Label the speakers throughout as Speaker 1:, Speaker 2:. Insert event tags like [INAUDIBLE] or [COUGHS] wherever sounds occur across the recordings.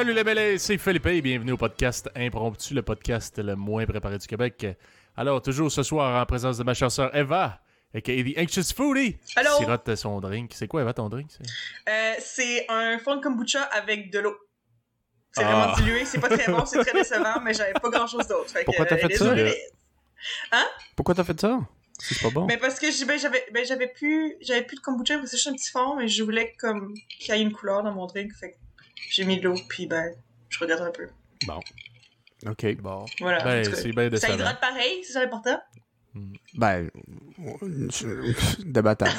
Speaker 1: Salut les mêlés, c'est Philippe et bienvenue au podcast Impromptu, le podcast le moins préparé du Québec. Alors, toujours ce soir, en présence de ma chère sœur Eva, aka The Anxious Foodie,
Speaker 2: Allô?
Speaker 1: qui sirote son drink. C'est quoi, Eva, ton drink? c'est?
Speaker 2: Euh, c'est un fond de kombucha avec de l'eau. C'est
Speaker 1: Ah.
Speaker 2: vraiment dilué, c'est pas très bon, c'est très décevant, mais j'avais pas grand chose d'autre. Fait que,
Speaker 3: Pourquoi t'as
Speaker 2: euh,
Speaker 3: fait ça? Pourquoi t'as fait ça? C'est pas bon.
Speaker 2: Mais parce que ben, j'avais ben, j'avais plus de kombucha, c'est juste un petit fond, mais je voulais comme qu'il y ait une couleur dans mon drink, fait que j'ai mis de l'eau, puis ben, je regarde un peu.
Speaker 3: Bon. Ok.
Speaker 1: Bon.
Speaker 2: Voilà. en
Speaker 1: Ben, c'est bien
Speaker 2: ça
Speaker 1: décevant.
Speaker 2: hydrate pareil, c'est ça l'important?
Speaker 3: Ben, [LAUGHS] je- débattable.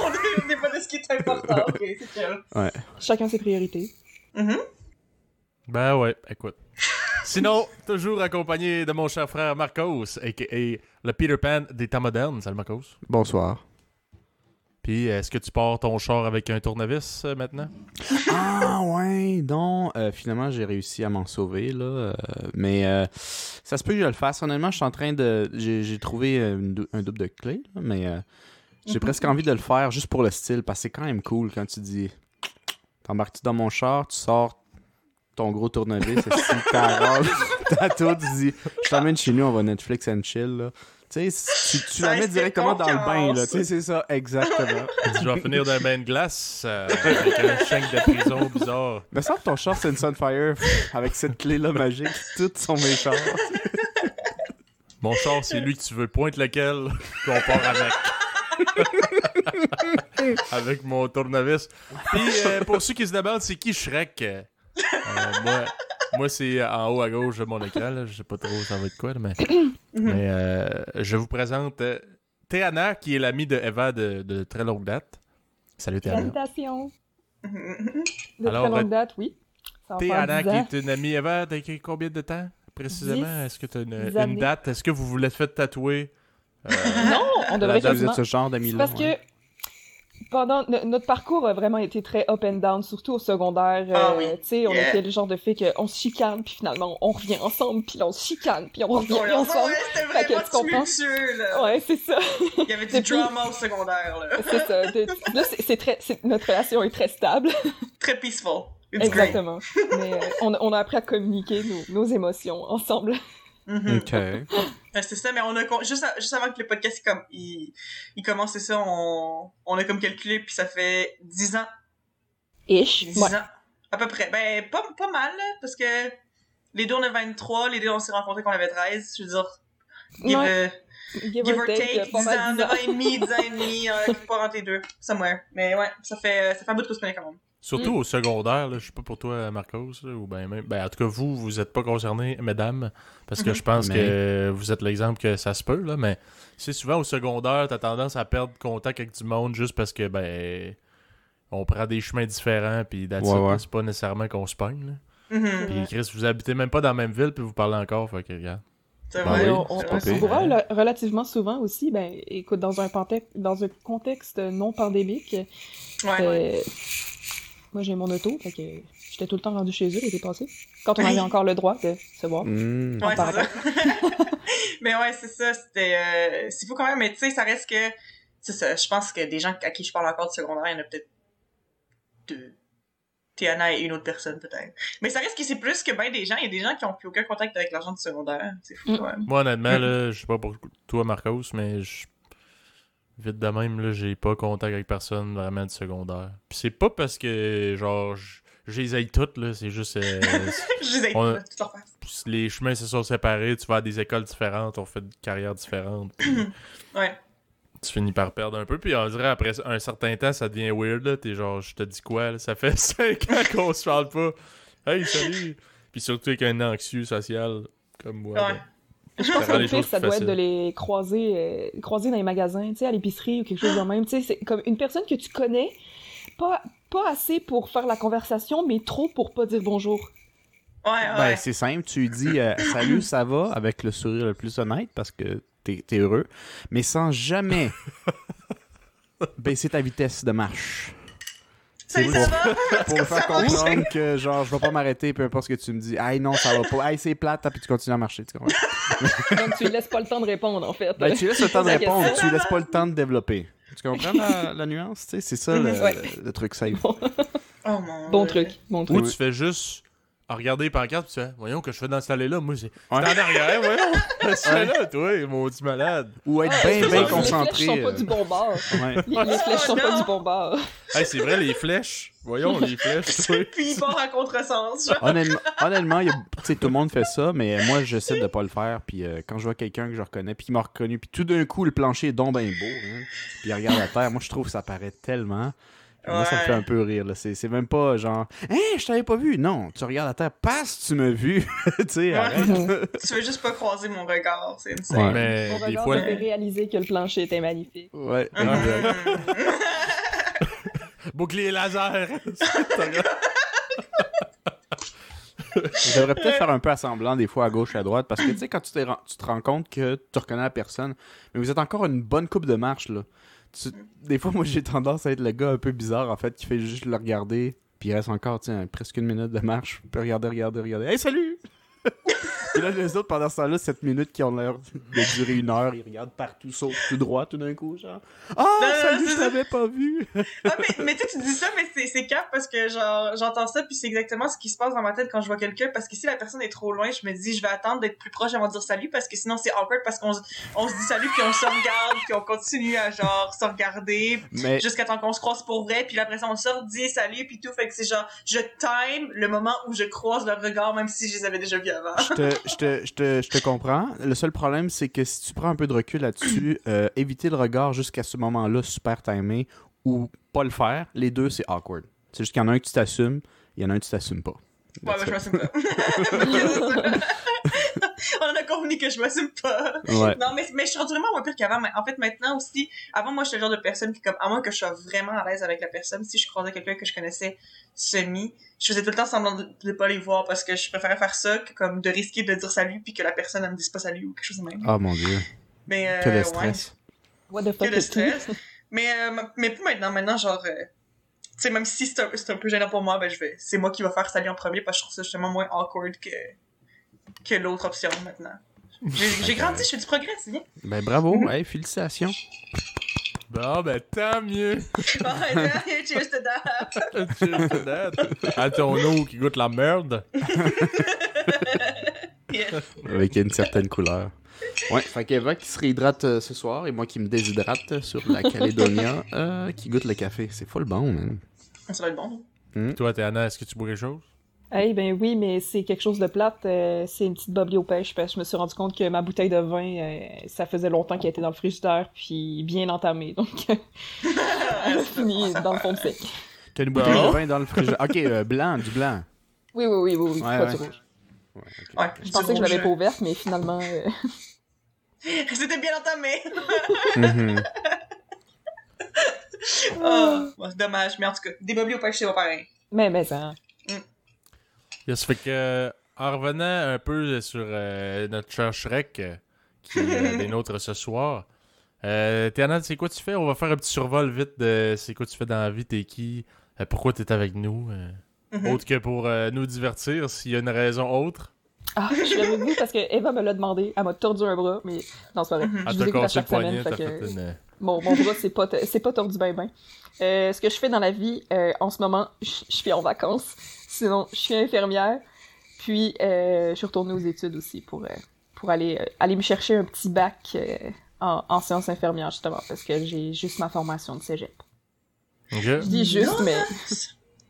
Speaker 2: On est- on n'est pas de ce qui est important, ok, c'est [LAUGHS] chill.
Speaker 3: Ouais.
Speaker 4: Chacun ses priorités.
Speaker 2: Mhm.
Speaker 1: Ben ouais, écoute. [LAUGHS] Sinon, toujours accompagné de mon cher frère Marcos, aka le Peter Pan des temps modernes. Salut Marcos.
Speaker 3: Bonsoir.
Speaker 1: Puis, est-ce que tu pars ton char avec un tournevis euh, maintenant? [LAUGHS]
Speaker 3: Ah ouais, non. euh, finalement, j'ai réussi à m'en sauver, là. euh, mais euh, ça se peut que je le fasse. Honnêtement, je suis en train de... J'ai trouvé une dou- un double de clé, là, mais euh, j'ai
Speaker 2: Mhm.
Speaker 3: presque envie de le faire juste pour le style, parce que c'est quand même cool quand tu dis... T'embarques-tu dans mon char, tu sors ton gros tournevis, et si ta tu dis... Je t'emmène chez nous, on va Netflix and chill, là. Tu sais, tu, tu
Speaker 2: Ça
Speaker 3: la mets directement dans le bain, là. Tu sais, c'est ça, exactement. [LAUGHS]
Speaker 1: Tu vas finir d'un bain de glace euh, avec un [LAUGHS] chèque de prison bizarre.
Speaker 3: Me semble que ton char, c'est une Sunfire avec cette clé-là magique. Toutes sont mes chars.
Speaker 1: Mon char, c'est lui que tu veux. Pointe lequel qu'on part avec. [LAUGHS] avec mon tournevis. Puis, euh, pour ceux qui se demandent, c'est qui Shrek? Euh, moi, moi c'est en haut à gauche de mon écran. Là. Je sais pas trop ça va être quoi, là, mais, [COUGHS] mais euh, je vous présente euh, Théana, qui est l'amie de Eva de, de très longue date. Salut Théana.
Speaker 4: Salutations!
Speaker 2: Mhm.
Speaker 4: De
Speaker 1: Alors,
Speaker 4: très longue date, oui.
Speaker 1: Théana,
Speaker 4: 10
Speaker 1: qui est une amie Eva, de combien de temps précisément? Est-ce que tu as une, date? Est-ce que vous vous l'êtes fait tatouer? Euh,
Speaker 4: Non, on devrait
Speaker 3: Vous êtes ce genre d'amis-là.
Speaker 4: parce que pendant notre parcours a vraiment été très up and down, surtout au secondaire.
Speaker 2: Ah
Speaker 4: euh. Tu sais, on
Speaker 2: Yeah.
Speaker 4: était le genre de fait qu'on se chicane, puis finalement on revient ensemble, puis on se chicane, puis on revient
Speaker 2: Ouais,
Speaker 4: ensemble.
Speaker 2: ouais, c'était vraiment tumultueux, là.
Speaker 4: Ouais, c'est ça.
Speaker 2: Il y avait du
Speaker 4: Depuis-
Speaker 2: drama au secondaire, là.
Speaker 4: C'est ça. De- Là, c'est c'est très... Notre relation est très stable.
Speaker 2: Très peaceful. It's.
Speaker 4: Exactement. Mais euh, on, on a appris à communiquer nos, nos émotions ensemble.
Speaker 2: Mhm.
Speaker 3: Ok.
Speaker 2: Ouais, c'est ça, mais on a juste, à- juste avant que le podcast il, comme, il, il commence, c'est ça, on, on a comme calculé, puis ça fait 10 ans.
Speaker 4: Ish.
Speaker 2: 10
Speaker 4: Ouais.
Speaker 2: ans. À peu près. Ben, pas, pas mal, là, parce que les deux on a 23, les deux on s'est rencontrés quand on avait 13. Je veux dire, give,
Speaker 4: Ouais.
Speaker 2: euh,
Speaker 4: Give,
Speaker 2: give or take,
Speaker 4: euh,
Speaker 2: 10
Speaker 4: pas mal
Speaker 2: ans,
Speaker 4: 10 ans.
Speaker 2: 9 ans et demi, 10 ans et demi, euh, pas entre les deux, somewhere. Mais ouais, ça fait, ça fait un bout de qu'on quand même.
Speaker 1: Surtout
Speaker 4: Mm.
Speaker 1: au secondaire, là, je sais pas pour toi, Marcos, là, ou ben même. Ben, en tout cas, vous, vous êtes pas concernés, mesdames, parce que
Speaker 2: Mhm.
Speaker 1: je pense
Speaker 3: Mais-
Speaker 1: que vous êtes l'exemple que ça se peut, là, mais c'est souvent au secondaire, t'as tendance à perdre contact avec du monde juste parce que, ben, on prend des chemins différents, puis
Speaker 3: Ouais, ouais.
Speaker 1: c'est pas nécessairement qu'on se pogne.
Speaker 2: Mhm.
Speaker 1: Puis Chris, vous habitez même pas dans la même ville, puis vous parlez encore, fait que, regarde.
Speaker 2: C'est
Speaker 3: Ben
Speaker 2: vrai.
Speaker 3: oui,
Speaker 4: on, se voit là, relativement souvent aussi. Ben, écoute, dans un, contexte, dans un contexte non pandémique,
Speaker 2: Ouais.
Speaker 4: euh, moi j'ai mon auto, fait que j'étais tout le temps rendu chez eux l'été passé. Quand on avait encore le droit de se voir.
Speaker 3: Hmm.
Speaker 2: Ouais, ça. [LAUGHS] mais ouais, c'est ça, c'était... Euh, c'est fou quand même, mais tu sais, ça reste que... C'est ça, je pense que des gens à qui je parle encore de secondaire, il y en a peut-être deux. Théana et une autre personne, peut-être. Mais ça reste que c'est plus que ben des gens. Il y a des gens qui ont plus aucun contact avec l'argent du secondaire. C'est fou,
Speaker 4: Mm.
Speaker 2: quand même.
Speaker 1: Moi, honnêtement, là, [LAUGHS] je sais pas pour toi, Marcos, mais je... vite de même, là, j'ai pas contact avec personne vraiment du secondaire. Puis c'est pas parce que, genre, je les aille toutes, là, c'est juste... euh, [LAUGHS]
Speaker 2: je
Speaker 1: On- les chemins se sont séparés, tu vas à des écoles différentes, on fait des carrières différentes, puis [CLEARS THROAT]
Speaker 2: Ouais.
Speaker 1: tu finis par perdre un peu, puis on dirait après un certain temps, ça devient weird, là, t'es genre, je te dis quoi, là, ça fait [LAUGHS] 5 ans qu'on se parle pas, hey, salut! Puis surtout avec un anxieux social comme moi.
Speaker 2: Ouais.
Speaker 1: ben,
Speaker 4: Je pense que le pire, ça doit être de les croiser, euh, croiser dans les magasins, tu sais, à l'épicerie ou quelque chose de même. Tu sais, c'est comme une personne que tu connais, pas, pas assez pour faire la conversation, mais trop pour pas dire bonjour.
Speaker 2: Ouais, ouais.
Speaker 3: Ben, c'est simple, tu dis euh, salut, ça va avec le sourire le plus honnête parce que t'es es heureux, mais sans jamais [LAUGHS] baisser ta vitesse de marche. C'est
Speaker 2: ça va? [LAUGHS]
Speaker 3: Pour me faire comprendre que genre je vais pas m'arrêter peu importe ce que tu me dis. Hey non, ça va pas. Hey, c'est plate, puis tu continues à marcher, tu comprends? [LAUGHS]
Speaker 4: Donc, tu lui laisses pas le temps de répondre, en fait.
Speaker 3: Ben, tu laisses le temps de répondre, tu laisses pas le temps de développer. Tu comprends la, la nuance? tu sais? C'est ça le,
Speaker 4: Ouais.
Speaker 3: le truc safe.
Speaker 2: Oh mon
Speaker 4: Bon truc, bon
Speaker 1: Ou
Speaker 4: truc.
Speaker 1: tu fais juste à regarder les pancartes, puis tu fais, voyons que je fais dans cette allée-là? Moi, c'est
Speaker 3: Ouais.
Speaker 1: T'es en arrière, voyons. [LAUGHS] [LAUGHS] Fais là, toi, mon petit malade?
Speaker 3: Ou être
Speaker 4: Ouais,
Speaker 3: bien,
Speaker 4: c'est
Speaker 3: bien concentré.
Speaker 4: Les flèches sont pas
Speaker 3: euh,
Speaker 4: du bon bord.
Speaker 3: ouais.
Speaker 4: Les, les flèches sont pas du bon bord. [LAUGHS]
Speaker 1: Hey, c'est vrai, les flèches. Voyons, les flèches, toi.
Speaker 2: Puis il part à contresens. genre.
Speaker 3: Honnêtement, tout le monde fait ça, mais moi, j'essaie de pas le faire. Puis euh, quand je vois quelqu'un que je reconnais, puis il m'a reconnu, puis tout d'un coup, le plancher est donc bien beau, hein, puis il regarde la terre, moi, je trouve que ça paraît tellement. Moi, ça me fait un peu rire. là. C'est c'est même pas genre, Hein, je t'avais pas vu. Non, tu regardes la terre que tu m'as vu. [LAUGHS] tu sais,
Speaker 2: Ouais. [LAUGHS] tu veux juste pas croiser mon regard, c'est insane.
Speaker 3: Ouais.
Speaker 1: Mais
Speaker 4: Mon
Speaker 1: des
Speaker 4: regard
Speaker 1: fois,
Speaker 4: m'avait réalisé que le plancher était magnifique.
Speaker 3: Ouais.
Speaker 2: Mhm. [LAUGHS]
Speaker 1: bouclier laser.
Speaker 3: Je devrais peut-être faire un peu à semblant des fois à gauche et à droite parce que tu sais, quand tu, tu te rends compte que tu reconnais la personne, mais vous êtes encore une bonne coupe de marche là. Tu- Des fois, moi j'ai tendance à être le gars un peu bizarre en fait qui fait juste le regarder, puis il reste encore sais, presque une minute de marche, puis regarder, regarder, regarder. Hey, salut! Et là, les autres, pendant ce temps-là, 7 minutes qui ont l'air de durer une heure, ils regardent partout, sauf tout droit tout d'un coup, genre. Ah,
Speaker 2: Non,
Speaker 3: salut, je t'avais pas vu!
Speaker 2: Ah, mais, mais tu sais, tu dis ça, mais c'est, c'est cap parce que genre, j'entends ça, puis c'est exactement ce qui se passe dans ma tête quand je vois quelqu'un. Parce que si la personne est trop loin, je me dis, je vais attendre d'être plus proche avant de dire salut, parce que sinon c'est awkward parce qu'on se- on se dit salut, puis on se regarde, puis on continue à genre se regarder
Speaker 3: Mais
Speaker 2: jusqu'à temps qu'on se croise pour vrai, puis après ça on sort, dit salut, puis tout. Fait que c'est genre, je time le moment où je croise leur regard, même si je les avais déjà vus avant.
Speaker 3: je te, je, te, je, te, je te comprends. Le seul problème, c'est que si tu prends un peu de recul là-dessus, [CLEARS THROAT] euh, éviter le regard jusqu'à ce moment-là super timé ou pas le faire, les deux, c'est awkward. C'est juste qu'il y en a un que tu t'assumes, il y en a un que tu t'assumes pas.
Speaker 2: Ouais, ben je m'assume pas. [LAUGHS] [LAUGHS] on en a convenu que je m'assume pas.
Speaker 3: Ouais.
Speaker 2: Non, mais, mais je suis rendue vraiment moins pire qu'avant. Mais en fait, maintenant aussi, avant, moi, j'étais le genre de personne qui, comme, à moins que je sois vraiment à l'aise avec la personne, si je croisais quelqu'un que je connaissais semi, je faisais tout le temps semblant de, de pas les voir parce que je préférais faire ça que, comme, de risquer de dire salut puis que la personne, ne me dise pas salut ou quelque chose de même.
Speaker 3: Oh mon dieu.
Speaker 2: Mais, euh,
Speaker 3: Que
Speaker 2: ouais.
Speaker 3: stress.
Speaker 4: What the
Speaker 2: Que
Speaker 4: fuck?
Speaker 2: de
Speaker 4: is
Speaker 2: stress. mais, euh, mais plus maintenant, maintenant, genre, euh, sais, même si c'est un, c'est un peu gênant pour moi, ben, je vais, c'est moi qui va faire salut en premier parce que je trouve ça justement moins awkward que, que l'autre option maintenant. J'ai grandi, je fais du progrès, c'est bien.
Speaker 3: Ben bravo, hey, félicitations.
Speaker 1: Bon, ben, tant mieux. [LAUGHS]
Speaker 2: Bon, cheers to that. [LAUGHS]
Speaker 1: Cheers to that. À ton eau qui goûte la merde. [LAUGHS]
Speaker 3: Avec une certaine couleur. Ouais, fait qu'Eva qui se réhydrate euh, ce soir et moi qui me déshydrate sur la Calédonia [LAUGHS] euh, qui goûte le café. C'est full bon, man.
Speaker 2: Ça va être bon.
Speaker 1: Toi, Théana, est-ce que tu bois quelque chose?
Speaker 4: Eh ben oui, mais c'est quelque chose de plate. euh, c'est une petite boblie aux pêches parce que je me suis rendu compte que ma bouteille de vin, euh, ça faisait longtemps qu'elle était dans le frigidaire puis bien entamée. Donc, [LAUGHS] elle a fini dans le fond de sec.
Speaker 3: T'as une bouteille de vin dans le frigidaire. Ok, euh, blanc, du blanc.
Speaker 4: Oui, oui, oui, oui, oui
Speaker 3: Ouais,
Speaker 4: pas
Speaker 3: ouais.
Speaker 4: du rouge.
Speaker 3: Ouais, ok.
Speaker 2: Ouais,
Speaker 4: Je pensais que je l'avais pas ouverte, mais finalement... euh, [LAUGHS]
Speaker 2: C'était bien entamé.
Speaker 3: Mhm. [LAUGHS]
Speaker 2: Ah, bon, c'est dommage, mais en tout cas, des bobliers au pêche, c'est pas pareil.
Speaker 4: Mais, mais ça...
Speaker 1: Yes, fait que, euh, en revenant un peu sur euh, notre cher Shrek, qui est [LAUGHS] des nôtres ce soir, euh, Théana, c'est quoi tu fais? On va faire un petit survol vite de c'est quoi tu fais dans la vie, t'es qui, euh, pourquoi t'es avec nous, euh,
Speaker 2: Mhm.
Speaker 1: autre que pour euh, nous divertir, s'il y a une raison autre.
Speaker 4: Ah, je suis avec vous parce que Eva me l'a demandé. Elle m'a tordu un bras, mais non, c'est pas vrai.
Speaker 2: Mhm.
Speaker 1: Elle
Speaker 4: Je vous écoute à chaque semaine,
Speaker 1: poignet,
Speaker 4: fait
Speaker 1: t'as
Speaker 4: que
Speaker 1: fait une...
Speaker 4: mon, mon bras, c'est pas, t- pas tordu ben ben. Euh, ce que je fais dans la vie, euh, en ce moment, je suis en vacances. Sinon, je suis infirmière. Puis, euh, je suis retournée aux études aussi pour, euh, pour aller, euh, aller me chercher un petit bac euh, en, en sciences infirmières, justement, parce que j'ai juste ma formation de cégep.
Speaker 1: Ok.
Speaker 4: Je dis juste, mais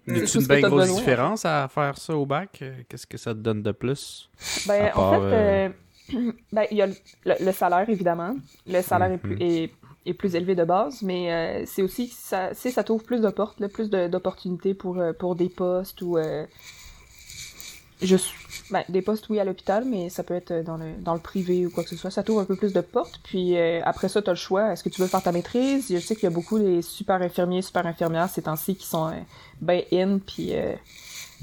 Speaker 3: Y
Speaker 4: tout
Speaker 3: une bien grosse
Speaker 4: besoin,
Speaker 3: différence à faire ça au bac? Euh, Qu'est-ce que ça te donne de plus?
Speaker 4: Ben,
Speaker 3: part,
Speaker 4: en fait, euh, [CLEARS THROAT] ben, il y a le, le- le salaire, évidemment. Le salaire est, plus,
Speaker 3: Mhm.
Speaker 4: est, est plus élevé de base, mais euh, c'est aussi, ça, ça t'ouvre plus de portes, là, plus d'opportunités pour, euh, pour des postes ou... euh, juste, ben, des postes, oui, à l'hôpital, mais ça peut être dans le, dans le privé ou quoi que ce soit. Ça t'ouvre un peu plus de portes, puis euh, après ça, t'as le choix. Est-ce que tu veux faire ta maîtrise? Je sais qu'il y a beaucoup des super infirmiers, super infirmières ces temps-ci qui sont euh, ben in, puis... euh,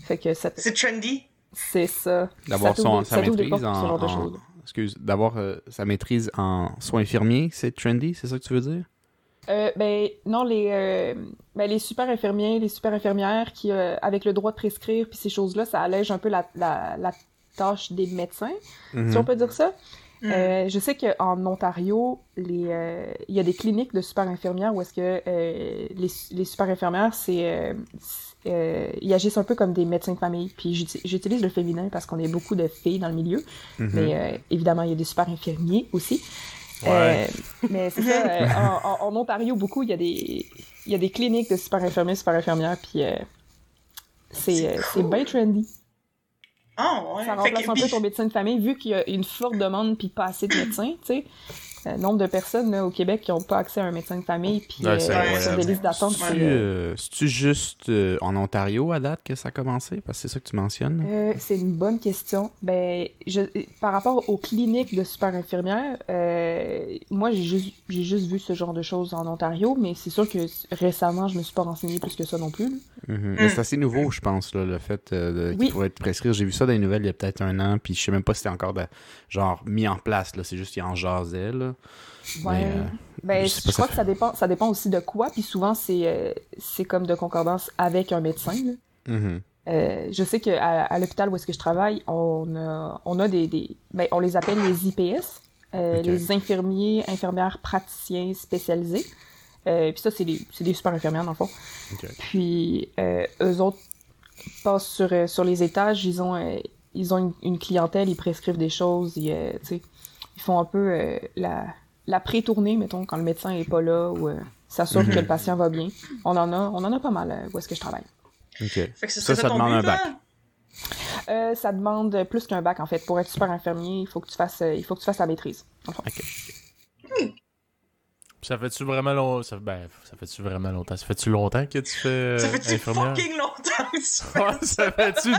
Speaker 4: fait que ça,
Speaker 2: C'est trendy?
Speaker 4: c'est ça.
Speaker 3: D'avoir sa maîtrise
Speaker 4: portes
Speaker 3: en. Excuse, d'avoir euh, sa maîtrise en soins infirmiers, c'est trendy, c'est ça que tu veux dire?
Speaker 4: Euh, ben non, les, euh, ben, les super infirmiers, les super infirmières qui, euh, avec le droit de prescrire, puis ces choses-là, ça allège un peu la, la, la tâche des médecins, si on peut dire ça.
Speaker 2: Mm.
Speaker 4: Euh, je sais qu'en Ontario, les, euh, il y a des cliniques de super infirmières où est-ce que euh, les, les super infirmières, c'est, euh, euh, ils agissent un peu comme des médecins de famille. Puis j'uti- j'utilise le féminin parce qu'on est beaucoup de filles dans le milieu.
Speaker 3: Mhm.
Speaker 4: Mais euh, évidemment, il y a des super infirmiers aussi.
Speaker 1: Ouais.
Speaker 4: Euh, mais c'est ça, euh, [LAUGHS] en, Ontario, beaucoup, il y a des, il y a des cliniques de super infirmiers, super infirmières, puis euh, c'est
Speaker 2: cool.
Speaker 4: bien trendy.
Speaker 2: Ah, ouais.
Speaker 4: Ça remplace
Speaker 2: que-
Speaker 4: un peu ton médecin de famille, vu qu'il y a une forte demande puis pas assez de médecins, tu sais. Le nombre de personnes là, au Québec qui n'ont pas accès à un médecin de famille puis
Speaker 1: Ouais, c'est
Speaker 4: euh, sur des listes d'attente.
Speaker 3: C'est-tu
Speaker 4: euh,
Speaker 3: euh, juste euh, en Ontario à date que ça a commencé? Parce que c'est ça que tu mentionnes.
Speaker 4: Euh, c'est une bonne question. Ben, je, par rapport aux cliniques de super infirmières, euh, moi j'ai juste, j'ai juste vu ce genre de choses en Ontario, mais c'est sûr que récemment je me suis pas renseignée plus que ça non plus.
Speaker 3: Mhm. Mais c'est assez nouveau, je pense, là, le fait euh, de, qu'il
Speaker 4: Oui.
Speaker 3: pourrait être prescrit. J'ai vu ça dans les nouvelles il y a peut-être un an, puis je sais même pas si c'était encore de- genre mis en place. là. C'est juste qu'il en jasait. Là.
Speaker 4: Ouais.
Speaker 3: Mais, euh,
Speaker 4: ben,
Speaker 3: je
Speaker 4: crois que ça dépend, ça dépend aussi de quoi, puis souvent c'est, euh, c'est comme de concordance avec un médecin. là.
Speaker 3: Mhm.
Speaker 4: Euh, je sais qu'à à, l'hôpital où est-ce que je travaille, on a, on a des, des ben, on les appelle les IPS, euh, les infirmiers, infirmières, praticiens spécialisés. Euh, puis ça, c'est des, des super infirmières dans le fond. Puis eux autres passent sur, sur les étages, ils ont, ils ont une, une clientèle, ils prescrivent des choses, ils, ils font un peu euh, la, la pré-tournée, mettons, quand le médecin est pas là ou euh, s'assurent
Speaker 3: Mhm.
Speaker 4: que le patient va bien. On en a, on en a pas mal euh, où est-ce que je travaille.
Speaker 3: Ok.
Speaker 2: Fait que
Speaker 3: Ça, ça
Speaker 2: ton
Speaker 3: demande
Speaker 2: but,
Speaker 3: un bac.
Speaker 4: Euh, ça demande plus qu'un bac en fait. Pour être super infirmier, il faut que tu fasses, euh, il faut que tu fasses la maîtrise. dans le fond.
Speaker 1: Ça fait-tu vraiment longtemps? Ça... Ben, ça fait-tu vraiment longtemps? Ça fait-tu longtemps que tu fais euh,
Speaker 2: Ça fait-tu
Speaker 1: infirmière?
Speaker 2: fucking longtemps que tu fais
Speaker 1: Ouais, ça? fait-tu...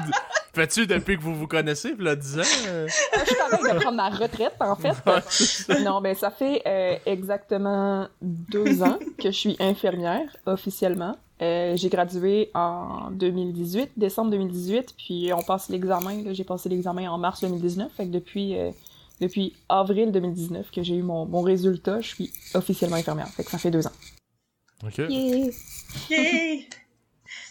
Speaker 1: Fais-tu depuis que vous vous connaissez, là, 10 ans? euh?
Speaker 4: Euh, je suis en train de prendre ma retraite en fait. non, ben ça fait euh, exactement deux ans que je suis infirmière officiellement. Euh, j'ai gradué en 2018, décembre 2018, puis on passe l'examen. là, J'ai passé l'examen en mars 2019. Fait que depuis, euh, depuis avril 2019 que j'ai eu mon, mon résultat, je suis officiellement infirmière. Fait que ça fait deux ans.
Speaker 1: OK.
Speaker 4: Yeah!
Speaker 2: Yay!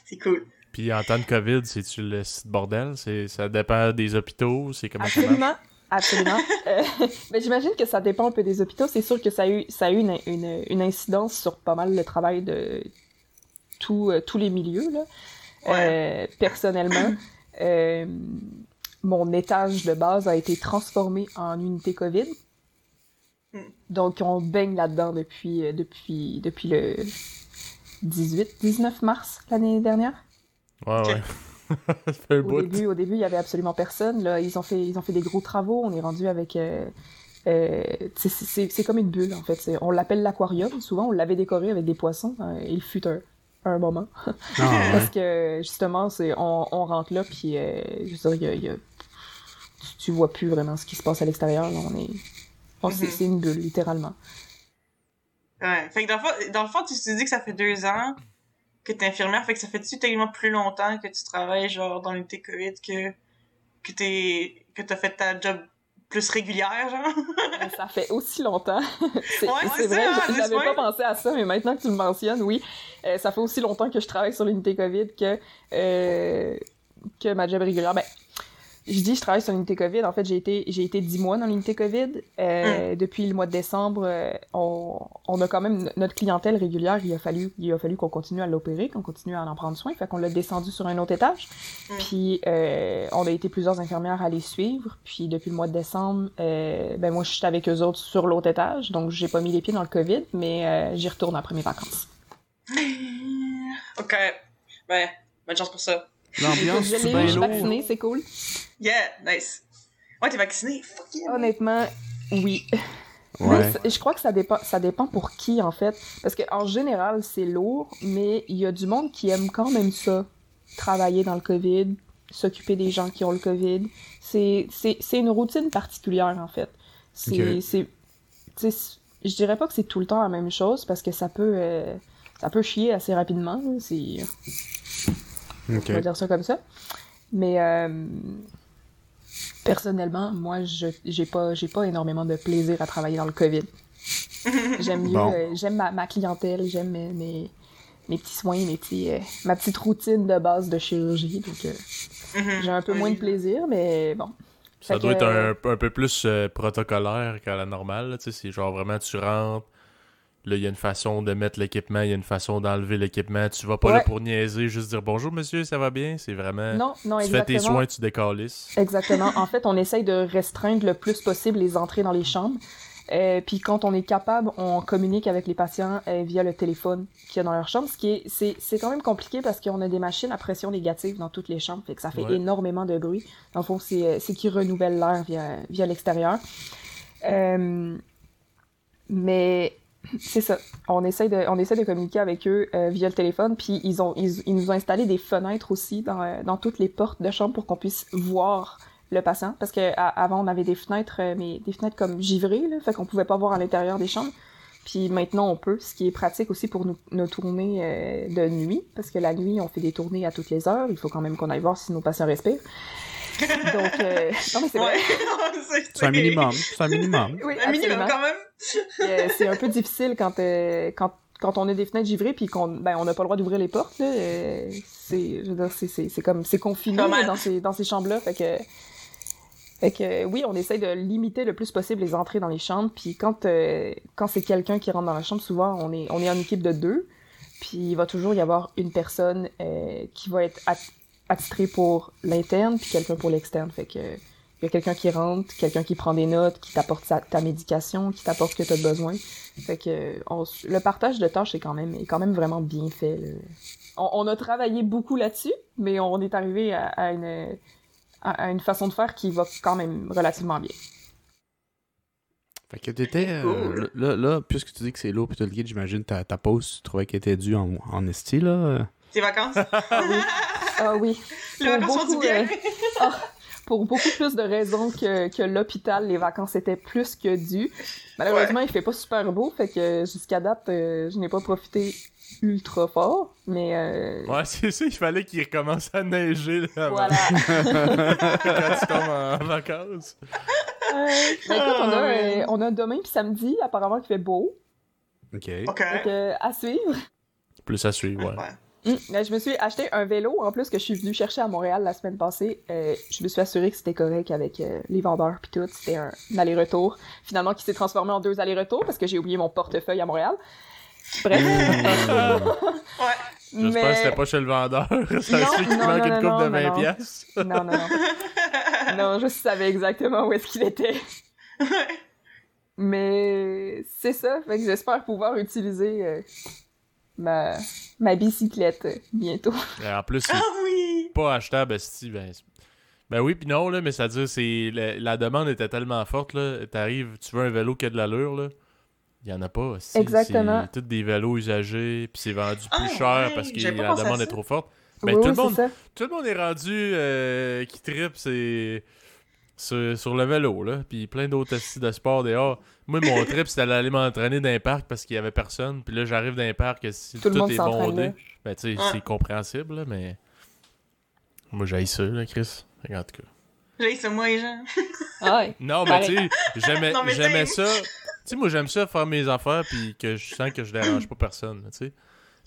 Speaker 2: C'est cool.
Speaker 1: Puis en temps de COVID, c'est-tu le site bordel? C'est... Ça dépend des hôpitaux? C'est comment ça marche?
Speaker 4: Absolument. Absolument. Euh, [LAUGHS] mais j'imagine que ça dépend un peu des hôpitaux. C'est sûr que ça a eu, ça a eu une, une, une incidence sur pas mal le travail de tout, euh, tous les milieux. Là. Euh, personnellement, euh, mon étage de base a été transformé en unité COVID.
Speaker 2: Hmm.
Speaker 4: Donc, on baigne là-dedans depuis, euh, depuis, depuis le 18-19 mars l'année dernière.
Speaker 1: Ouais,
Speaker 2: Ok.
Speaker 1: ouais. [LAUGHS] ça fait un
Speaker 4: Au
Speaker 1: bout.
Speaker 4: début, au début, il y avait absolument personne. Là, ils ont fait, ils ont fait des gros travaux. On est rendu avec. euh, euh, c'est c'est- c'est comme une bulle en fait. C'est- On l'appelle l'aquarium. Souvent, on l'avait décoré avec des poissons. Euh, il fut un, un moment
Speaker 3: Ah, [LAUGHS] ouais.
Speaker 4: parce que justement, c'est on, on rentre là puis euh, je veux dire, il y a- il y a- tu, vois plus vraiment ce qui se passe à l'extérieur. On est, on- c'est
Speaker 2: Mhm.
Speaker 4: c'est une bulle littéralement.
Speaker 2: Ouais. Fait que dans le fond, dans le fond tu te dis que ça fait deux ans que t'es infirmière, fait que ça fait-tu tellement plus longtemps que tu travailles, genre, dans l'unité COVID que, que t'es, que t'as fait ta job plus régulière, genre? [LAUGHS]
Speaker 4: Euh, ça fait aussi longtemps. c'est
Speaker 2: Ouais,
Speaker 4: vrai, j'avais pas pensé à ça, mais maintenant que tu le mentionnes, oui, Euh, ça fait aussi longtemps que je travaille sur l'unité COVID que, euh, que ma job régulière. Ben, je dis je travaille sur l'unité COVID. En fait, j'ai été, j'ai été 10 mois dans l'unité COVID.
Speaker 2: Mm.
Speaker 4: Euh, Depuis le mois de décembre, euh, on, on a quand même notre clientèle régulière. Il a fallu, il a fallu qu'on continue à l'opérer, qu'on continue à en prendre soin. Fait qu'on l'a descendu sur un autre étage.
Speaker 2: Mm.
Speaker 4: Puis euh, on a été plusieurs infirmières à les suivre. Puis depuis le mois de décembre, euh, ben moi je suis avec eux autres sur l'autre étage. Donc j'ai pas mis les pieds dans le COVID, mais euh, j'y retourne après mes vacances. [LAUGHS]
Speaker 2: ok. Ben, bonne chance pour ça.
Speaker 3: L'ambiance,
Speaker 4: je
Speaker 3: c'est
Speaker 4: l'ai je suis vaccinée, c'est cool.
Speaker 2: Yeah, nice. Ouais, t'es vacciné? Fuck yeah.
Speaker 4: Honnêtement, oui.
Speaker 3: Ouais.
Speaker 4: je crois que ça dépend, ça dépend pour qui, en fait. Parce qu'en général, c'est lourd, mais il y a du monde qui aime quand même ça. Travailler dans le COVID, s'occuper des gens qui ont le COVID. C'est c'est- c'est une routine particulière, en fait. C'est...
Speaker 3: Ok.
Speaker 4: c'est- tu sais, Je dirais pas que c'est tout le temps la même chose, parce que ça peut... euh, ça peut chier assez rapidement. C'est...
Speaker 3: Ok.
Speaker 4: On va dire ça comme ça. Mais euh, personnellement, moi, je j'ai pas j'ai pas énormément de plaisir à travailler dans le COVID. [LAUGHS] J'aime mieux,
Speaker 3: Bon.
Speaker 4: euh, j'aime ma, ma clientèle, j'aime mes, mes, mes petits soins, mes petits, euh, ma petite routine de base de chirurgie. Donc, euh,
Speaker 2: Mhm.
Speaker 4: j'ai un peu moins de plaisir, mais bon.
Speaker 1: Ça
Speaker 4: Fait
Speaker 1: doit
Speaker 4: que,
Speaker 1: être un, un peu plus euh, protocolaire qu'à la normale. là, tu sais, C'est genre vraiment, tu rentres, Là, il y a une façon de mettre l'équipement, il y a une façon d'enlever l'équipement. Tu vas pas là
Speaker 4: Ouais.
Speaker 1: pour niaiser, juste dire bonjour monsieur, ça va bien? C'est vraiment.
Speaker 4: Non, non,
Speaker 1: tu fais
Speaker 4: exactement.
Speaker 1: tes soins, tu décalisses.
Speaker 4: Exactement. En fait, on essaye de restreindre le plus possible les entrées dans les chambres. Euh, puis quand on est capable, on communique avec les patients euh, via le téléphone qu'il y a dans leur chambre. Ce qui est, c'est, c'est quand même compliqué parce qu'on a des machines à pression négative dans toutes les chambres, fait que ça fait
Speaker 1: Ouais.
Speaker 4: énormément de bruit. Dans le fond, c'est, euh, c'est qui renouvelle l'air via, via l'extérieur. Euh, mais c'est ça. On essaie de, on essaie de communiquer avec eux euh, via le téléphone, puis ils ont, ils, ils nous ont installé des fenêtres aussi dans, euh, dans toutes les portes de chambre pour qu'on puisse voir le patient. Parce que à- avant on avait des fenêtres, euh, mais des fenêtres comme givrées, là, fait qu'on pouvait pas voir à l'intérieur des chambres. Puis maintenant on peut, ce qui est pratique aussi pour nos, tournées de nuit, parce que la nuit on fait des tournées à toutes les heures. Il faut quand même qu'on aille voir si nos patients respirent. Donc euh, non mais c'est vrai. [LAUGHS]
Speaker 2: Ouais.
Speaker 3: C'est un minimum. C'est un minimum.
Speaker 4: Oui,
Speaker 2: Un minimum quand même.
Speaker 4: Euh, c'est un peu difficile quand, euh, quand, quand on a des fenêtres givrées puis qu'on ben, on n'a pas le droit d'ouvrir les portes. Là, euh, c'est, je veux dire, c'est, c'est, c'est comme c'est confiné là, dans ces, dans ces chambres-là. Fait que, fait que euh, oui, on essaye de limiter le plus possible les entrées dans les chambres. Puis quand, euh, quand c'est quelqu'un qui rentre dans la chambre, souvent on est, on est en équipe de deux. Puis il va toujours y avoir une personne euh, qui va être at- attitrée pour l'interne puis quelqu'un pour l'externe. Fait que il y a quelqu'un qui rentre, quelqu'un qui prend des notes, qui t'apporte sa- ta médication, qui t'apporte ce que tu as besoin. Fait que on le partage de tâches est quand même, est quand même vraiment bien fait. là. On, on a travaillé beaucoup là-dessus, mais on est arrivé à, à une, à, à une façon de faire qui va quand même relativement bien.
Speaker 3: Fait que t'étais. euh, là, là, puisque tu dis que c'est lourd pis t'as le guide, j'imagine ta, ta pause, tu trouvais qu'elle était due en, en esti, là?
Speaker 2: Tes vacances? [LAUGHS]
Speaker 4: Ah oui.
Speaker 2: Les sont du
Speaker 4: beaucoup,
Speaker 2: bien.
Speaker 4: euh, ah, pour beaucoup plus de raisons que, que l'hôpital, les vacances étaient plus que dues. Malheureusement, il fait pas super beau, fait que jusqu'à date, euh, je n'ai pas profité ultra fort, mais euh,
Speaker 1: Ouais, c'est ça, il fallait qu'il recommence à neiger là, avant-
Speaker 4: voilà. [LAUGHS]
Speaker 1: quand tu tombes en vacances.
Speaker 4: Euh, ben écoute, on a, euh, on a demain puis samedi, apparemment, qu'il fait beau.
Speaker 3: Ok.
Speaker 2: Ok.
Speaker 4: Fait que, à suivre.
Speaker 1: Plus à suivre, ouais.
Speaker 2: Ouais.
Speaker 4: Hum, ben, je me suis acheté un vélo, en plus, que je suis venue chercher à Montréal la semaine passée. Euh, je me suis assuré que c'était correct avec euh, les vendeurs puis tout. C'était un, aller-retour. Finalement, qui s'est transformé en deux allers-retours parce que j'ai oublié mon portefeuille à Montréal. Bref. [LAUGHS]
Speaker 2: Ouais.
Speaker 1: J'espère que c'était pas chez le vendeur. [LAUGHS] Ça
Speaker 4: Non,
Speaker 1: fait qu'il
Speaker 4: non,
Speaker 1: manque
Speaker 4: non,
Speaker 1: une
Speaker 4: non,
Speaker 1: coupe de
Speaker 4: non,
Speaker 1: 20
Speaker 4: non.
Speaker 1: piastres.
Speaker 4: Non, non, non. [LAUGHS] non, je savais exactement où est-ce qu'il était. Mais c'est ça, fait que j'espère pouvoir utiliser euh, ma, ma bicyclette euh, bientôt.
Speaker 1: Et En plus, c'est
Speaker 2: Ah oui!
Speaker 1: pas achetable, esti, ben, ben oui, puis non, là, mais ça veut dire c'est la, la demande était tellement forte, là. T'arrives, tu veux un vélo qui a de l'allure, là. Il y en a pas, esti.
Speaker 4: Exactement.
Speaker 1: C'est tous des vélos usagés, puis c'est vendu plus
Speaker 2: Ah,
Speaker 1: cher
Speaker 2: ouais,
Speaker 1: parce que la demande est trop forte. Ben,
Speaker 4: oui,
Speaker 1: tout,
Speaker 4: oui,
Speaker 1: le monde, tout le monde est rendu euh, qui tripe, c'est. Sur, sur le vélo, là. Puis plein d'autres esti de sport dehors. Moi, mon [LAUGHS] trip, c'était d'aller m'entraîner dans un parc parce qu'il y avait personne. Puis là, j'arrive dans un parc, si
Speaker 4: Tout
Speaker 1: tout,
Speaker 4: le monde
Speaker 1: est bondé. Ben, tu sais,
Speaker 2: Ouais.
Speaker 1: c'est compréhensible, là, mais. Moi, j'ai ça, là, Chris. En tout cas.
Speaker 2: Là, c'est moi, les gens.
Speaker 4: Ah ouais. [LAUGHS]
Speaker 1: Non, mais tu sais, j'aimais ça. Tu sais, moi, j'aime ça faire mes affaires, puis que je sens que je dérange pas personne, tu sais.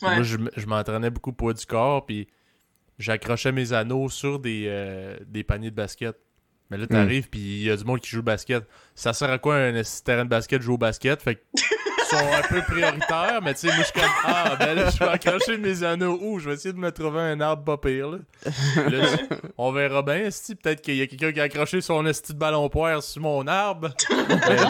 Speaker 2: Ouais.
Speaker 1: Moi, je m'entraînais beaucoup poids du corps, puis j'accrochais mes anneaux sur des, euh, des paniers de basket. Mais là, t'arrives, puis il y a du monde qui joue au basket. Ça sert à quoi un terrain de basket jouer au basket? Fait que sont un peu prioritaires, mais tu sais, moi, je suis comme, ah, ben là, je vais accrocher mes anneaux où? Je vais essayer de me trouver un arbre pas pire, là. On verra bien, esti. Peut-être qu'il y a quelqu'un qui a accroché son esti de ballon poire sur mon arbre. Mais, euh,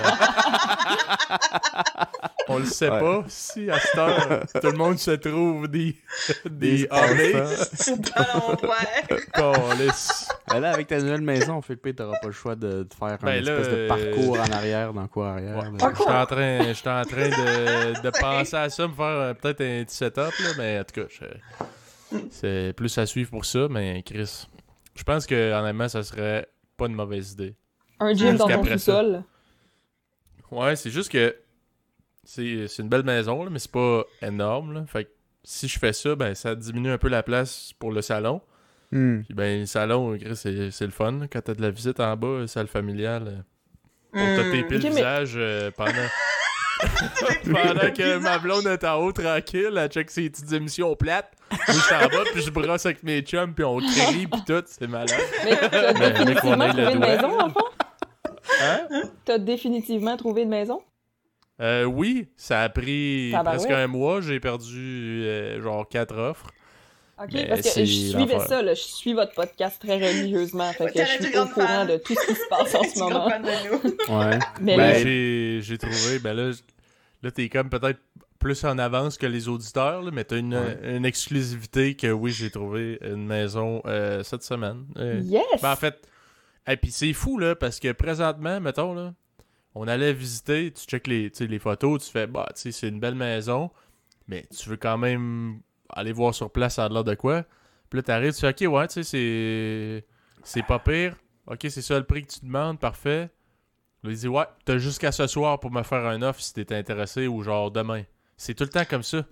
Speaker 1: on le sait
Speaker 3: Ouais.
Speaker 1: pas. Si, à cette heure, tout le monde se trouve des, des.
Speaker 2: Ballon.
Speaker 3: Ben là, avec ta nouvelle maison, Philippe, t'auras pas le choix de, de faire un
Speaker 1: Ben là,
Speaker 3: espèce de
Speaker 1: euh,
Speaker 3: parcours en arrière dans cours arrière.
Speaker 1: Ouais.
Speaker 3: là.
Speaker 1: J'étais en train, en train de, [LAUGHS] de penser à ça, me faire euh, peut-être un petit setup, là, mais en tout cas, je- c'est plus à suivre pour ça, mais Chris, je pense que honnêtement, ça serait pas une mauvaise idée.
Speaker 4: Un gym dans ton
Speaker 1: Jusqu'après ça.
Speaker 4: sous-sol.
Speaker 1: Ouais, c'est juste que c'est c'est une belle maison, là, mais c'est pas énorme. Là. Fait que si je fais ça, ben ça diminue un peu la place pour le salon.
Speaker 3: Hmm.
Speaker 1: Puis ben le salon, Chris, c'est c'est le fun. là. Quand t'as de la visite en bas, salle familiale, euh, pour
Speaker 2: Hmm.
Speaker 4: Ok, mais-
Speaker 1: visage euh, pendant. [LAUGHS] pendant que ma blonde est en haut tranquille, elle check ses petites émissions plates. Moi, je suis en bas, puis je brosse avec mes chums, puis on crie, puis tout, c'est malade.
Speaker 4: Mais t'as
Speaker 1: Ben,
Speaker 4: définitivement trouvé une maison, en fond?
Speaker 1: Hein?
Speaker 4: T'as définitivement trouvé une maison?
Speaker 1: Euh, oui, ça a pris
Speaker 4: Tabarouette.
Speaker 1: presque un mois. J'ai perdu euh, genre quatre offres.
Speaker 4: Ok,
Speaker 1: Mais
Speaker 4: parce que je suivais ça, là, je suis votre podcast très religieusement, fait que je suis au courant
Speaker 2: fan.
Speaker 4: de tout ce qui se passe en ce [LAUGHS] moment.
Speaker 2: comprends de nous.
Speaker 3: Ouais.
Speaker 4: Mais
Speaker 3: Ben,
Speaker 4: là,
Speaker 1: j'ai, trouvé, ben là, là t'es comme peut-être plus en avance que les auditeurs, là, mais t'as une,
Speaker 3: Ouais.
Speaker 1: une exclusivité que oui, j'ai trouvé une maison euh, cette semaine. Euh,
Speaker 4: yes!
Speaker 1: ben, en fait, et puis c'est fou là, parce que présentement, mettons là, on allait visiter, tu checkes les, les photos, tu fais, bah, tu sais, c'est une belle maison, mais tu veux quand même aller voir sur place, ça a l'air de quoi? Puis là, t'arrives, tu fais, ok, ouais, tu sais, c'est. C'est pas pire. Ok, c'est ça le prix que tu demandes, parfait. Il dit, ouais, t'as jusqu'à ce soir pour me faire un offre si t'es intéressé ou genre demain. C'est tout le temps comme ça.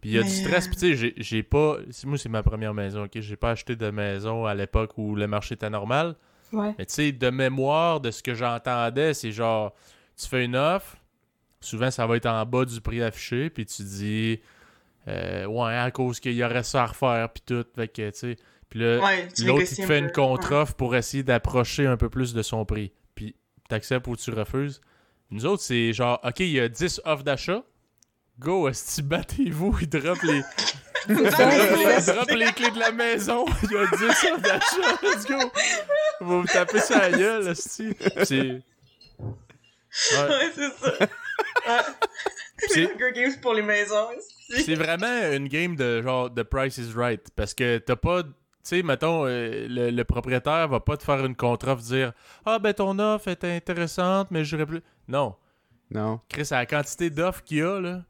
Speaker 1: Puis il y a du stress,
Speaker 2: euh,
Speaker 1: puis tu sais, j'ai- pas. Moi, c'est ma première maison, ok? J'ai pas acheté de maison à l'époque où le marché était normal.
Speaker 4: Ouais.
Speaker 1: Mais tu sais, de mémoire, de ce que j'entendais, c'est genre, tu fais une offre, souvent ça va être en bas du prix affiché, puis tu dis, euh, ouais, à cause qu'il y aurait ça à refaire, puis tout, fait que, tu sais. Puis là,
Speaker 2: Ouais,
Speaker 1: l'autre, il te fait une contre-offre pour essayer d'approcher un peu plus de son prix. T'acceptes ou tu refuses. Nous autres, c'est genre, OK, il y a 10 offres d'achat. Go, esti, battez-vous, il drop les, [LAUGHS] il drop les clés de la maison. [LAUGHS] Il y a 10 offres d'achat, let's go. Vous me tapez ça à la gueule, esti. C'est... Ouais. [LAUGHS]
Speaker 2: Ouais, c'est ça. Ouais.
Speaker 1: C'est-
Speaker 2: Games pour les maisons.
Speaker 1: C'est vraiment une game de genre de Price is Right. Parce que t'as pas. Tu sais, mettons, euh, le, le propriétaire va pas te faire une contre-offre dire Ah, ben ton offre est intéressante, mais j'aurais plus. Non.
Speaker 3: Non.
Speaker 1: Chris, à la quantité d'offres qu'il y a, là,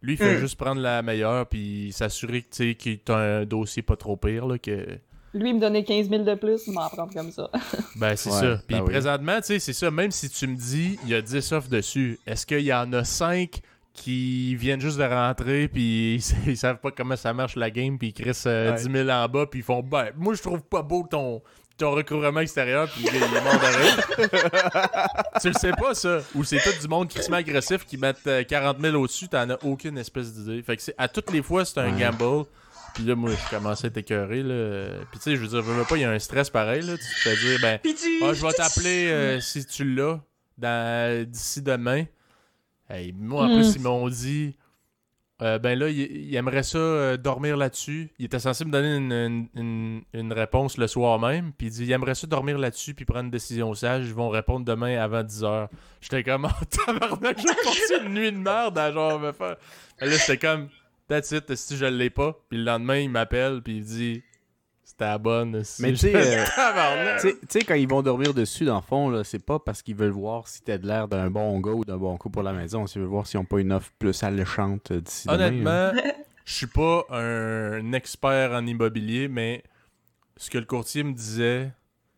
Speaker 1: lui, il fait
Speaker 2: Mm.
Speaker 1: juste prendre la meilleure puis s'assurer que, tu sais, qu'il t'a un dossier pas trop pire, là, que.
Speaker 4: Lui, il me donnait 15 000 de plus, il m'en prendre comme ça. [LAUGHS]
Speaker 1: Ben, c'est
Speaker 3: Ouais,
Speaker 1: ça. Puis
Speaker 3: ben oui.
Speaker 1: présentement, tu sais, c'est ça. Même si tu me dis, il y a 10 offres dessus, est-ce qu'il y en a 5 qui viennent juste de rentrer, puis ils, ils savent pas comment ça marche la game, puis ils crissent euh,
Speaker 3: Ouais.
Speaker 1: 10 000 en bas, puis ils font, ben, moi, je trouve pas beau ton, ton recouvrement extérieur, puis il est mort de rire. [LAUGHS] tu le sais pas, ça? Ou c'est tout du monde crissement agressif qui mettent euh, 40 000 au-dessus, t'en as aucune espèce d'idée. Fait que c'est, à toutes les fois, c'est un
Speaker 3: Ouais.
Speaker 1: gamble. Puis là, moi, je commençais à être écœuré, là. Puis tu sais, je veux dire, je veux pas, il y a un stress pareil, là. Tu te fais dire, ben, ah, je vais [LAUGHS] t'appeler euh, si tu l'as dans- d'ici demain. Hey, moi, en
Speaker 4: Mm.
Speaker 1: plus, ils m'ont dit euh, ben là, il, il aimerait ça euh, dormir là-dessus. Il était censé me donner une, une- une- une réponse le soir même. Puis il dit il aimerait ça dormir là-dessus puis prendre une décision sage. Ils vont répondre demain avant 10h. J'étais comme [LAUGHS] oh, tabarnak, j'ai passé une nuit de merde à genre me faire. Et là, j'étais comme That's it, si je l'ai pas. Puis le lendemain, il m'appelle puis il dit C'était la bonne. si
Speaker 3: Mais tu
Speaker 1: je-
Speaker 3: sais, euh. [LAUGHS] Tu sais- tu sais, quand ils vont dormir dessus, dans le fond, là, c'est pas parce qu'ils veulent voir si t'as de l'air d'un bon gars ou d'un bon coup pour la maison. C'est veulent voir s'ils ont pas une offre plus alléchante euh, d'ici demain. hein.
Speaker 1: Honnêtement, [LAUGHS] je suis pas un expert en immobilier, mais ce que le courtier me disait,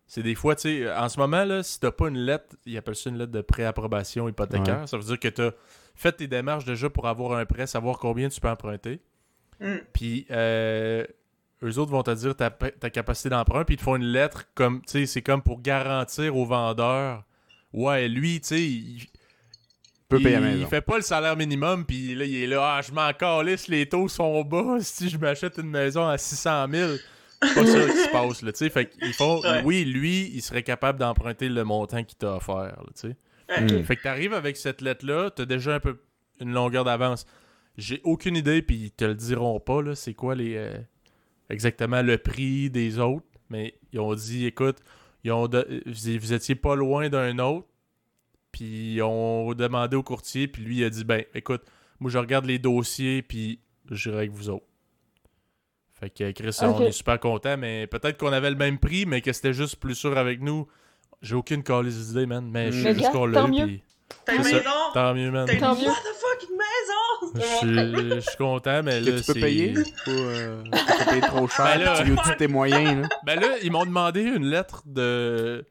Speaker 1: c'est des fois, tu sais, en ce moment, là, si t'as pas une lettre, il appelle ça une lettre de préapprobation hypothécaire, ça veut dire que t'as fait tes démarches déjà pour avoir un prêt, savoir combien tu peux emprunter.
Speaker 2: Mm.
Speaker 1: Puis, euh, eux autres vont te dire ta, ta capacité d'emprunt, puis ils te font une lettre comme, tu sais, c'est comme pour garantir au vendeur. Ouais, lui, tu sais, il,
Speaker 3: peut payer
Speaker 1: il,
Speaker 3: la maison.
Speaker 1: il fait pas le salaire minimum, puis là, il est là, ah, je m'en calisse, les taux sont bas, [LAUGHS] si je m'achète une maison à 600 000. C'est pas ça qui se passe, là, tu sais. Fait qu'ils font,
Speaker 2: Ouais.
Speaker 1: oui, lui, il serait capable d'emprunter le montant qu'il t'a offert, tu sais.
Speaker 2: Ok.
Speaker 3: Mm.
Speaker 1: Fait que t'arrives avec cette lettre-là, t'as déjà un peu une longueur d'avance. J'ai aucune idée, puis ils te le diront pas, là, c'est quoi les euh, exactement le prix des autres. Mais ils ont dit, écoute, ils ont de- vous étiez pas loin d'un autre, puis ils ont demandé au courtier, puis lui il a dit, ben, écoute, moi je regarde les dossiers, puis j'irai avec vous autres. Fait que Chris, on est super content, mais peut-être qu'on avait le même prix, mais que c'était juste plus sûr avec nous. J'ai aucune calice d'idée, man. Mais je
Speaker 3: Mais
Speaker 1: sais juste qu'on l'a
Speaker 4: tant
Speaker 1: eu, tant mieux, man.
Speaker 4: Tant mieux.
Speaker 2: what the fuck, une maison? [LAUGHS]
Speaker 1: Je suis- content, mais
Speaker 3: Que
Speaker 1: là,
Speaker 3: tu peux
Speaker 1: c'est-
Speaker 3: payer? Ou euh, tu peux payer trop cher,
Speaker 1: Ben là-
Speaker 3: tu de tes moyens. Là?
Speaker 1: Ben là, ils m'ont demandé une lettre de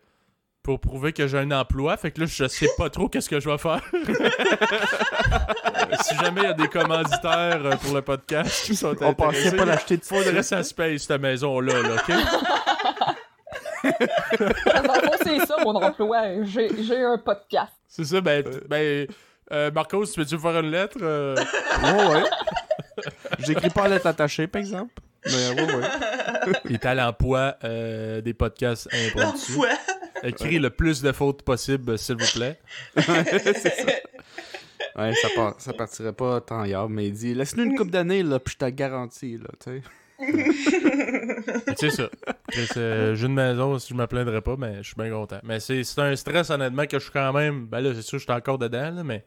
Speaker 1: pour prouver que j'ai un emploi. Fait que là, je sais pas trop qu'est-ce que je vais faire. [LAUGHS] si jamais il y a des commanditaires euh, pour le podcast qui sont
Speaker 3: On pensait pas l'acheter de
Speaker 1: faudrait
Speaker 3: faudrait
Speaker 1: que ça se paye, cette maison-là, là, OK?
Speaker 4: C'est ça mon emploi. J'ai un podcast.
Speaker 1: C'est ça, ben... ben euh, Marcos, tu peux-tu me faire une lettre? euh? [LAUGHS]
Speaker 3: Ouais, ouais. J'écris pas à lettre attachée, par exemple. Mais ouais, ouais.
Speaker 1: Il est à l'emploi euh, des podcasts impromptus.
Speaker 2: L'emploi.
Speaker 1: Écris le plus de fautes possible, s'il vous plaît.
Speaker 3: Ouais, ça, part, ça partirait pas tant hier, mais il dit laisse-nous une coupe d'années, là, puis je te garantis, là, tu sais.
Speaker 1: c'est ça. C'est euh, jeu de maison, si je me plaindrais pas, mais je suis bien content. Mais c'est c'est un stress, honnêtement, que je suis quand même. Ben là, c'est sûr, je suis encore dedans, là, mais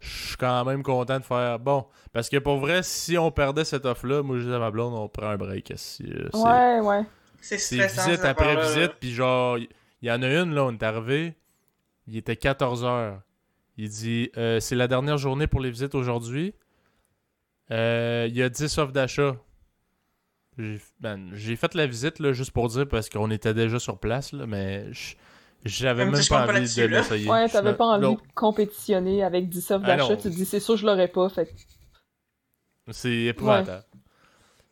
Speaker 1: je suis quand même content de faire. Bon, parce que pour vrai, si on perdait cette offre-là, moi, je disais à ma blonde, on prend un break. Si, euh, c'est-
Speaker 4: Ouais, ouais.
Speaker 2: C'est
Speaker 1: C'est
Speaker 2: stressant.
Speaker 1: visite après visite, puis genre, il y, en a une, là, on est arrivé, il était 14h. Il dit euh, C'est la dernière journée pour les visites aujourd'hui. Euh, Il y a 10 offres d'achat. J'ai ben, j'ai fait la visite, là, juste pour dire, parce qu'on était déjà sur place, là, mais je- j'avais
Speaker 2: Même si
Speaker 1: pas envie de l'essayer.
Speaker 4: Ouais, t'avais pas envie de compétitionner avec 10 offres
Speaker 1: Ah
Speaker 4: d'achat. tu te dis, c'est sûr, je l'aurais pas. Fait que-
Speaker 1: C'est épouvantable.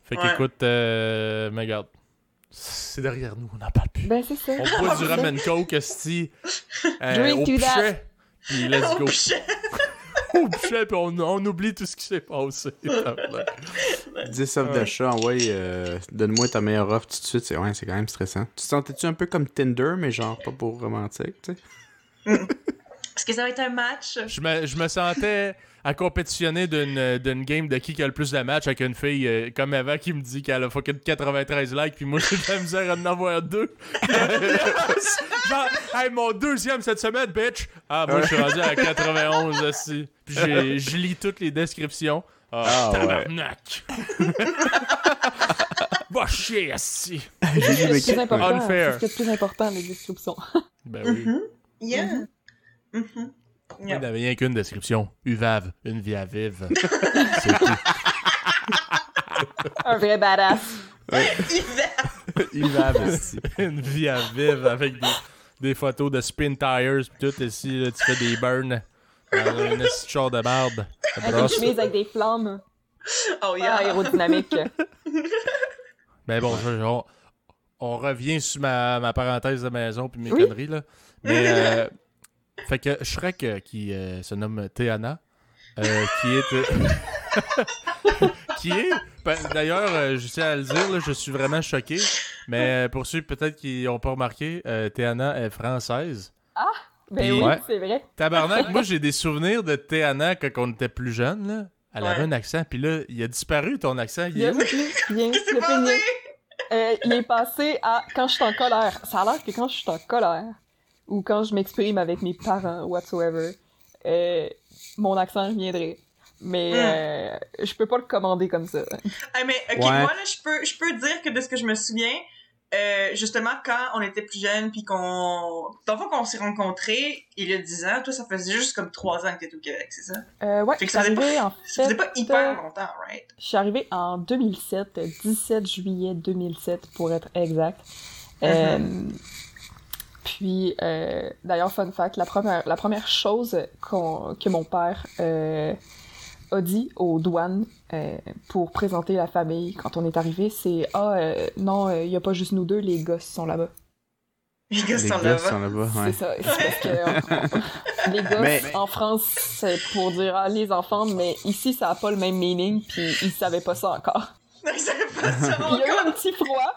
Speaker 1: Fait qu'écoute, euh, mais regarde, c'est derrière nous, on n'en parle plus.
Speaker 4: Ben, c'est ça.
Speaker 1: On boit du [LAUGHS] ramen coke, esti, euh,
Speaker 4: Drink
Speaker 1: au
Speaker 4: to that.
Speaker 1: pichet, puis let's
Speaker 2: Oh,
Speaker 1: go. Au puis on, on oublie tout ce qui s'est passé. [LAUGHS]
Speaker 3: 10 offres
Speaker 1: Ouais.
Speaker 3: d'achat, ouais, euh, donne-moi ta meilleure offre tout de suite, c'est ouais, c'est quand même stressant. Tu te sentais-tu un peu comme Tinder, mais genre pas pour romantique, tu sais?
Speaker 2: Est-ce que ça va être un match?
Speaker 1: je, me, je me sentais à compétitionner d'une d'une game de qui qui a le plus de matchs avec une fille euh, comme Eva qui me dit qu'elle a fucking 93 likes, puis moi j'ai de la misère à en avoir deux. Yes! [LAUGHS] Genre, hey, mon deuxième cette semaine, bitch! Ah, moi je suis rendu à 91 aussi. Puis j'ai- je lis toutes les descriptions. Ah,
Speaker 3: Ah, ouais.
Speaker 1: tabarnak! [LAUGHS] Va chier, assis!
Speaker 3: J'ai
Speaker 4: C'est
Speaker 3: lu
Speaker 4: ce
Speaker 3: mes
Speaker 4: qui est plus important.
Speaker 1: Unfair.
Speaker 4: C'est le plus important, les descriptions.
Speaker 1: Ben oui.
Speaker 2: Mhm. Yeah. Mhm.
Speaker 1: Il
Speaker 2: Yeah.
Speaker 1: n'y avait rien qu'une description. Uvave, une vie à vivre. [LAUGHS] C'est tout.
Speaker 4: Un vrai badass.
Speaker 3: Va esti. [LAUGHS]
Speaker 1: une vie à vivre avec des, des photos de spin tires pis tout ici là, tu fais des burns dans un esti de char de Ça
Speaker 4: Avec une chemise avec des flammes.
Speaker 2: Oh
Speaker 4: Ah,
Speaker 2: yeah.
Speaker 4: aérodynamique.
Speaker 1: mais [LAUGHS] bon je- on, on revient sur ma, ma parenthèse de maison puis mes
Speaker 4: Oui.
Speaker 1: conneries là mais euh, fait que Shrek euh, qui euh, se nomme Théana euh, qui est euh, [LAUGHS] qui est ben, d'ailleurs euh, je tiens à le dire là, je suis vraiment choqué mais euh, pour ceux peut-être qui n'ont pas remarqué euh, Théana est française
Speaker 4: Ben
Speaker 1: Puis-
Speaker 4: oui,
Speaker 1: Ouais.
Speaker 4: c'est vrai.
Speaker 1: Tabarnak, moi j'ai des souvenirs de Théana quand on était plus jeune, là. Elle
Speaker 2: Ouais.
Speaker 1: avait un accent, puis là, il a disparu ton accent. Il
Speaker 4: Il
Speaker 1: est où?
Speaker 2: Qu'est-ce qui s'est passé?
Speaker 4: Euh, il est passé à quand je suis en colère. Ça a l'air que quand je suis en colère, ou quand je m'exprime avec mes parents, whatsoever, euh, mon accent reviendrait. Mais
Speaker 2: Hmm.
Speaker 4: euh, je peux pas le commander comme ça.
Speaker 2: Ah, mais, ok,
Speaker 3: Ouais.
Speaker 2: moi, là, je peux, je peux dire que de ce que je me souviens, euh, justement, quand on était plus jeunes, puis qu'on... Dans qu'on s'est rencontrés, il y a 10 ans, toi, ça faisait juste comme 3 ans que t'étais au Québec, c'est ça?
Speaker 4: Euh, ouais,
Speaker 2: Fait que ça faisait
Speaker 4: arrivée en
Speaker 2: Ça faisait
Speaker 4: fait...
Speaker 2: pas hyper longtemps, right?
Speaker 4: Je suis arrivée en 2007, 17 juillet 2007 pour être exact. Euh, puis, euh, d'ailleurs, fun fact, la première, la première chose que mon père euh, a dit aux douanes euh, pour présenter la famille quand on est arrivé, c'est Ah, euh, non, il n'y a pas juste nous deux, les gosses sont là-bas.
Speaker 2: Les gars
Speaker 3: Les
Speaker 2: sont là-bas.
Speaker 3: sont là-bas, ouais.
Speaker 4: C'est ça. C'est parce que on- les gosses
Speaker 3: Mais-
Speaker 4: en France, c'est pour dire ah, les enfants, mais ici, ça n'a pas le même meaning, puis ils savaient pas ça encore. [LAUGHS]
Speaker 2: Ils savaient pas ça
Speaker 4: Il y a eu
Speaker 2: encore. [LAUGHS]
Speaker 4: un petit froid,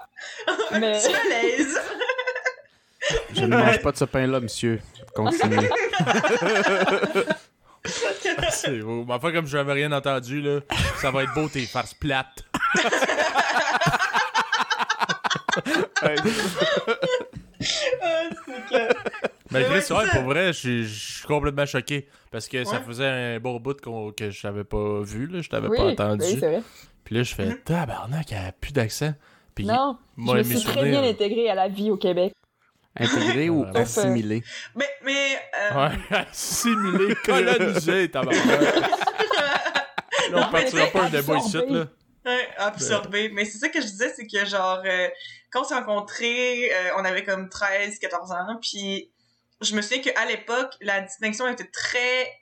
Speaker 4: mais-
Speaker 2: malaise.
Speaker 3: Je ne mange pas de ce pain-là, monsieur. Continue.
Speaker 1: C'est beau. Mais enfin, comme je n'avais rien entendu, là, ça va être beau tes farces plates.
Speaker 2: Ah, ouais, ça.
Speaker 1: pour vrai, je suis- complètement choqué. Parce que ça faisait un bon bout qu'on- que je t'avais pas vu, là, je t'avais
Speaker 4: oui,
Speaker 1: pas entendu.
Speaker 4: vrai.
Speaker 1: Puis là, je fais
Speaker 2: Mhm.
Speaker 1: tabarnak, elle a plus d'accent. Puis
Speaker 4: Non,
Speaker 1: moi,
Speaker 4: je me suis très bien intégrée à la vie au Québec.
Speaker 3: Intégré ou assimilé?
Speaker 2: Mais, mais, euh,
Speaker 1: Ouais, [LAUGHS] assimilé, [LAUGHS] colonisé, tabarnak. Là, on partira pas un débat ici, là.
Speaker 2: Ouais, absorbé. Mais c'est ça que je disais, c'est que genre, euh, quand on s'est rencontrés, euh, on avait comme 13, 14 ans, puis je me souviens qu'à l'époque, la distinction était très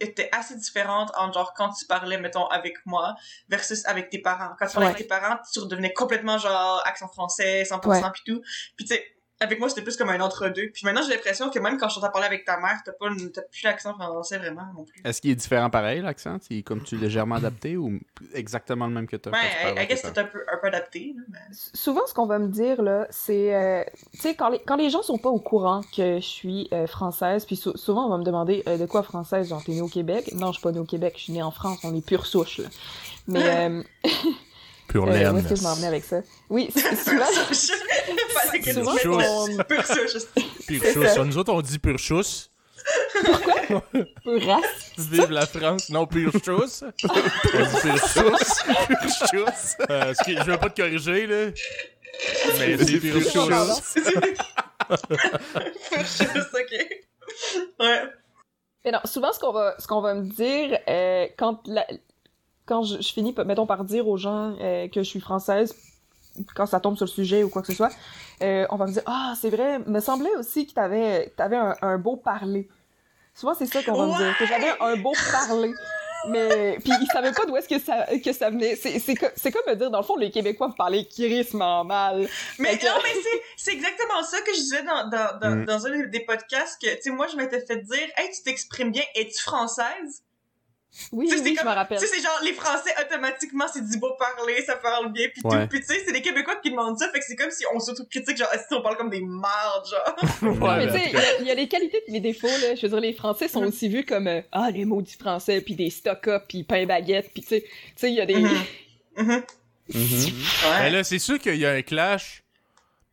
Speaker 2: était assez différente entre genre quand tu parlais mettons avec moi versus avec tes parents quand tu parlais
Speaker 4: Ouais.
Speaker 2: avec tes parents tu redevenais complètement genre accent français 100%
Speaker 4: Ouais.
Speaker 2: puis tout puis tu sais avec moi, c'était plus comme un entre-deux. Puis maintenant, j'ai l'impression que même quand je t'entends parler avec ta mère, t'as pas une- t'as plus l'accent français vraiment non plus.
Speaker 3: Est-ce qu'il est différent pareil, l'accent? Il est comme tu légèrement adapté ou exactement le même que toi?
Speaker 2: Ouais,
Speaker 3: parles
Speaker 2: I, I
Speaker 3: avec
Speaker 2: guess
Speaker 3: tes
Speaker 2: c'est un peu, un peu adapté. Là, mais...
Speaker 4: Souvent, ce qu'on va me dire, là, c'est... euh, tu sais, quand les, quand les gens sont pas au courant que je suis euh, française, puis sou- souvent, on va me demander euh, de quoi française? Genre, t'es née au Québec? Non, je suis pas née au Québec, je suis née en France, on est pure souche, là. Mais, [LAUGHS] euh, [LAUGHS]
Speaker 1: Pure
Speaker 4: euh,
Speaker 1: laine.
Speaker 4: où est-ce que je m'en venais avec ça? Oui, [LAUGHS] souvent... Souvent, on...
Speaker 1: Pure
Speaker 4: C'est
Speaker 1: chousse.
Speaker 4: ça.
Speaker 1: Ça, Nous autres, on dit pure chousse.
Speaker 4: peu race?
Speaker 1: Vive la France. Non, pure chousse. [LAUGHS] on dit pure chousse. Pure chousse. Euh, je veux pas te corriger, là. Mais c'est pure
Speaker 3: Pure
Speaker 1: chousse.
Speaker 2: Pur juste, ok. Ouais.
Speaker 4: Mais non, souvent, ce qu'on va, ce qu'on va me dire, euh, quand, la- quand je, je finis, mettons, par dire aux gens euh, que je suis française, quand ça tombe sur le sujet ou quoi que ce soit, euh, on va me dire Ah, c'est vrai, me semblait aussi que t'avais avais un, un beau parler. Souvent, c'est ça qu'on va me dire, que j'avais un beau parler. Mais, puis ils savaient pas d'où est-ce que ça, que ça venait. C'est c'est co- c'est comme me dire, dans le fond, les Québécois vous parlez crissement mal.
Speaker 2: Mais
Speaker 4: que-
Speaker 2: non, mais c'est, c'est exactement ça que je disais dans, dans, dans,
Speaker 3: Mm.
Speaker 2: dans un des podcasts que, tu sais, moi, je m'étais fait dire, hey, tu t'exprimes bien, es-tu française?
Speaker 4: Oui,
Speaker 2: Tu sais,
Speaker 4: oui,
Speaker 2: c'est
Speaker 4: je
Speaker 2: comme-
Speaker 4: me rappelle.
Speaker 2: Tu sais, c'est genre, les Français, automatiquement, c'est du beau parler, ça parle bien, pis
Speaker 3: Ouais.
Speaker 2: tout. Pis tu sais, c'est les Québécois qui demandent ça, fait que c'est comme si on s'auto-critique, genre, si on parle comme des mardes, genre? [LAUGHS]
Speaker 1: Ouais,
Speaker 4: Non, mais
Speaker 1: mais
Speaker 4: tu sais, il y a- il y, a les qualités et les défauts, là. Je veux dire, les Français sont aussi vus comme, euh, ah, les maudits Français, puis des stock-up, puis pain baguette, puis tu sais, tu sais, il y a des...
Speaker 2: Mhm. Mhm. [LAUGHS]
Speaker 3: Mhm.
Speaker 1: Mais
Speaker 2: Ouais.
Speaker 1: là, c'est sûr qu'il y a un clash.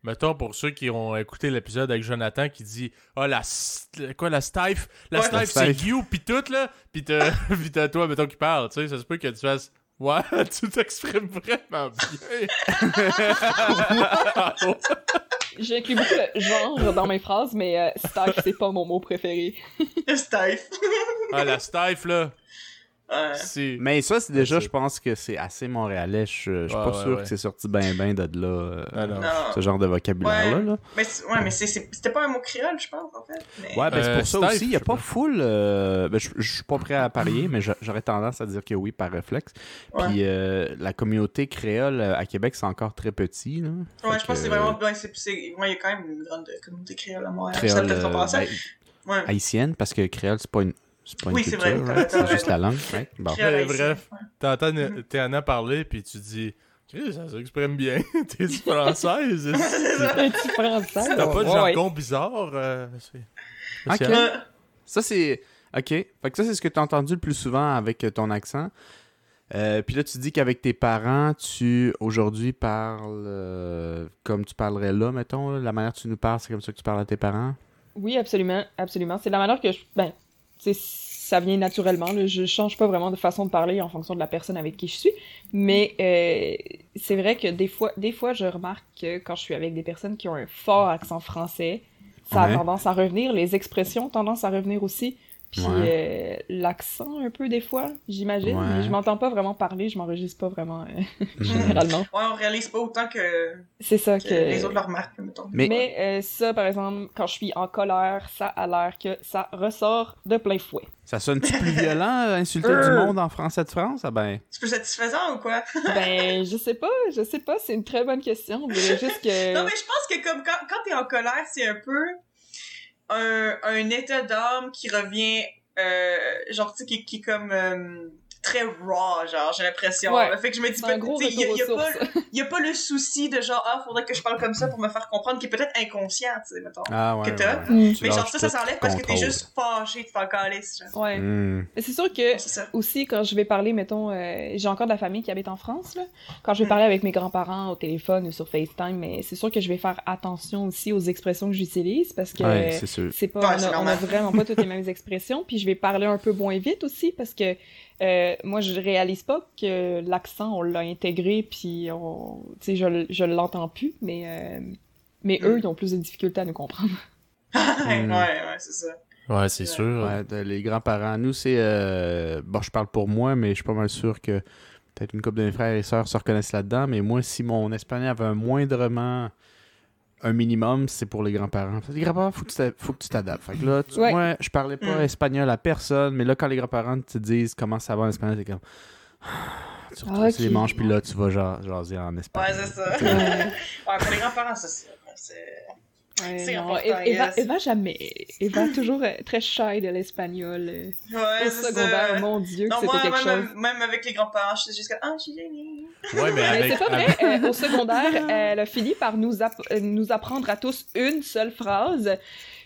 Speaker 1: Mettons, pour ceux qui ont écouté l'épisode avec Jonathan qui dit Ah, la. st- Quoi, la stife? La
Speaker 2: Ouais.
Speaker 1: stife,
Speaker 3: La
Speaker 1: c'est
Speaker 3: stife.
Speaker 1: you, pis tout, là. Pis t'as [LAUGHS] pis t'as toi, mettons, qui parle. Tu sais, ça se peut que tu fasses. Ouais, [LAUGHS] tu t'exprimes vraiment bien. [LAUGHS]
Speaker 4: J'inclus beaucoup le genre dans mes phrases, mais euh, staff, c'est pas mon mot préféré.
Speaker 2: Steph.
Speaker 1: ah, la stife, là.
Speaker 2: Ouais.
Speaker 3: Mais ça, c'est déjà, je pense que c'est assez montréalais. Je je suis
Speaker 1: Ouais,
Speaker 3: pas
Speaker 1: ouais,
Speaker 3: sûr
Speaker 1: ouais.
Speaker 3: que c'est sorti ben ben de là, euh,
Speaker 1: Ah,
Speaker 3: ce genre de vocabulaire-là.
Speaker 2: Ouais.
Speaker 3: là.
Speaker 2: Mais, ouais, mais c'était pas un mot créole, je pense, en fait. Mais...
Speaker 3: Ouais, ben c'est
Speaker 1: Euh,
Speaker 3: pour ça
Speaker 1: Steph,
Speaker 3: aussi. Il n'y a pas full. euh, ben, je, je suis pas prêt à parier, mais j'aurais tendance à dire que oui par réflexe.
Speaker 2: Ouais.
Speaker 3: Puis euh, la communauté créole euh, à Québec, c'est encore très petit. Là.
Speaker 2: Ouais,
Speaker 3: Fait
Speaker 2: je pense que c'est vraiment. Il y a quand même une grande communauté créole à Montréal. ça
Speaker 3: Créole
Speaker 2: peut-être
Speaker 3: euh, ben,
Speaker 2: Ouais.
Speaker 3: haïtienne, parce que créole, c'est pas une, c'est pas une
Speaker 2: Oui, c'est vrai,
Speaker 3: right?
Speaker 2: t'as- t'as
Speaker 3: C'est juste la langue. right? Bon.
Speaker 1: Bref. T'entends. Théana parler, pis tu dis ça s'exprime bien. [LAUGHS] T'es française. [LAUGHS]
Speaker 4: Un petit français.
Speaker 1: T'as pas de jargon bizarre. euh, c'est-
Speaker 3: Ok.
Speaker 2: Ouais.
Speaker 3: Ça, c'est. Ok. Fait que ça, c'est ce que tu as entendu le plus souvent avec euh, ton accent. Euh, puis là, tu dis qu'avec tes parents, tu aujourd'hui parles euh, comme tu parlerais là, mettons. là. La manière que tu nous parles, c'est comme ça que tu parles à tes parents?
Speaker 4: Oui, absolument, absolument. C'est la manière que je... Ben, ça vient naturellement, là. Je change pas vraiment de façon de parler en fonction de la personne avec qui je suis. Mais euh, c'est vrai que des fois, des fois, je remarque que quand je suis avec des personnes qui ont un fort accent français, ça
Speaker 3: Ouais.
Speaker 4: a tendance à revenir. Les expressions ont tendance à revenir aussi. Puis euh, l'accent un peu des fois, j'imagine.
Speaker 3: Ouais.
Speaker 4: Mais je m'entends pas vraiment parler, je m'enregistre pas vraiment euh, [LAUGHS] généralement.
Speaker 2: Ouais, on réalise pas autant que,
Speaker 4: C'est ça
Speaker 2: que
Speaker 4: que...
Speaker 2: les autres le remarquent, mettons.
Speaker 3: Mais-
Speaker 4: Mais euh, ça, par exemple, quand je suis en colère, ça a l'air que ça ressort de plein fouet.
Speaker 3: Ça sonne-tu plus violent, insulter du monde en français de France? Ah ben.
Speaker 2: C'est plus satisfaisant ou quoi? [LAUGHS]
Speaker 4: Ben, je sais pas, je sais pas, c'est une très bonne question. Juste que.
Speaker 2: Non, mais je pense que comme quand, quand t'es en colère, c'est un peu un, un état d'âme qui revient, euh, genre, tu sais, qui, qui comme euh, très raw, genre, j'ai l'impression.
Speaker 4: Ouais.
Speaker 2: Fait que je me dis
Speaker 4: C'est
Speaker 2: pas,
Speaker 4: un gros
Speaker 2: tu sais, y a, a pas,
Speaker 4: sources.
Speaker 2: y a pas le souci de genre, ah, faudrait que je parle comme ça pour me faire comprendre, qui est peut-être inconscient, tu sais, mettons.
Speaker 3: Ah ouais.
Speaker 2: Que t'as.
Speaker 3: ouais.
Speaker 4: Mm.
Speaker 2: Mais genre, ça, ça s'enlève parce que t'es juste fâché, tu t'en genre.
Speaker 4: Ouais.
Speaker 3: Hmm.
Speaker 4: Mais c'est sûr que aussi quand je vais parler, mettons, euh, j'ai encore de la famille qui habite en France, là. Quand je vais
Speaker 2: Mm.
Speaker 4: parler avec mes grands-parents au téléphone ou sur FaceTime, mais c'est sûr que je vais faire attention aussi aux expressions que j'utilise parce que.
Speaker 3: Ouais, c'est
Speaker 4: pas,
Speaker 2: Ouais,
Speaker 4: on, a, on a vraiment pas toutes les [LAUGHS] mêmes expressions, puis je vais parler un peu moins vite aussi parce que euh, moi je réalise pas que l'accent on l'a intégré puis on, tu sais je, je l'entends plus, mais euh, mais
Speaker 2: Mm.
Speaker 4: eux ils ont plus de difficultés à nous comprendre. [LAUGHS]
Speaker 2: ouais,
Speaker 3: Mm.
Speaker 2: ouais, c'est ça.
Speaker 1: Ouais, c'est
Speaker 2: Ouais.
Speaker 1: sûr.
Speaker 3: Ouais, les grands-parents. Nous, c'est. euh, Bon, je parle pour moi, mais je suis pas mal sûr que peut-être une couple de mes frères et sœurs se reconnaissent là-dedans. Mais moi, si mon espagnol avait un moindrement. Un minimum, c'est pour les grands-parents. Les grands-parents, faut que tu t'a- faut que tu t'adaptes. Fait que là, tu-
Speaker 4: Ouais.
Speaker 3: moi, je parlais pas
Speaker 2: Mm.
Speaker 3: espagnol à personne, mais là, quand les grands-parents te disent comment ça va en espagnol, t'es comme. [SIGHS] Tu retrousses
Speaker 4: Ok.
Speaker 3: les manches, puis là, tu vas ja- jaser en espagnol.
Speaker 2: Ouais, c'est ça.
Speaker 4: Ouais.
Speaker 2: Ouais, pour les grands-parents, c'est ça. C'est...
Speaker 4: Ouais,
Speaker 2: C'est
Speaker 4: non,
Speaker 2: important,
Speaker 4: Eva,
Speaker 2: yes.
Speaker 4: Eva, jamais. Eva, toujours euh, très shy de l'espagnol.
Speaker 2: Ouais,
Speaker 4: Au secondaire,
Speaker 2: ça.
Speaker 4: mon Dieu, que c'était quelque
Speaker 2: même,
Speaker 4: chose.
Speaker 2: même avec les grands-parents, je suis juste comme, ah, je suis gênée.
Speaker 1: Ouais, mais avec.
Speaker 4: c'est pas vrai. euh, au secondaire, [LAUGHS] elle a fini par nous, app- euh, nous apprendre à tous une seule phrase.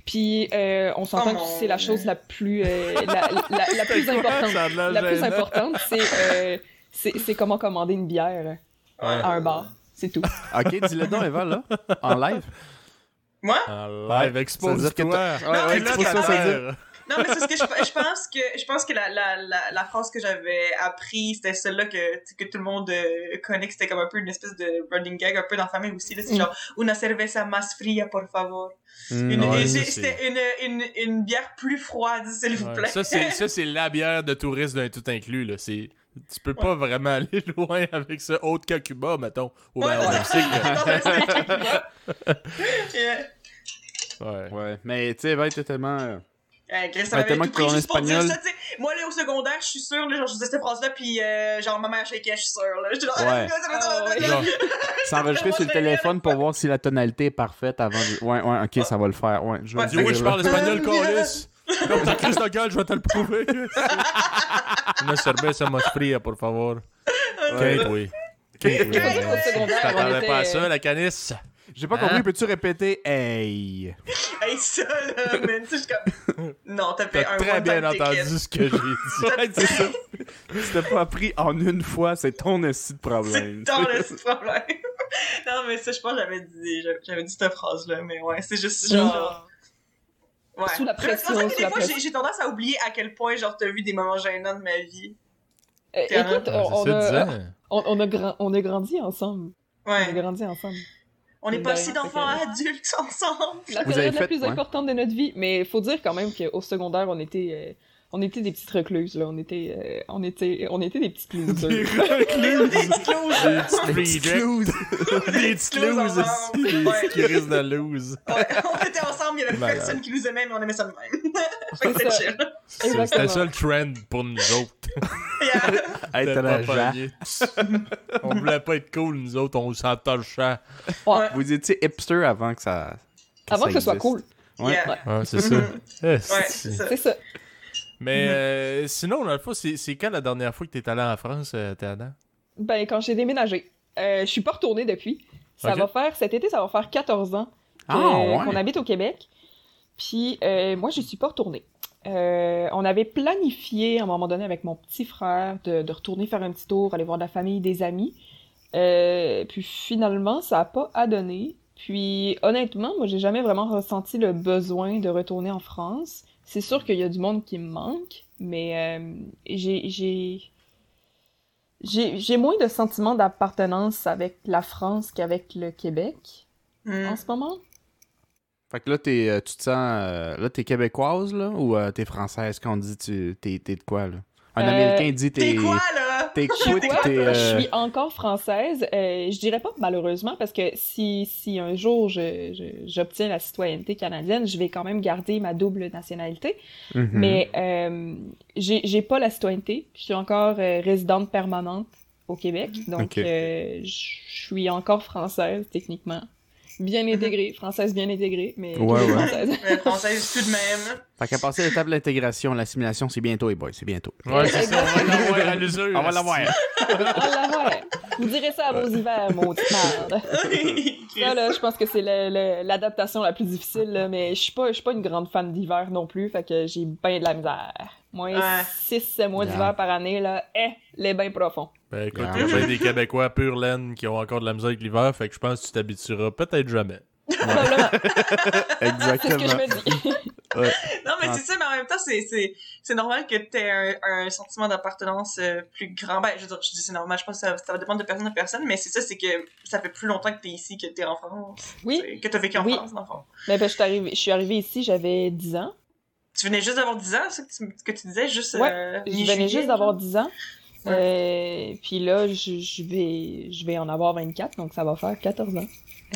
Speaker 4: Puis euh, on s'entend
Speaker 2: Oh
Speaker 4: que c'est la chose la plus, euh, la, la- la [LAUGHS] plus importante. La plus
Speaker 1: gênant.
Speaker 4: importante, c'est euh, c'est c'est comment commander une bière à un bar. C'est tout.
Speaker 3: Ok, dis-le donc, Eva, là, en live.
Speaker 2: Moi?
Speaker 1: En live, expose-toi.
Speaker 3: Ouais,
Speaker 2: ouais,
Speaker 3: ça, veut
Speaker 1: mère.
Speaker 2: Non, mais c'est ce que je, je pense que je pense que la, la, la, la phrase que j'avais appris, c'était celle-là que, que tout le monde euh, connaît, que c'était comme un peu une espèce de running gag, un peu dans la famille aussi. là, C'est
Speaker 4: Mm.
Speaker 2: genre, una cerveza más fría, por favor.
Speaker 3: Hmm.
Speaker 2: Une,
Speaker 1: Ouais,
Speaker 2: c'était une, une, une bière plus froide, s'il vous
Speaker 1: Ouais,
Speaker 2: plaît.
Speaker 1: Ça, c'est, [LAUGHS] ça, c'est la bière de touriste d'un tout inclus, là. C'est... Tu peux pas vraiment aller [LAUGHS] loin avec ça, autre qu'à Cuba, mettons. Ou ben,
Speaker 2: Ouais. Yeah. [LAUGHS]
Speaker 1: Ouais.
Speaker 3: Ouais, mais tu sais, Eva était tellement. euh,
Speaker 2: Euh, Chris, ça
Speaker 3: Ouais, tellement
Speaker 2: tout
Speaker 3: que
Speaker 2: pris
Speaker 3: ton
Speaker 2: juste pour dire
Speaker 3: espagnol-
Speaker 2: ça, tu sais. Moi, là, au secondaire, je suis sûre, là, genre, je disais cette phrase-là, puis euh, genre, ma mère shakeait, je suis sûre, là. J'étais [LAUGHS] genre,
Speaker 3: Ouais.
Speaker 2: Ah,
Speaker 3: S'enregistrer sur le téléphone pour voir si la tonalité est parfaite avant de. Ouais, ouais, ok, ça va le faire. Ouais, je
Speaker 2: Ouais,
Speaker 1: dis oui, je parle espagnol, Colis. Ça, Chris de gueule, je vais te le prouver. [LAUGHS] Una cerveza más fría, por favor. Quinte, oui. Quinte, oui. T'attendais pas à ça, la canisse?
Speaker 3: J'ai pas
Speaker 1: Hein?
Speaker 3: compris, peux-tu répéter Hey?
Speaker 2: Hey, ça, là, man, tu sais, je suis comme... Non, t'as fait un
Speaker 1: très bien entendu ce que j'ai dit. [LAUGHS]
Speaker 3: Ouais, c'est ça. Si t'as pas appris en une fois, c'est ton esti de problème.
Speaker 2: C'est dans [LAUGHS] le problème. non, mais ça, je pense que j'avais dit, j'avais- j'avais dit cette phrase-là, mais ouais, c'est juste genre... Ouais.
Speaker 4: Sous la
Speaker 2: Mais c'est pour
Speaker 4: pression,
Speaker 2: ça que des fois, j'ai- j'ai tendance à oublier à quel point, genre, t'as vu des moments gênants de ma vie.
Speaker 4: Euh, écoute, on, on a, on, on a on a grandi ensemble. On a grandi ensemble.
Speaker 2: On est passé d'enfants à adultes [LAUGHS] ensemble.
Speaker 4: La période la
Speaker 3: fait-
Speaker 4: plus
Speaker 3: ouais.
Speaker 4: importante de notre vie. Mais faut dire quand même qu'au secondaire, on était, euh, on était des petites recluses. Là. On, était, euh, on, était, on était des petites [LAUGHS] losers.
Speaker 2: Des petites clauses.
Speaker 1: Des petites rejects.
Speaker 3: Excuse.
Speaker 1: Des petites loses
Speaker 2: ensemble.
Speaker 1: aussi. Des
Speaker 2: Ouais.
Speaker 1: petites crises de lose.
Speaker 2: Ouais, on était ensemble, il y avait
Speaker 1: Malade.
Speaker 2: personne qui nous aimait, mais on aimait ça de même. [LAUGHS] fait que
Speaker 4: C'est
Speaker 2: c'était chill.
Speaker 1: C'était ça le trend pour nous autres. [LAUGHS]
Speaker 2: Yeah.
Speaker 3: Être à.
Speaker 1: On voulait pas être cool, nous autres, on s'entorchait.
Speaker 4: Ouais.
Speaker 3: Vous étiez hipster avant que ça.
Speaker 4: Avant que ce soit cool.
Speaker 3: Ouais.
Speaker 2: Yeah.
Speaker 1: Ouais, c'est ça.
Speaker 2: Ouais,
Speaker 1: c'est
Speaker 2: ça.
Speaker 1: Mais euh, sinon, dans le fond, c'est quand la dernière fois que t'es allé en France, euh, Théana?
Speaker 4: Ben, quand j'ai déménagé. Euh, je suis pas retournée depuis. Ça va faire, cet été, ça va faire 14 ans
Speaker 3: Ah,
Speaker 4: euh,
Speaker 3: ouais.
Speaker 4: qu'on habite au Québec. Puis euh, moi, je suis pas retournée. Euh, on avait planifié à un moment donné avec mon petit frère de, de retourner faire un petit tour, aller voir de la famille, des amis. Euh, puis finalement, ça a pas à donner. Puis honnêtement, moi, j'ai jamais vraiment ressenti le besoin de retourner en France. C'est sûr qu'il y a du monde qui me manque, mais euh, j'ai j'ai j'ai j'ai moins de sentiments d'appartenance avec la France qu'avec le Québec
Speaker 2: Mm.
Speaker 4: en ce moment.
Speaker 3: Fait que là, t'es, euh, tu te sens. euh, là, t'es québécoise, là, ou euh, t'es française? Quand on dit tu, t'es, t'es de quoi, là? Un
Speaker 4: Euh,
Speaker 3: Américain dit t'es.
Speaker 2: T'es quoi, là?
Speaker 3: T'es
Speaker 4: Je suis. Je
Speaker 3: euh,
Speaker 4: suis encore française? Euh, je dirais pas malheureusement parce que si, si un jour j'obtiens la citoyenneté canadienne, je vais quand même garder ma double nationalité.
Speaker 3: mhm.
Speaker 4: Mais euh, j'ai pas la citoyenneté. Je suis encore euh, résidente permanente au Québec. Donc
Speaker 3: Ok.
Speaker 4: euh, je suis encore française techniquement. Bien intégrée, française bien intégrée, mais
Speaker 3: Ouais,
Speaker 4: française.
Speaker 2: Mais française tout de même.
Speaker 3: Fait qu'à passer l'étape de l'intégration, l'assimilation, c'est bientôt, les boys, c'est bientôt.
Speaker 1: Ouais, c'est ça, on va l'avoir [LAUGHS] à l'usure.
Speaker 3: On va l'avoir.
Speaker 4: On l'avoir. Vous direz ça à vos hivers, maudite merde. [LAUGHS] Ça, là, je pense que c'est l'adaptation la plus difficile, là, mais je suis pas, je suis pas une grande fan d'hiver non plus, fait que j'ai bien de la misère. Moi,
Speaker 2: Ouais.
Speaker 4: 6 mois
Speaker 3: Yeah.
Speaker 4: d'hiver par année, là, eh, les bains profonds.
Speaker 1: Ben écoute,
Speaker 3: Yeah.
Speaker 1: il y a bien des Québécois pur laine qui ont encore de la misère avec l'hiver, fait que je pense que tu t'habitueras peut-être jamais.
Speaker 4: Probablement, [LAUGHS] c'est
Speaker 3: Exactement.
Speaker 4: ce que je me dis. [LAUGHS]
Speaker 2: Non, mais
Speaker 3: Ah.
Speaker 2: c'est ça, mais en même temps, c'est, c'est, c'est normal que t'aies un, un sentiment d'appartenance euh, plus grand. Ben, je veux dire, je dis c'est normal, je pense que ça, ça va dépendre de personne à personne, mais c'est ça, c'est que ça fait plus longtemps que t'es ici que t'es en France.
Speaker 4: Oui.
Speaker 2: Tu sais, Que t'as vécu en
Speaker 4: Oui.
Speaker 2: France, dans le fond.
Speaker 4: Mais ben, je suis arrivée, je suis arrivée ici, j'avais 10 ans.
Speaker 2: Tu venais juste d'avoir 10 ans, c'est ça que tu, que tu disais, juste.
Speaker 4: Ouais,
Speaker 2: euh,
Speaker 4: Je venais juste d'avoir
Speaker 2: genre?
Speaker 4: 10 ans. Euh, puis là, je, je vais, je vais en avoir 24, donc ça va faire 14 ans.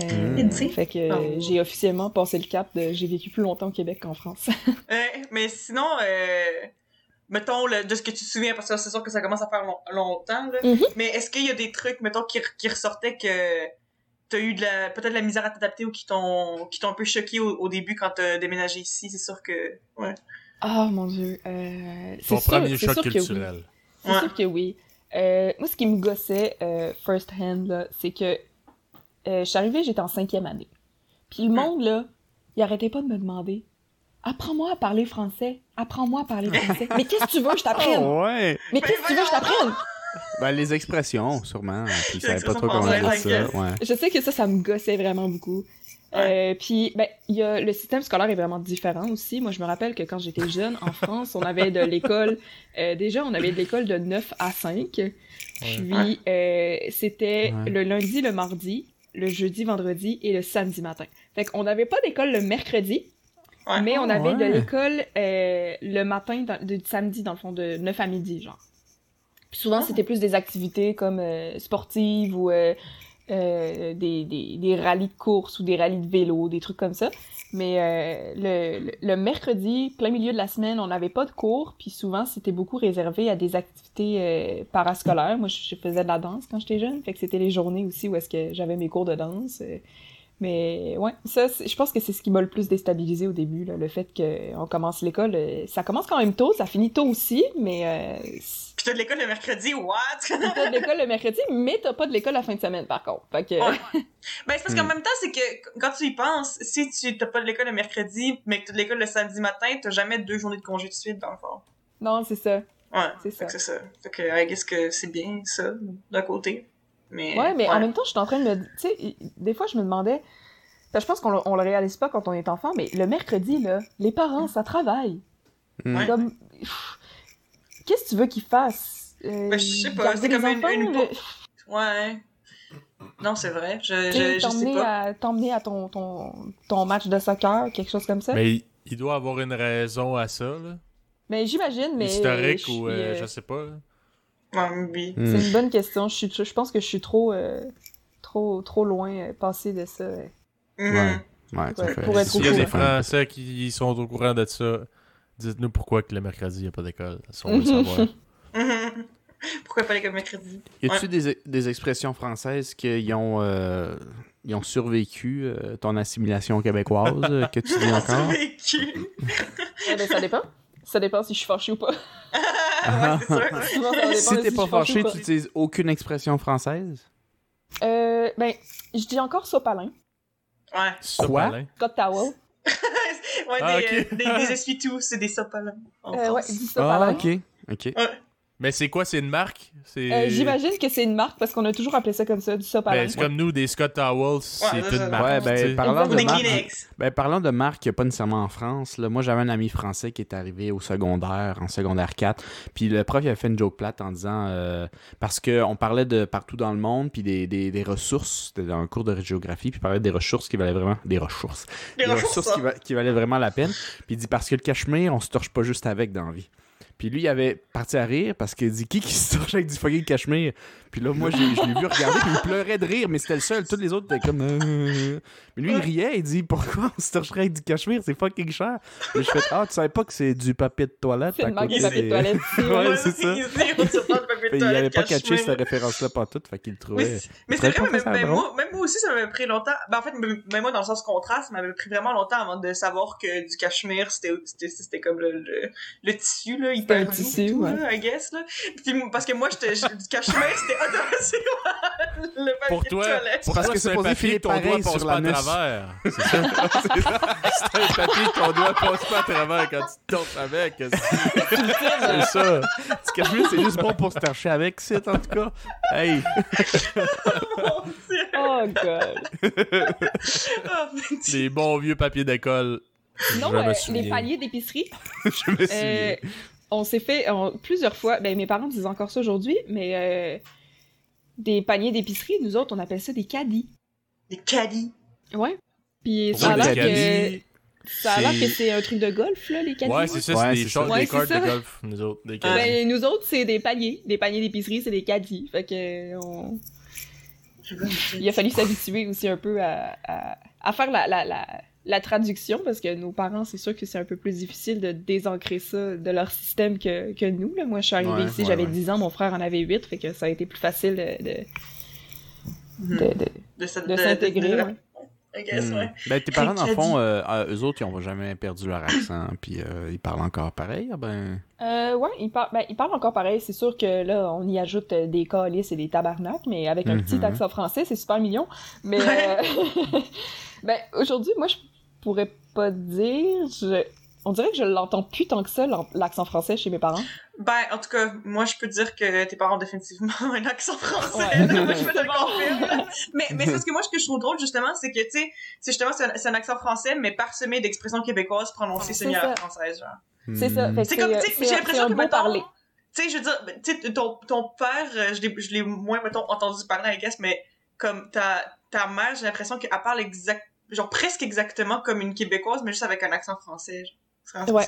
Speaker 4: Euh,
Speaker 3: Mm.
Speaker 4: Fait que
Speaker 2: Oh.
Speaker 4: j'ai officiellement passé le cap de j'ai vécu plus longtemps au Québec qu'en France.
Speaker 2: Ouais, [LAUGHS] mais sinon, euh, mettons, le- de ce que tu te souviens, parce que c'est sûr que ça commence à faire long- longtemps, là,
Speaker 4: Mhm.
Speaker 2: mais est-ce qu'il y a des trucs, mettons, qui, qui ressortaient que t'as eu de la, peut-être de la misère à t'adapter ou qui t'ont, qui t'ont un peu choqué au, au début quand t'as déménagé ici, c'est sûr que, ouais.
Speaker 4: Oh mon dieu. Euh,
Speaker 1: Ton
Speaker 4: c'est sûr,
Speaker 1: premier choc
Speaker 4: oui.
Speaker 1: culturel.
Speaker 4: C'est
Speaker 2: Ouais.
Speaker 4: sûr que oui. Euh, moi, ce qui me gossait euh, first hand, là, c'est que euh, je suis arrivée, j'étais en cinquième année. Puis le monde, là, il arrêtait pas de me demander Apprends-moi à parler français. Apprends-moi à parler [LAUGHS] français. Mais qu'est-ce que tu veux que je t'apprenne?
Speaker 3: Oh, ouais.
Speaker 4: Mais qu'est-ce que tu veux que je t'apprenne?
Speaker 3: Ben, les expressions, sûrement. Puis, savaient pas trop comment dire ça. Ouais.
Speaker 4: Je sais que ça, ça me gossait vraiment beaucoup. Euh, puis, ben, il y a, le système scolaire est vraiment différent aussi. Moi, je me rappelle que quand j'étais jeune, en France, on avait de l'école, euh, déjà, on avait de l'école de 9 à 5. Puis, euh, c'était
Speaker 3: Ouais.
Speaker 4: le lundi, le mardi, le jeudi, vendredi et le samedi matin. Fait qu'on n'avait pas d'école le mercredi,
Speaker 2: Ouais.
Speaker 4: mais on
Speaker 3: Ah,
Speaker 4: avait de l'école euh, le matin, dans- de, samedi, dans le fond, de 9 à midi, genre. Puis souvent,
Speaker 2: Ah.
Speaker 4: c'était plus des activités comme euh, sportives ou euh, euh, des, des, des rallyes de course ou des rallyes de vélo, des trucs comme ça. Mais euh, le, le, le mercredi, plein milieu de la semaine, on n'avait pas de cours, puis souvent, c'était beaucoup réservé à des activités euh, parascolaires. Moi, je, je faisais de la danse quand j'étais jeune, fait que c'était les journées aussi où est-ce que j'avais mes cours de danse. Mais ouais, ça, c'est- je pense que c'est ce qui m'a le plus déstabilisé au début, là, le fait qu'on commence l'école. euh, Ça commence quand même tôt, ça finit tôt aussi, mais euh,
Speaker 2: Puis t'as de l'école le mercredi, what? [LAUGHS]
Speaker 4: t'as de l'école le mercredi, mais t'as pas de l'école la fin de semaine par contre. Fait que,
Speaker 2: Ouais. [LAUGHS] Ben, c'est parce qu'en
Speaker 3: Hmm.
Speaker 2: même temps, c'est que quand tu y penses, si tu t'as pas de l'école le mercredi, mais que t'as de l'école le samedi matin, t'as jamais deux journées de congé de suite, dans le fond.
Speaker 4: non, c'est ça.
Speaker 2: Ouais,
Speaker 4: C'est
Speaker 2: fait
Speaker 4: ça.
Speaker 2: que c'est ça. Fait que, I guess que c'est bien, ça, d'un côté. Mais.
Speaker 4: Ouais, mais en même temps, je suis en train de me. Tu sais, des fois, je me demandais. je pense qu'on le, on le réalise pas quand on est enfant, mais le mercredi, là, les parents, ça travaille.
Speaker 3: Mm.
Speaker 2: Ouais.
Speaker 4: Comme. pff, Qu'est-ce que tu veux qu'ils fassent? Euh,
Speaker 2: Ben, je sais pas, c'est comme une-
Speaker 4: enfants,
Speaker 2: une
Speaker 4: le-
Speaker 2: Ouais. Non, c'est vrai. Je, je, je sais
Speaker 4: T'emmener
Speaker 2: pas.
Speaker 4: à, t'emmener à ton, ton, ton match de soccer, quelque chose comme ça. Mais,
Speaker 1: Mais il, doit avoir une raison à ça, là.
Speaker 4: j'imagine, mais.
Speaker 1: Historique
Speaker 4: je
Speaker 1: ou euh,
Speaker 4: euh,
Speaker 1: je sais pas. là.
Speaker 2: Ouais, oui.
Speaker 3: Mm.
Speaker 4: C'est une bonne question. Je, suis, je pense que je suis trop. euh, trop, trop loin euh, passé de ça.
Speaker 3: Ouais. Ouais, ça
Speaker 4: Ouais,
Speaker 3: fait-
Speaker 4: pour être
Speaker 1: S'il y a
Speaker 4: au
Speaker 1: des
Speaker 4: courant.
Speaker 1: Français qui sont au courant de ça, dites-nous pourquoi que le mercredi, il n'y a pas d'école. Ça, on veut savoir. [LAUGHS] [LAUGHS]
Speaker 2: Pourquoi pas l'école mercredi?
Speaker 3: Y a-tu
Speaker 2: Ouais.
Speaker 3: des, des expressions françaises qui ont, euh, ils ont survécu euh, ton assimilation québécoise que tu dis [LAUGHS] encore?
Speaker 2: Vécu.
Speaker 4: Eh ben, ça dépend. Ça dépend si je suis fâchée ou pas.
Speaker 2: ouais, c'est sûr. [LAUGHS]
Speaker 4: Souvent, ça dépend de
Speaker 3: si t'es
Speaker 4: je
Speaker 3: pas fâché, tu utilises aucune expression française?
Speaker 4: Euh, ben, je dis encore sopalin.
Speaker 2: Ouais.
Speaker 3: Quoi?
Speaker 4: Scott Towel. [LAUGHS]
Speaker 2: ouais,
Speaker 1: Ah,
Speaker 2: des,
Speaker 1: ok.
Speaker 2: euh, des, des essuie-tout, c'est des sopalins. en
Speaker 4: Euh, ouais, dis
Speaker 3: Ah,
Speaker 4: sopalin.
Speaker 3: ok. Ok.
Speaker 1: Mais c'est quoi, c'est une marque? C'est...
Speaker 4: Euh, J'imagine que c'est une marque parce qu'on a toujours appelé ça comme ça, du sopalin.
Speaker 1: Ben, c'est comme nous, des Scott Towels, c'est
Speaker 2: c'est
Speaker 1: une marque.
Speaker 3: Ouais, ben, parlant de marque, ben, parlant de marque a pas nécessairement en France, là, moi j'avais un ami français qui est arrivé au secondaire, en secondaire 4, puis le prof il avait fait une joke plate en disant, euh, parce qu'on parlait de partout dans le monde, puis des, des, des ressources, c'était un cours de géographie, puis il parlait des ressources qui valaient vraiment, des ressources, des
Speaker 2: ressources,
Speaker 3: ressources qui, va- qui valaient vraiment la peine, puis il dit parce que le cachemire, on se torche pas juste avec dans la vie. Puis lui, il avait parti à rire parce qu'il dit qui qui se torche avec du fucking cachemire? Puis là, moi, j'ai- je l'ai vu regarder, puis il pleurait de rire, mais c'était le seul. Tous les autres étaient comme. euh. Mais lui, il riait, il dit pourquoi on se torcherait avec du cachemire? C'est fucking cher. Puis je fais ah, tu savais pas que c'est du papier de toilette
Speaker 4: C'est papier de toilette. [LAUGHS]
Speaker 3: Ouais, c'est ça. [LAUGHS] Il
Speaker 2: toilette
Speaker 3: avait pas catché cette référence-là pas toute, fait qu'il le trouvait.
Speaker 2: Mais, c'est- mais vrai, mais, mais
Speaker 3: drôle?
Speaker 2: moi, même moi aussi, ça m'avait pris longtemps. Ben, en fait, même même moi, dans le sens contraste, ça m'avait pris vraiment longtemps avant de savoir que du cachemire, c'était c'était- c'était comme le, le, le tissu, là, hyper
Speaker 4: un tissu,
Speaker 2: tout,
Speaker 4: ouais.
Speaker 2: là, I guess, là. Puis, parce que moi, j'étais, j'- du cachemire, c'était automatique le papier
Speaker 1: Pour
Speaker 2: de
Speaker 1: toi,
Speaker 2: toilette.
Speaker 1: pour
Speaker 3: Parce
Speaker 1: toi,
Speaker 3: que
Speaker 1: c'est un papier ton doigt passe pas à travers. [LAUGHS] C'est ça? c'est [LAUGHS] un papier ton doigt passe pas à travers quand tu torches avec.
Speaker 3: C'est ça? Du cachemire, c'est juste bon pour se torcher avec, c'est en tout cas. Hey, [LAUGHS]
Speaker 2: Mon Dieu.
Speaker 4: Oh, God.
Speaker 2: Ah, tu-
Speaker 1: Des bons vieux papiers d'école. Je me
Speaker 4: euh, les paliers d'épicerie,
Speaker 3: je me souviens.
Speaker 4: euh, on s'est fait on- plusieurs fois. Ben, mes parents disent encore ça aujourd'hui, mais euh, des paniers d'épicerie, nous autres, on appelle ça des caddies.
Speaker 2: Des caddies.
Speaker 4: Ouais. Puis ça a l'air que, ça a l'air
Speaker 1: C'est-
Speaker 4: que c'est un truc de golf, là, les caddies.
Speaker 1: Ouais, c'est ça,
Speaker 3: Ouais,
Speaker 1: c'est des, shorts,
Speaker 4: Ouais,
Speaker 1: des cartes de golf, nous autres. Des caddies.
Speaker 4: Ben, nous autres, c'est des paniers. Des paniers d'épicerie, c'est des caddies. Fait que, on... il a fallu s'habituer aussi un peu à, à, à faire la, la, la, la traduction parce que nos parents, c'est sûr que c'est un peu plus difficile de désancrer ça de leur système que, que nous. Là. Moi, je suis arrivée
Speaker 3: Ouais,
Speaker 4: ici,
Speaker 3: ouais,
Speaker 4: j'avais
Speaker 3: ouais.
Speaker 4: 10 ans, mon frère en avait 8, fait que ça a été plus facile de, de,
Speaker 2: Mhm.
Speaker 4: de, de,
Speaker 2: De, cette-
Speaker 4: de s'intégrer. [LAUGHS]
Speaker 3: Hmm.
Speaker 2: ouais.
Speaker 3: Ben, tes parents, [LAUGHS] dans le fond, euh, euh, eux autres, ils ont jamais perdu leur accent, puis euh, ils parlent encore pareil. ah ben...
Speaker 4: Euh, ouais, il parle, ben, il parle encore pareil. C'est sûr que là, on y ajoute des calices et des tabarnak, mais avec un petit
Speaker 3: Mhm.
Speaker 4: accent français, c'est super mignon. Mais euh, [LAUGHS] ben, aujourd'hui, moi, je pourrais pas dire. Je... On dirait que je l'entends plus tant que ça, l'accent français chez mes parents.
Speaker 2: Ben, en tout cas, moi, je peux dire que tes parents ont définitivement [LAUGHS] un accent français.
Speaker 4: Ouais.
Speaker 2: là. Moi, je peux te le confirmer. Mais, mais c'est parce que moi, ce que je trouve drôle, justement, c'est que, tu sais, c'est justement, c'est un, un accent français, mais parsemé d'expressions québécoises prononcées
Speaker 4: C'est
Speaker 2: seulement à la
Speaker 4: ça.
Speaker 2: française, genre.
Speaker 4: C'est ça.
Speaker 3: hmm.
Speaker 2: C'est comme, tu sais, j'ai l'impression que,
Speaker 4: parler.
Speaker 2: tu sais, je veux dire, ben, tu sais, ton, ton père, euh, je l'ai- je l'ai moins, mettons, entendu parler, I guess, mais comme ta, ta mère, j'ai l'impression qu'elle parle exact, genre presque exactement comme une Québécoise, mais juste avec un accent français. C'est
Speaker 4: Ouais.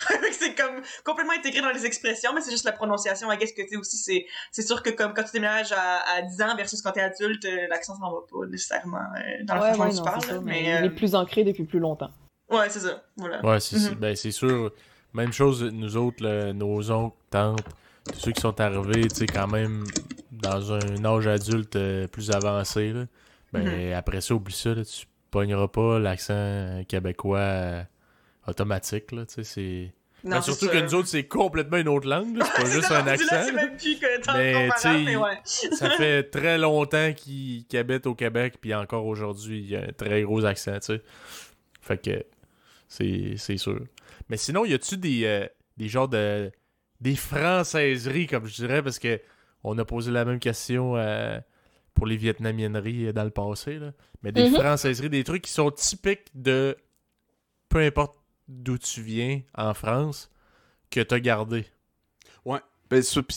Speaker 4: [LAUGHS]
Speaker 2: c'est comme complètement intégré dans les expressions, mais c'est juste la prononciation. I guess que tu aussi, c'est, c'est sûr que comme quand tu déménages à, à 10 ans versus quand t'es adulte, euh, l'accent s'en va pas nécessairement euh, dans la
Speaker 4: Ouais,
Speaker 2: façon
Speaker 4: ouais,
Speaker 2: dont tu parles.
Speaker 4: ça, mais
Speaker 2: mais,
Speaker 4: il
Speaker 2: euh,
Speaker 4: est plus ancré depuis plus longtemps.
Speaker 2: ouais, c'est ça. Voilà.
Speaker 1: Ouais, c'est
Speaker 2: Mhm.
Speaker 1: ben, c'est sûr. Même chose, nous autres, là, nos oncles, tantes, tous ceux qui sont arrivés, tu sais, quand même, dans un âge adulte euh, plus avancé, là, ben, après ça, oublie ça, là, tu pogneras pas l'accent euh, québécois euh, automatique, là, tu sais, c'est...
Speaker 2: Non,
Speaker 1: Ben, surtout que nous autres, c'est complètement une autre langue, c'est pas [LAUGHS] juste un accent.
Speaker 2: C'est
Speaker 1: là.
Speaker 2: même plus que tant
Speaker 1: Mais,
Speaker 2: ouais.
Speaker 1: Ça fait [LAUGHS] très longtemps qu'ils qu'ils habitent au Québec, puis encore aujourd'hui, il y a un très gros accent, tu sais. Fait que c'est sûr. Mais sinon, y a-tu des, euh, des genres de. des françaiseries, comme je dirais, parce que on a posé la même question euh, pour les vietnamienneries euh, dans le passé, là. Mais des
Speaker 4: Mhm.
Speaker 1: françaiseries, des trucs qui sont typiques de peu importe d'où tu viens en France, que t'as gardé.
Speaker 3: Puis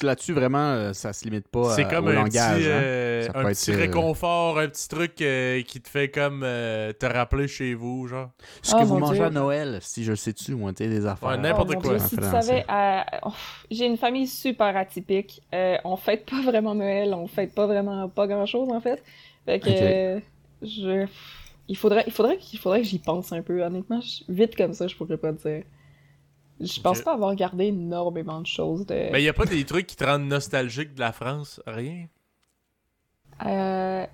Speaker 3: là-dessus, vraiment, euh, ça se limite pas
Speaker 1: C'est
Speaker 3: euh,
Speaker 1: comme
Speaker 3: au
Speaker 1: un
Speaker 3: langage.
Speaker 1: petit,
Speaker 3: hein.
Speaker 1: euh,
Speaker 3: Ça
Speaker 1: un petit
Speaker 3: être, euh,
Speaker 1: réconfort, un petit truc euh, qui te fait comme euh, te rappeler chez vous, genre.
Speaker 3: Ce
Speaker 4: Oh,
Speaker 3: que vous mangez
Speaker 4: Dieu.
Speaker 3: à Noël, si je le sais-tu, moi, tu sais, des affaires.
Speaker 1: Ouais, n'importe
Speaker 4: Oh, mon
Speaker 1: quoi.
Speaker 4: Dieu,
Speaker 3: en
Speaker 4: si tu
Speaker 3: français.
Speaker 4: savais, euh, oh, j'ai une famille super atypique. Euh, on fête pas vraiment Noël, on fête pas vraiment pas grand chose en fait. Fait que euh, je, il faudrait, il faudrait, qu'il faudrait que j'y pense un peu. Honnêtement, je- vite comme ça, je pourrais pas te dire. Je pense pas avoir gardé énormément de choses de.
Speaker 1: Mais y a pas des trucs qui te rendent nostalgique de la France, rien?
Speaker 4: Euh...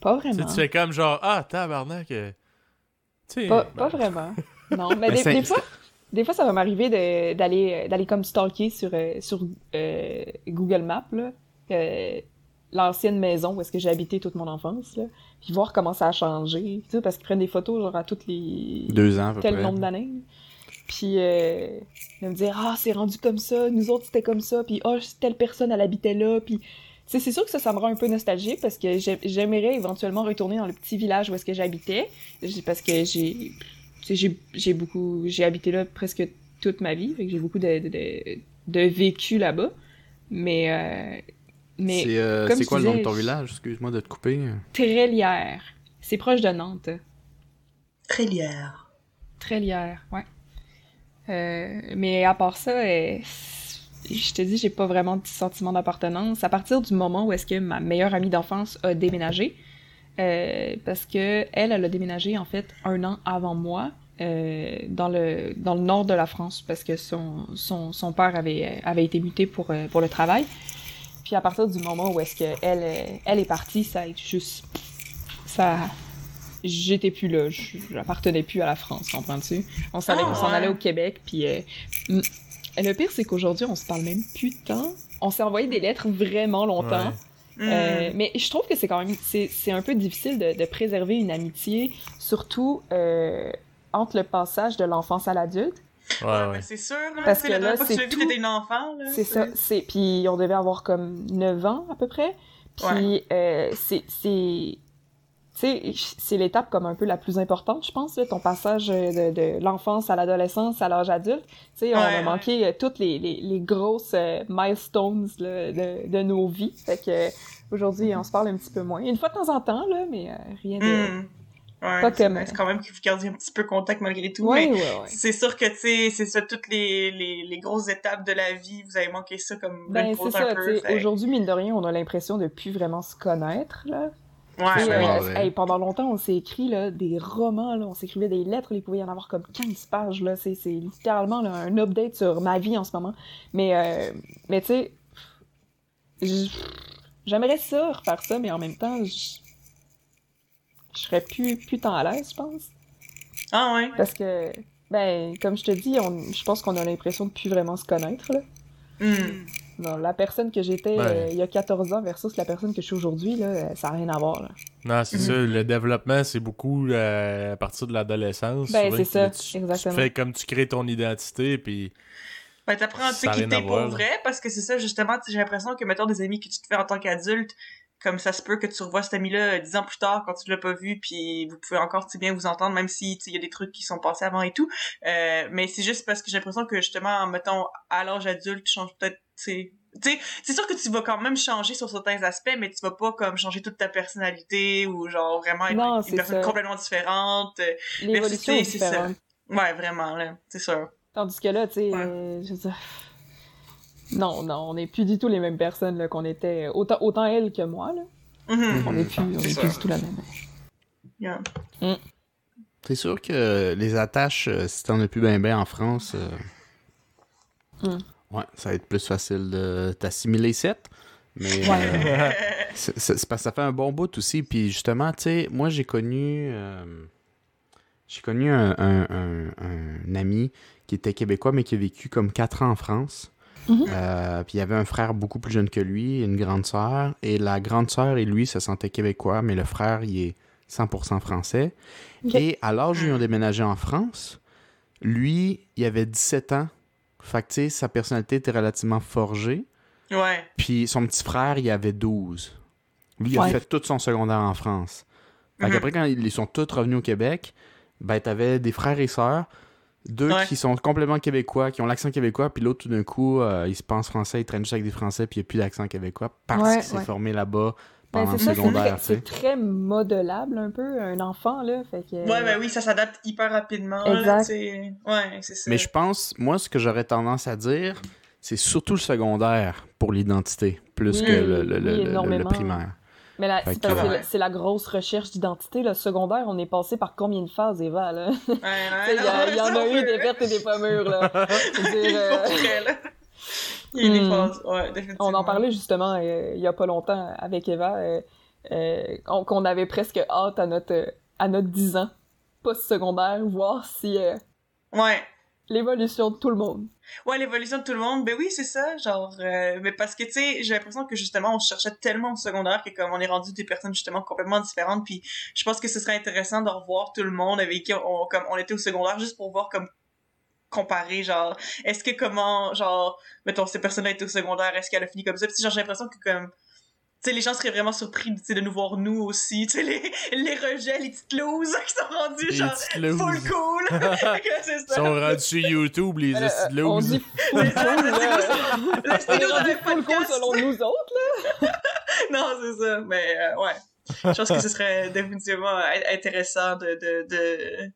Speaker 4: Pas
Speaker 1: Tu sais,
Speaker 4: vraiment.
Speaker 1: tu fais comme genre ah tabarnak. euh, Tu sais.
Speaker 4: Pas,
Speaker 1: ben,
Speaker 4: pas vraiment. [LAUGHS] Non, mais
Speaker 3: Mais
Speaker 4: des, fois, des fois, ça va m'arriver de- d'aller d'aller comme stalker sur, euh, sur euh, Google Maps, là, euh, l'ancienne maison où est-ce que j'ai habité toute mon enfance, là, puis voir comment ça a changé, tu sais, parce qu'ils prennent des photos genre à toutes les
Speaker 3: Deux ans, à peu
Speaker 4: tel
Speaker 3: près.
Speaker 4: nombre d'années. Puis euh, de me dire ah c'est rendu comme ça, nous autres c'était comme ça, puis ah telle personne elle habitait là, puis tu sais, c'est sûr que ça, ça me rend un peu nostalgique parce que j'ai- j'aimerais éventuellement retourner dans le petit village où est-ce que j'habitais, parce que j'ai, tu sais, j'ai, j'ai beaucoup, j'ai habité là presque toute ma vie, fait que j'ai beaucoup de, de, de, de vécu là-bas, mais euh, mais
Speaker 3: C'est euh, quoi le nom de ton village? Excuse-moi de te couper.
Speaker 4: Trélière, c'est proche de Nantes.
Speaker 2: Très lière.
Speaker 4: Trélière, ouais. Euh, mais à part ça, euh, je te dis, j'ai pas vraiment de sentiment d'appartenance. À partir du moment où est-ce que ma meilleure amie d'enfance a déménagé, euh, parce que elle, elle a déménagé en fait un an avant moi dans le dans le nord de la France parce que son son, son père avait avait été muté pour pour le travail. Puis à partir du moment où est-ce que elle est partie, ça a juste ça j'étais plus là, je- j'appartenais plus à la France, comprends-tu? On s'en allait,
Speaker 2: Ah,
Speaker 4: on s'en
Speaker 2: ouais.
Speaker 4: allait au Québec, puis euh, mm, le pire c'est qu'aujourd'hui on se parle même plus tant. On s'est envoyé des lettres vraiment longtemps.
Speaker 1: Ouais.
Speaker 4: Euh, mais je trouve que c'est quand même c'est c'est un peu difficile de, de préserver une amitié, surtout euh, entre le passage de l'enfance à l'adulte.
Speaker 1: Ouais,
Speaker 2: Ouais, c'est sûr, là.
Speaker 4: Parce que
Speaker 2: la
Speaker 4: là,
Speaker 2: fois que tu
Speaker 4: tout-
Speaker 2: une enfant, là.
Speaker 4: C'est ça, c'est puis on devait avoir comme 9 ans à peu près. Puis euh, c'est sais, c'est l'étape comme un peu la plus importante, je pense, là, ton passage de, de l'enfance à l'adolescence à l'âge adulte. Tu sais, on
Speaker 2: Ouais,
Speaker 4: a manqué euh, toutes les, les, les grosses euh, milestones là, de, de nos vies. Fait que euh, aujourd'hui, on se parle un petit peu moins. Une fois de temps en temps, là, mais euh, rien de...
Speaker 2: Hmm. Ouais, c'est
Speaker 4: comme-
Speaker 2: quand même que vous gardiez un petit peu contact malgré tout.
Speaker 4: Ouais,
Speaker 2: mais
Speaker 4: ouais,
Speaker 2: c'est sûr que, tu sais, c'est ça, toutes les, les, les grosses étapes de la vie, vous avez manqué ça comme
Speaker 4: Ben, c'est ça,
Speaker 2: fait-
Speaker 4: Aujourd'hui, mine de rien, on a l'impression de plus vraiment se connaître, là.
Speaker 2: Ouais,
Speaker 4: euh,
Speaker 3: ouais.
Speaker 4: hey, pendant longtemps, on s'est écrit là, des romans, là, on s'écrivait des lettres, il pouvait y en avoir comme 15 pages. Là, c'est, c'est littéralement là, un update sur ma vie en ce moment. Mais, euh, mais tu sais, J'aimerais ça, refaire ça, mais en même temps, je, serais plus, plus tant à l'aise, je pense.
Speaker 2: Ah ouais?
Speaker 4: Parce que, ben, comme je te dis, on, je pense qu'on a l'impression de plus vraiment se connaître, là.
Speaker 2: Hmm.
Speaker 4: Non, la personne que j'étais
Speaker 1: Ouais.
Speaker 4: euh, il y a 14 ans versus la personne que je suis aujourd'hui, là, euh, ça n'a rien à voir, là.
Speaker 1: Non, c'est
Speaker 2: Mhm.
Speaker 1: ça. Le développement, c'est beaucoup euh, à partir de l'adolescence.
Speaker 4: Ben, c'est ça,
Speaker 1: tu,
Speaker 4: exactement.
Speaker 1: Tu fais comme tu crées ton identité, puis
Speaker 2: Ben, t'apprends à
Speaker 1: Ça a
Speaker 2: te
Speaker 1: rien
Speaker 2: quitter
Speaker 1: à voir,
Speaker 2: pour vrai, parce que c'est ça, justement, j'ai l'impression que, mettons, des amis que tu te fais en tant qu'adulte, comme ça se peut que tu revois cet ami-là dix ans plus tard quand tu l'as pas vu, puis vous pouvez encore sais, bien vous entendre, même si il y a des trucs qui sont passés avant et tout. Euh, mais c'est juste parce que j'ai l'impression que, justement, mettons, à l'âge adulte, tu changes peut-être, sais, c'est sûr que tu vas quand même changer sur certains aspects, mais tu vas pas comme changer toute ta personnalité ou genre vraiment être
Speaker 4: Non,
Speaker 2: une personne
Speaker 4: ça.
Speaker 2: complètement différente. Euh,
Speaker 4: L'évolution
Speaker 2: c'est-
Speaker 4: est différente.
Speaker 2: Ouais, vraiment, là, c'est sûr.
Speaker 4: Tandis que là, tu sais,
Speaker 2: Ouais.
Speaker 4: euh, je veux dire... Non, non, on n'est plus du tout les mêmes personnes là, qu'on était. Autant, autant elle que moi, là.
Speaker 2: Mhm.
Speaker 4: On n'est plus, on est plus du tout la même.
Speaker 2: Yeah.
Speaker 3: C'est sûr que les attaches, euh, si t'en as plus ben ben en France, euh,
Speaker 4: Mm.
Speaker 3: Ouais, ça va être plus facile de t'assimiler 7. Mais
Speaker 4: Ouais.
Speaker 3: euh, [LAUGHS] c'est parce que ça fait un bon bout aussi. Puis justement, tu sais, moi j'ai connu. euh, j'ai connu un, un- un- un ami qui était québécois, mais qui a vécu comme 4 ans en France.
Speaker 4: Mhm.
Speaker 3: Euh, puis il y avait un frère beaucoup plus jeune que lui, une grande sœur. Et la grande sœur et lui se sentaient québécois, mais le frère, il est 100% français. Et à l'âge où ils ont déménagé en France, lui, il avait 17 ans. Fait que, tu sais, sa personnalité était relativement forgée.
Speaker 2: Ouais.
Speaker 3: Puis son petit frère, il avait 12. Lui, il a fait tout son secondaire en France. Fait
Speaker 2: Mhm.
Speaker 3: qu'après, quand ils sont tous revenus au Québec, ben, t'avais des frères et sœurs, deux
Speaker 2: Ouais.
Speaker 3: qui sont complètement québécois, qui ont l'accent québécois, puis l'autre, tout d'un coup, euh, il se pense français, il traîne juste avec des Français, puis il n'y a plus d'accent québécois parce
Speaker 4: Ouais,
Speaker 3: qu'il s'est
Speaker 4: ouais.
Speaker 3: formé là-bas pendant
Speaker 4: c'est
Speaker 3: le secondaire,
Speaker 4: très,
Speaker 3: tu sais.
Speaker 4: c'est très modelable un peu, un enfant, là. Fait que,
Speaker 2: Ouais, ben oui, ça s'adapte hyper rapidement.
Speaker 4: Exact.
Speaker 2: ouais, c'est ça.
Speaker 3: Mais je pense, moi, ce que j'aurais tendance à dire, c'est surtout le secondaire pour l'identité, plus
Speaker 4: Oui,
Speaker 3: que le, le-
Speaker 4: oui,
Speaker 3: le- le- le
Speaker 4: énormément.
Speaker 3: primaire.
Speaker 4: Mais c'est
Speaker 2: Ouais.
Speaker 4: la- grosse recherche d'identité. Le secondaire, on est passé par combien de phases, Eva, là?
Speaker 2: Ouais, ouais, [LAUGHS]
Speaker 4: Il y, en a eu des vertes et des pas mûres, là. [LAUGHS] Dire, euh,
Speaker 2: vrai, là. Il y a des
Speaker 4: Hmm.
Speaker 2: phases, ouais, définitivement.
Speaker 4: On en parlait justement euh, il y a pas longtemps avec Eva, euh, euh, qu'on avait presque hâte à notre, à notre 10 ans post-secondaire, voir si
Speaker 2: Ouais.
Speaker 4: l'évolution de tout le monde.
Speaker 2: Ouais, l'évolution de tout le monde, ben oui, c'est ça, genre, mais parce que, tu sais, j'ai l'impression que, justement, on se cherchait tellement au secondaire que, comme, on est rendu des personnes, justement, complètement différentes, puis je pense que ce serait intéressant de revoir tout le monde avec qui on, comme, on était au secondaire, juste pour voir, comme, comparer, genre, est-ce que comment, genre, mettons, cette personne-là était au secondaire, est-ce qu'elle a fini comme ça, puis genre, j'ai l'impression que, comme, tu sais, les gens seraient vraiment surpris, de nous voir, nous aussi, tu sais, les, les rejets, les petites loses [LAUGHS] qui sont rendus,
Speaker 1: Les
Speaker 2: genre,
Speaker 1: petites loses.
Speaker 2: full cool! [LAUGHS] [LAUGHS]
Speaker 1: Ils sont rendus sur YouTube, les
Speaker 4: Euh,
Speaker 1: hosties de
Speaker 4: on dit full cool.
Speaker 2: Le stylo
Speaker 4: full cool selon nous autres, là.
Speaker 2: non, c'est ça. Mais euh, ouais. Je pense que ce serait définitivement in- intéressant de. de, de...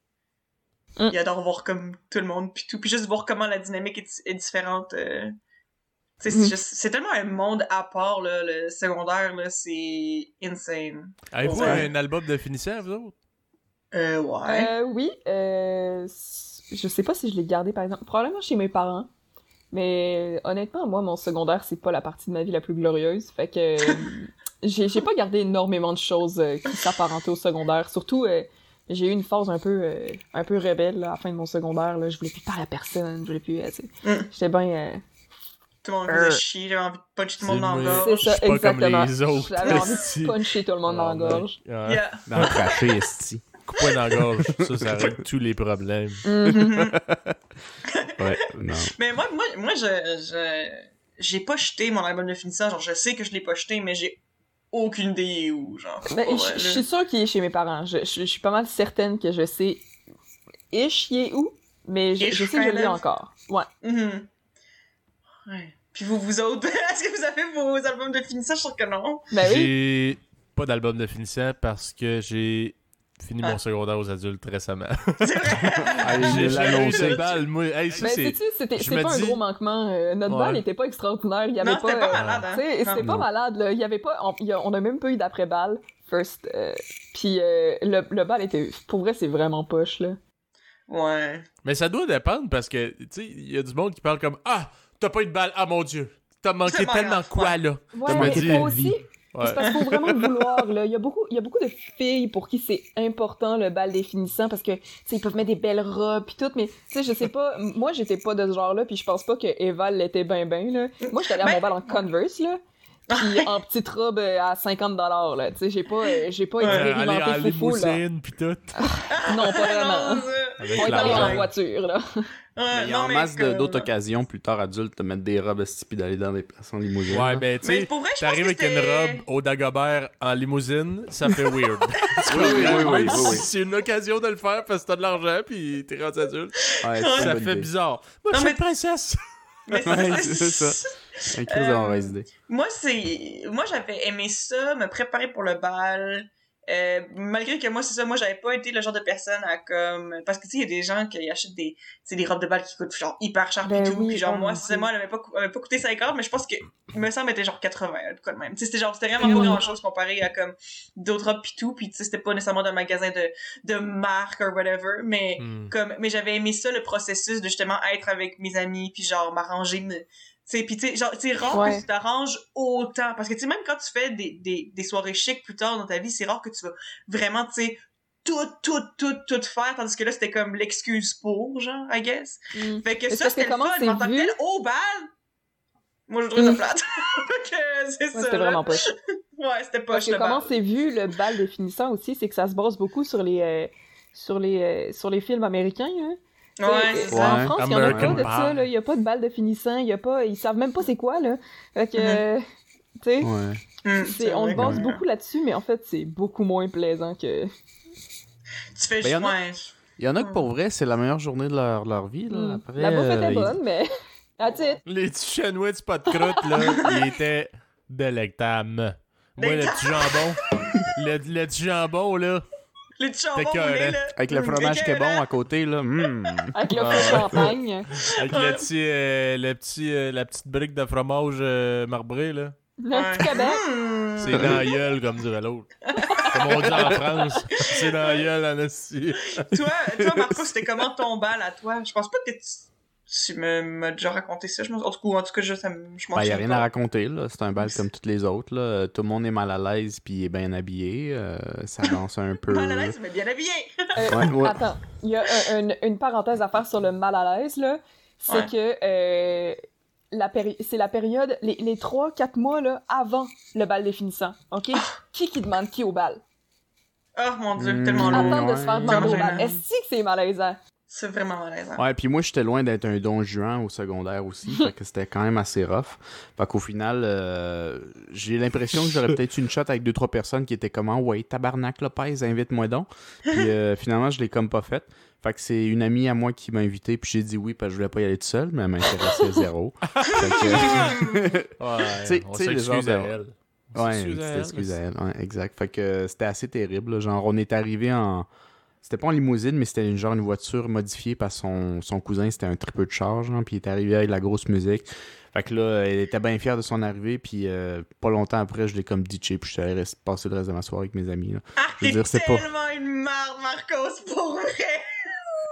Speaker 4: Mm.
Speaker 2: Il adore voir comme tout le monde, puis tout, puis juste voir comment la dynamique est, est différente. euh.
Speaker 4: Mm.
Speaker 2: juste- c'est tellement un monde à part, là, le secondaire, là, c'est insane.
Speaker 1: Avez-vous
Speaker 2: Ouais.
Speaker 1: un album de finissant, vous autres?
Speaker 2: Euh, ouais.
Speaker 4: Euh, oui, euh, je sais pas si je l'ai gardé, par exemple. Probablement chez mes parents. Mais honnêtement, moi, mon secondaire, c'est pas la partie de ma vie la plus glorieuse. Fait que [LAUGHS] j'ai j'ai pas gardé énormément de choses euh, qui s'apparentaient au secondaire. Surtout, euh, j'ai eu une phase un peu, euh, un peu rebelle là, à la fin de mon secondaire. Là. Je voulais plus parler à personne. Je voulais plus. euh.
Speaker 2: Mm.
Speaker 4: J'étais bien. euh,
Speaker 2: Tout le monde chier, j'avais envie de puncher tout le monde dans
Speaker 1: moi.
Speaker 2: le
Speaker 4: C'est
Speaker 2: gorge.
Speaker 4: ça,
Speaker 1: Je suis pas
Speaker 4: exactement.
Speaker 1: comme les autres.
Speaker 4: J'avais envie de puncher tout le monde dans la
Speaker 1: Ah,
Speaker 4: gorge.
Speaker 1: ben,
Speaker 2: Yeah.
Speaker 3: Dans le craché, esti.
Speaker 1: Dans la gorge. Ça, ça règle tous les problèmes.
Speaker 4: Mhm.
Speaker 3: Ouais, [LAUGHS] non.
Speaker 2: Mais moi, moi, moi je, je, j'ai pas jeté mon album de finissant. Genre, je sais que je l'ai pas jeté, mais j'ai aucune idée où, genre.
Speaker 4: Ben, je, suis sûre qu'il est chez mes parents. Je, je- je suis pas mal certaine que je sais ish il est où, mais je, sais que je l'ai encore. Ouais.
Speaker 2: Mhm. Ouais. Puis vous, vous autres, [LAUGHS] est-ce que vous avez vos albums de finissant? Je suis sûre que non.
Speaker 4: Ben oui.
Speaker 1: J'ai pas d'album de finissant parce que j'ai fini
Speaker 2: Ah.
Speaker 1: mon secondaire aux adultes récemment. [LAUGHS]
Speaker 2: C'est vrai.
Speaker 3: Ah,
Speaker 1: J'ai de balle, moi. Hey, ça,
Speaker 4: Ben,
Speaker 1: c'est...
Speaker 4: pas un gros manquement. Euh, notre
Speaker 1: Ouais.
Speaker 4: balle n'était pas extraordinaire. Il y avait
Speaker 2: Non, c'était pas
Speaker 4: euh,
Speaker 2: hein.
Speaker 4: C'était pas malade, là. Il y avait pas. On, y a- on a même pas eu d'après-balle. First. euh, Puis euh, le, le bal était. Pour vrai, c'est vraiment poche, là.
Speaker 2: Ouais.
Speaker 1: Mais ça doit dépendre parce que, tu sais, il y a du monde qui parle comme Ah, t'as pas eu de balle, ah mon dieu, t'as manqué
Speaker 2: pas
Speaker 1: tellement
Speaker 2: grave,
Speaker 1: quoi là
Speaker 4: Ouais, mais aussi,
Speaker 3: vie.
Speaker 1: Ouais.
Speaker 4: C'est parce qu'il faut vraiment le [LAUGHS] vouloir, là. Il y, a beaucoup, il y a beaucoup de filles pour qui c'est important, le bal définissant, parce que, tu sais, ils peuvent mettre des belles robes pis tout, mais, tu sais, je sais pas, moi, j'étais pas de ce genre-là, puis je pense pas que Eva l'était ben ben, là. Moi, j'étais allée à
Speaker 2: Ben-
Speaker 4: mon bal en Converse, là, puis [LAUGHS] en petite robe euh, à 50 là. Tu sais, j'ai pas, euh, j'ai pas
Speaker 2: Ouais,
Speaker 4: expérimenté foufou, là.
Speaker 1: limousine pis tout.
Speaker 4: Non, pas [LAUGHS] vraiment.
Speaker 2: Ça-
Speaker 1: Avec
Speaker 4: On est allé en voiture, là.
Speaker 3: Il y a en masse d'autres occasions, plus tard adultes, de mettre des robes puis d'aller dans des places en limousine.
Speaker 1: Ouais, ben, tu
Speaker 2: Mais
Speaker 1: sais,
Speaker 2: pour vrai, je pense
Speaker 1: t'arrives avec une robe au Dagobert en limousine, ça fait [LAUGHS] weird.
Speaker 3: Oui, oui, oui.
Speaker 1: C'est une occasion de le faire parce que t'as de l'argent pis t'es rendu adulte.
Speaker 3: Ouais,
Speaker 1: Ça fait
Speaker 3: idée.
Speaker 1: bizarre. Moi,
Speaker 2: Non,
Speaker 1: je suis
Speaker 2: mais-
Speaker 1: une princesse. [LAUGHS]
Speaker 2: Mais c'est-
Speaker 3: Ouais, c'est ça.
Speaker 2: Euh,
Speaker 3: mauvaise idée.
Speaker 2: Moi, c'est. Moi, j'avais aimé ça, me préparer pour le bal. Euh, malgré que moi, c'est ça, moi, j'avais pas été le genre de personne à comme. Parce que, tu sais, il y a des gens qui achètent des, tu sais, des robes de bal qui coûtent genre hyper cher
Speaker 4: Ben
Speaker 2: pis tout.
Speaker 4: oui,
Speaker 2: Puis genre,
Speaker 4: oh
Speaker 2: moi, c'est moi, elle avait pas, elle avait pas coûté 50, mais je pense que, il me semble, elle était genre 80, de quoi de même. Tu sais, c'était genre, c'était vraiment pas grand chose comparé à comme d'autres robes pis tout. Pis tu sais, c'était pas nécessairement d'un magasin de, de marque or whatever, mais
Speaker 1: Hmm.
Speaker 2: comme mais j'avais aimé ça le processus de justement être avec mes amis puis genre m'arranger me sais puis tu sais rare
Speaker 4: Ouais.
Speaker 2: que tu t'arranges autant parce que tu sais même quand tu fais des, des, des soirées chic plus tard dans ta vie c'est rare que tu vas vraiment tu sais tout tout tout tout faire tandis que là c'était comme l'excuse pour genre I guess
Speaker 4: Mm.
Speaker 2: fait que ça c'était le fun mais en tant que tel au bal moi je trouve ça
Speaker 4: Mm.
Speaker 2: plate [LAUGHS] Fait que c'est
Speaker 4: Ouais,
Speaker 2: ça
Speaker 4: c'était vraiment poche. [LAUGHS]
Speaker 2: ouais c'était pas
Speaker 4: Parce que comment c'est vu le bal définissant aussi, c'est que ça se base beaucoup sur les euh, sur les euh, sur les films américains. Hein.
Speaker 2: Ouais c'est ça
Speaker 4: En France, il y en a pas de ça. Il y a pas de bal définissant. Il y a pas, ils savent même pas c'est quoi là. Fait que, euh,
Speaker 3: Ouais.
Speaker 2: Mm,
Speaker 4: on base beaucoup là-dessus, mais en fait, c'est beaucoup moins plaisant que.
Speaker 2: tu fais
Speaker 3: Ben, y en a-
Speaker 2: ouais.
Speaker 3: Il y en a que pour vrai, c'est la meilleure journée de leur, leur vie. Là.
Speaker 4: Mm.
Speaker 3: Après,
Speaker 4: La bouffe
Speaker 3: euh,
Speaker 4: était
Speaker 3: ils-
Speaker 4: bonne, mais. [LAUGHS]
Speaker 1: Les petits sandwichs pas de croûte, là, ils étaient délectables. Moi, le petit jambon, [LAUGHS] le, le petit jambon, là,
Speaker 2: les jambons
Speaker 1: T'es
Speaker 2: roulés,
Speaker 1: cœur,
Speaker 2: là
Speaker 3: Avec le fromage qui est bon à côté, là. mm.
Speaker 4: Avec le
Speaker 1: Ah.
Speaker 4: champagne.
Speaker 1: avec
Speaker 2: Ouais.
Speaker 1: le petit, euh, le petit, euh, la petite brique de fromage euh, marbré, là.
Speaker 4: Le petit Québec.
Speaker 2: Hmm.
Speaker 1: C'est dans la gueule, comme dirait l'autre. Comme on dit en France, c'est dans la gueule, en
Speaker 2: toi, toi, Marco, c'était comment ton bal à toi? Je pense pas que tu, tu me- m'as déjà raconté ça. Je m'en- en, tout cas, en tout cas, je, ça me- je m'en
Speaker 3: Ben, y a rien
Speaker 2: pas.
Speaker 3: à raconter, là. C'est un bal comme toutes les autres, là. Tout le monde est mal à l'aise puis est bien habillé. euh, ça danse un [LAUGHS] peu.
Speaker 2: Mal à l'aise, mais bien habillé.
Speaker 4: Euh,
Speaker 3: Ouais, ouais.
Speaker 4: Attends, il y a un- un- une parenthèse à faire sur le mal à l'aise, là. C'est
Speaker 2: Ouais.
Speaker 4: que euh, la péri- c'est la période, les, les 3-4 mois là, avant le bal définissant. OK? qui qui demande qui au bal?
Speaker 2: Oh mon dieu,
Speaker 3: Hmm.
Speaker 2: tellement lourd.
Speaker 4: Attendre de se faire demander au bal. Est-ce que c'est malaisant?
Speaker 2: C'est vraiment malaisant.
Speaker 3: Ouais, puis moi, j'étais loin d'être un don juan au secondaire aussi, [LAUGHS] fait que c'était quand même assez rough. Fait qu'au final, euh, j'ai l'impression que j'aurais [LAUGHS] peut-être eu une shot avec deux, trois personnes qui étaient comme Ah, Ouais, tabarnak Lopez, invite-moi donc. Puis euh, [LAUGHS] finalement, je l'ai comme pas fait. Fait que c'est une amie à moi qui m'a invité, puis j'ai dit oui, parce que je voulais pas y aller tout seul, mais elle m'intéressait zéro. Fait que,
Speaker 1: Ouais, on s'excuse à elle. On
Speaker 3: Ouais,
Speaker 1: s'excuse à
Speaker 3: c'était
Speaker 1: elle,
Speaker 3: excuse
Speaker 1: mais
Speaker 3: à elle. Ouais, exact. Fait que c'était assez terrible. là. Genre, on est arrivé en. C'était pas en limousine, mais c'était une genre une voiture modifiée par son, son cousin. C'était un tripeux de charge, hein, puis il est arrivé avec la grosse musique. Fait que là, elle était bien fière de son arrivée, puis euh, pas longtemps après, je l'ai comme ditché, puis je suis allé passer le reste de ma soirée avec mes amis. Là.
Speaker 2: Ah,
Speaker 3: Je veux
Speaker 2: t'es
Speaker 3: dire, c'est pas-
Speaker 2: tellement une marde, Marcos, pour vrai.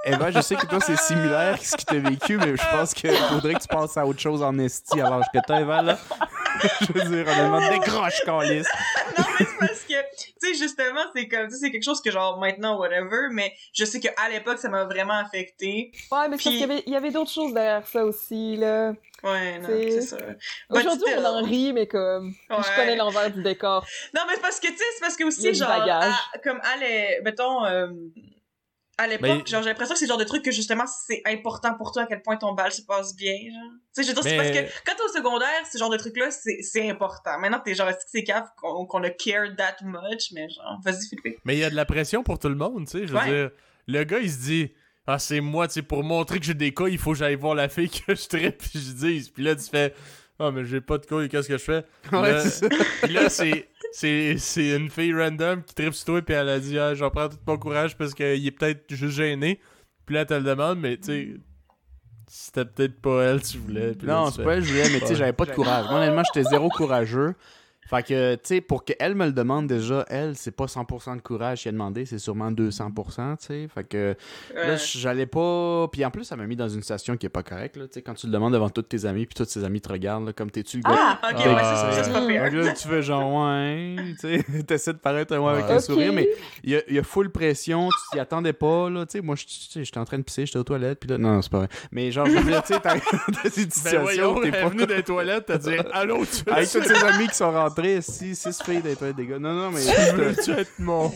Speaker 3: Eh ben, je sais que toi, c'est similaire à ce qui t'a vécu, mais je pense qu'il faudrait que tu passes à autre chose en esti à l'âge que t'as, Eva, là. [LAUGHS] je veux dire, honnêtement, décroche, calice.
Speaker 2: non, mais c'est parce que, tu sais, justement, c'est comme, tu sais, c'est quelque chose que genre maintenant, whatever, mais je sais qu'à l'époque, ça m'a vraiment affecté.
Speaker 4: Ouais, mais c'est parce
Speaker 2: Puis-
Speaker 4: qu'il y avait, il y avait d'autres choses derrière ça aussi, là.
Speaker 2: Ouais, non,
Speaker 4: C'est-
Speaker 2: ça. But
Speaker 4: Aujourd'hui, on en rit, mais comme.
Speaker 2: Ouais.
Speaker 4: Je connais l'envers du décor.
Speaker 2: Non, mais c'est parce que, tu sais, c'est parce que aussi, genre, à- comme à l'é- mettons, euh, à l'époque,
Speaker 1: Mais-
Speaker 2: genre, j'ai l'impression que c'est le genre de truc que justement, c'est important pour toi à quel point ton bal se passe bien, genre. Tu sais, je veux dire, c'est
Speaker 1: Mais-
Speaker 2: parce que quand t'es au secondaire, ce genre de truc-là, c'est c'est important. Maintenant, t'es genre, est-ce que c'est cave qu'on qu'on a care that much, mais genre, vas-y, Philippe.
Speaker 1: Mais il y a de la pression pour tout le monde, tu sais. Je veux
Speaker 2: Ouais.
Speaker 1: dire, le gars, il se dit Ah, c'est moi, tu sais, pour montrer que j'ai des couilles, il faut que j'aille voir la fille que je traite, puis je dise. Puis là, tu fais Ah, mais j'ai pas de couilles, qu'est-ce que je fais
Speaker 3: Ouais,
Speaker 1: là,
Speaker 3: c'est ça.
Speaker 1: puis là, c'est. C'est, c'est une fille random qui tripe sur toi, puis elle a dit Ah, j'en prends tout mon courage parce qu'il est peut-être juste gêné. Puis là, elle te le demande, mais tu sais, c'était peut-être pas elle que tu voulais. Puis
Speaker 3: Non, c'est
Speaker 1: fais,
Speaker 3: pas elle, je voulais, mais tu sais, j'avais pas de courage. Moi, honnêtement, j'étais zéro courageux. Fait que, tu sais, pour qu'elle me le demande déjà, elle, c'est pas 100% de courage qu'elle a demandé, c'est sûrement 200%, tu sais. Fait que là,
Speaker 2: Ouais.
Speaker 3: j'allais pas. Puis en plus, ça m'a mis dans une situation qui est pas correcte, là. Tu sais, quand tu le demandes devant tous tes amis, puis tous tes amis te regardent, là, comme t'es-tu le gars?
Speaker 2: Ah, ok, ouais, ça, ça, ça, c'est pas
Speaker 4: Ah.
Speaker 2: pire.
Speaker 3: Donc là, tu fais genre, ouais, tu sais, [LAUGHS] t'essaies de paraître ouais, avec
Speaker 1: Ouais.
Speaker 3: un sourire, mais il y y a full pression, tu t'y attendais pas, là, tu sais, moi, j'étais en train de pisser, j'étais aux toilettes, puis là, non, c'est pas vrai. Mais genre, je veux dire, tu sais, t'as t'as
Speaker 1: Ben
Speaker 3: situation
Speaker 1: voyons,
Speaker 3: où
Speaker 1: elle
Speaker 3: t'es pas...
Speaker 1: venue dans les toilettes à dire [LAUGHS] Allô, tu
Speaker 3: Avec tous ses amis qui sont rentrés, si, six filles dans les toilettes des gars. Non, non, mais...
Speaker 1: veux-tu être mon.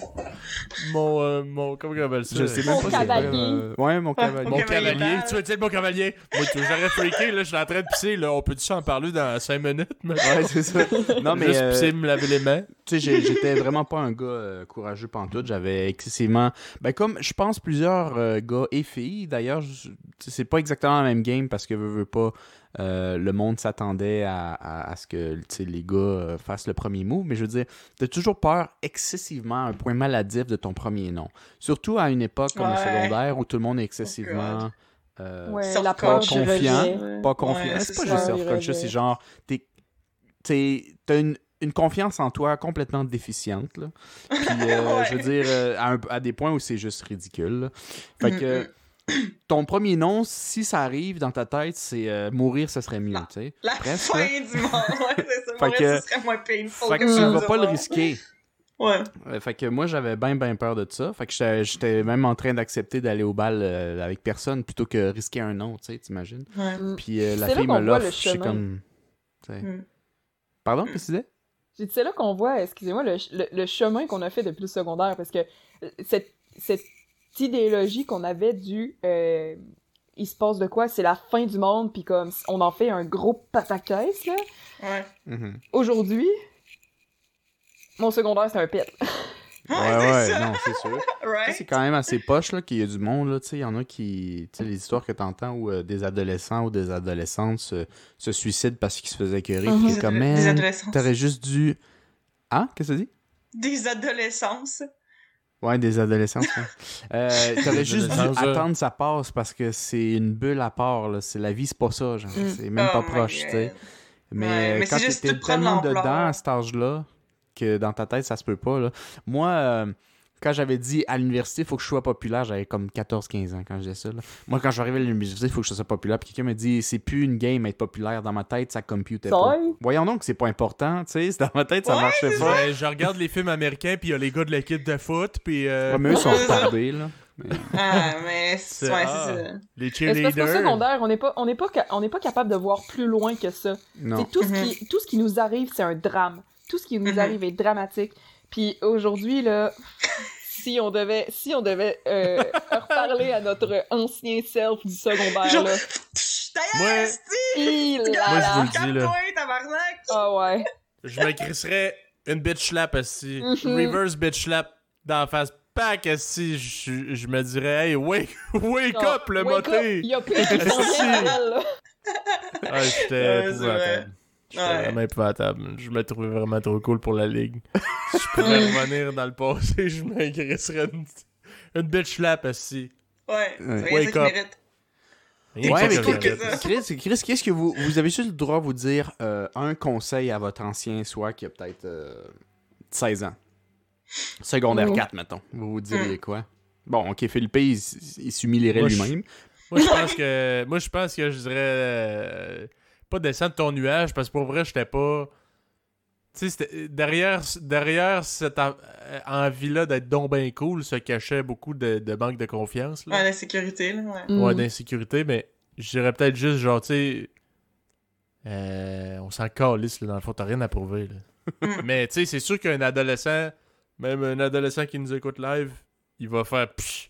Speaker 1: Mon. euh, mon comment on appelle ça?
Speaker 3: Je sais même
Speaker 4: Mon
Speaker 3: pas. c'est
Speaker 4: cavalier.
Speaker 3: vrai, euh, Ouais, mon cavalier.
Speaker 1: Mon
Speaker 2: cavalier.
Speaker 1: Tu veux dire mon cavalier? Moi, tu- j'aurais freaké, là, je suis en train de pisser, là. On peut-tu en parler dans 5 minutes, mais.
Speaker 3: Ouais, c'est ça. Non, mais...
Speaker 1: Juste
Speaker 3: euh,
Speaker 1: pisser, me laver les mains.
Speaker 3: tu sais, j'étais vraiment pas un gars euh, courageux pantoute. J'avais excessivement. Ben, comme je pense plusieurs euh, gars et filles, d'ailleurs, tu c'est pas exactement la même game parce que veux, veux pas. Euh, le monde s'attendait à, à- à ce que les gars euh, fassent le premier move, mais je veux dire, t'as toujours peur excessivement à un point maladif de ton premier nom. Surtout à une époque comme le secondaire où tout le monde est excessivement euh,
Speaker 4: Ouais, peur du
Speaker 3: confiant, pas confiant.
Speaker 2: Ouais,
Speaker 3: c'est pas
Speaker 2: ça.
Speaker 3: juste self-conscious, c'est genre, t'as une, une confiance en toi complètement déficiente. Là. Puis, euh, [LAUGHS]
Speaker 2: Ouais.
Speaker 3: je veux dire, euh, à, un- à des points où c'est juste ridicule. là. Fait
Speaker 2: Mm,
Speaker 3: que [CLEARS THROAT] ton premier nom, si ça arrive dans ta tête, c'est euh, mourir, ce serait mieux.
Speaker 2: La-
Speaker 3: tu sais.
Speaker 2: La
Speaker 3: Presque,
Speaker 2: fin
Speaker 3: là.
Speaker 2: du monde, ouais, c'est ça. [LAUGHS]
Speaker 3: Que-
Speaker 2: ce serait moins painful.
Speaker 3: Fait que
Speaker 2: que
Speaker 3: tu vas pas le risquer. [LAUGHS]
Speaker 2: Ouais.
Speaker 3: Euh, fait que moi, j'avais bien, bien peur de ça. Fait que j'étais- même en train d'accepter d'aller au bal euh, avec personne plutôt que risquer un nom, tu sais, t'imagines?
Speaker 2: Ouais.
Speaker 4: Mm.
Speaker 3: Puis euh, la fille
Speaker 4: qu'on
Speaker 3: me
Speaker 4: voit
Speaker 3: l'offre, je suis comme...
Speaker 2: Mm.
Speaker 3: Pardon, qu'est-ce que tu disais?
Speaker 4: J'ai dit, c'est là qu'on voit, excusez-moi, le, le- le chemin qu'on a fait depuis le secondaire, parce que cette, cette idéologie qu'on avait du euh, il se passe de quoi, c'est la fin du monde, puis comme on en fait un gros pataquès, là.
Speaker 2: Ouais.
Speaker 3: Mhm.
Speaker 4: Aujourd'hui, mon secondaire, c'est un pit. [LAUGHS]
Speaker 3: Ouais, ouais,
Speaker 2: ça.
Speaker 3: non, c'est sûr. [LAUGHS] Ça,
Speaker 2: Right?
Speaker 3: C'est quand même assez poche là, qu'il y a du monde. là, tu sais, Il y en a qui. Tu sais, les histoires que tu entends où euh, des adolescents ou des adolescentes se, se suicident parce qu'ils se faisaient écœurer.
Speaker 4: Mhm.
Speaker 3: puis
Speaker 2: Des,
Speaker 3: t'es comme,
Speaker 2: ado- des
Speaker 3: man,
Speaker 2: adolescences.
Speaker 3: t'aurais juste dû. Ah, qu'est-ce que tu dis?
Speaker 2: Des adolescences.
Speaker 3: Ouais, des adolescents. ouais. [LAUGHS] Euh, T'aurais juste dû attendre ça passe parce que c'est une bulle à part. Là. C'est, la vie, c'est pas ça. Genre.
Speaker 4: Mm.
Speaker 3: C'est même
Speaker 2: Oh
Speaker 3: pas
Speaker 2: my
Speaker 3: proche.
Speaker 2: God.
Speaker 3: tu sais. Mais,
Speaker 2: Ouais, mais
Speaker 3: quand
Speaker 2: prendre
Speaker 3: tellement dedans à cet âge-là que dans ta tête, ça se peut pas. Là. Moi, euh, quand j'avais dit à l'université, il faut que je sois populaire, j'avais comme 14-15 ans quand je disais ça. là. Moi, quand je suis arrivé à l'université, il faut que je sois populaire. Puis quelqu'un me dit, c'est plus une game être populaire. Dans ma tête, ça computait pas. Voyons donc que c'est pas important. tu sais. [LAUGHS] Dans ma tête, ça
Speaker 2: Ouais,
Speaker 3: marchait pas.
Speaker 1: Ouais, je regarde les films américains, puis il y a les gars de l'équipe de foot, puis euh,
Speaker 3: Ouais, mais eux sont retardés. Là. [LAUGHS]
Speaker 2: Ah, mais [LAUGHS] c'est ouais,
Speaker 1: ah.
Speaker 2: ça.
Speaker 1: les
Speaker 4: Mais c'est
Speaker 1: cheerleaders.
Speaker 4: secondaire, on n'est pas, on n'est pas, ca- on n'est pas capable de voir plus loin que ça. Tout, ce qui, tout ce qui nous arrive, c'est un drame. Tout ce qui nous
Speaker 2: Mhm.
Speaker 4: arrive est dramatique. Puis aujourd'hui, là, [LAUGHS] si on devait, si on devait euh, [LAUGHS] reparler à notre ancien self du secondaire,
Speaker 2: Genre,
Speaker 4: là, [LAUGHS] il.
Speaker 2: Calme-toi, tabarnak!
Speaker 4: Ah ouais.
Speaker 1: Je me crisserais une bitch slap.
Speaker 4: Mhm.
Speaker 1: Reverse bitch slap dans la face. Pack assis. Je, je me dirais, hey, wake, wake up le
Speaker 4: wake up,
Speaker 1: moté.
Speaker 4: Il y a plus là.
Speaker 1: Ah, j'étais
Speaker 2: Ouais, c'est
Speaker 1: épouvantable. J'étais
Speaker 2: Ouais.
Speaker 1: vraiment épouvantable. Je me trouvais vraiment trop cool pour la ligue. [LAUGHS] si je pouvais revenir dans le passé, je me crisserais une, une bitch slap assis.
Speaker 2: Ouais,
Speaker 3: Ouais.
Speaker 1: Wake up.
Speaker 3: Ouais, mais
Speaker 2: cool que ça.
Speaker 3: Chris, Chris, qu'est-ce que vous. Vous avez juste le droit de vous dire euh, un conseil à votre ancien soi qui a peut-être euh, 16 ans? Secondaire
Speaker 4: Mm.
Speaker 3: 4, mettons. Vous vous diriez quoi? Bon, ok, Philippe, il, il s'humilierait lui-même.
Speaker 1: Moi, je pense que, moi, je pense que je dirais euh, pas descendre de ton nuage parce que pour vrai, j'étais pas. Tu sais, derrière, derrière cette euh, envie-là d'être donc bien cool se cachait beaucoup de, de manque de confiance. Là.
Speaker 2: Ouais, la sécurité, là, ouais.
Speaker 4: Mm.
Speaker 1: Ouais, d'insécurité, mais je dirais peut-être juste genre, tu sais. euh, on s'en calisse, là, dans le fond, t'as rien à prouver. Là.
Speaker 2: Mm.
Speaker 1: mais tu sais, c'est sûr qu'un adolescent, même un adolescent qui nous écoute live, il va faire psh,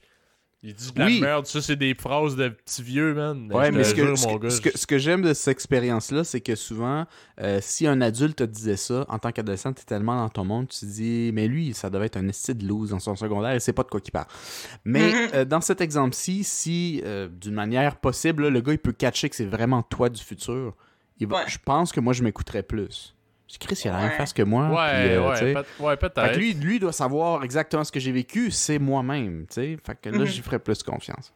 Speaker 1: Il dit de la
Speaker 3: Oui.
Speaker 1: merde, ça c'est des phrases de petits vieux, man.
Speaker 3: Ouais, mais ce que,
Speaker 1: jure,
Speaker 3: ce
Speaker 1: mon
Speaker 3: que-
Speaker 1: gars,
Speaker 3: ce que,
Speaker 1: je-
Speaker 3: ce que j'aime de cette expérience-là, c'est que souvent, euh, si un adulte te disait ça, en tant qu'adolescent, t'es tellement dans ton monde, tu te dis, mais lui, ça devait être un esti de loose dans son secondaire, il sait pas de quoi qu'il parle. Mais
Speaker 2: Mhm.
Speaker 3: euh, dans cet exemple-ci, si, euh, d'une manière possible, là, le gars, il peut catcher que c'est vraiment toi du futur, il va-
Speaker 2: Ouais.
Speaker 3: je pense que moi, je m'écouterais plus. Chris, il a la même face que moi.
Speaker 1: Ouais,
Speaker 3: puis, euh,
Speaker 1: ouais, peut- ouais,
Speaker 3: Fait
Speaker 1: peut-être.
Speaker 3: que lui, lui doit savoir exactement ce que j'ai vécu, c'est moi-même, tu sais. Fait que là,
Speaker 2: Mhm.
Speaker 3: j'y ferais plus confiance.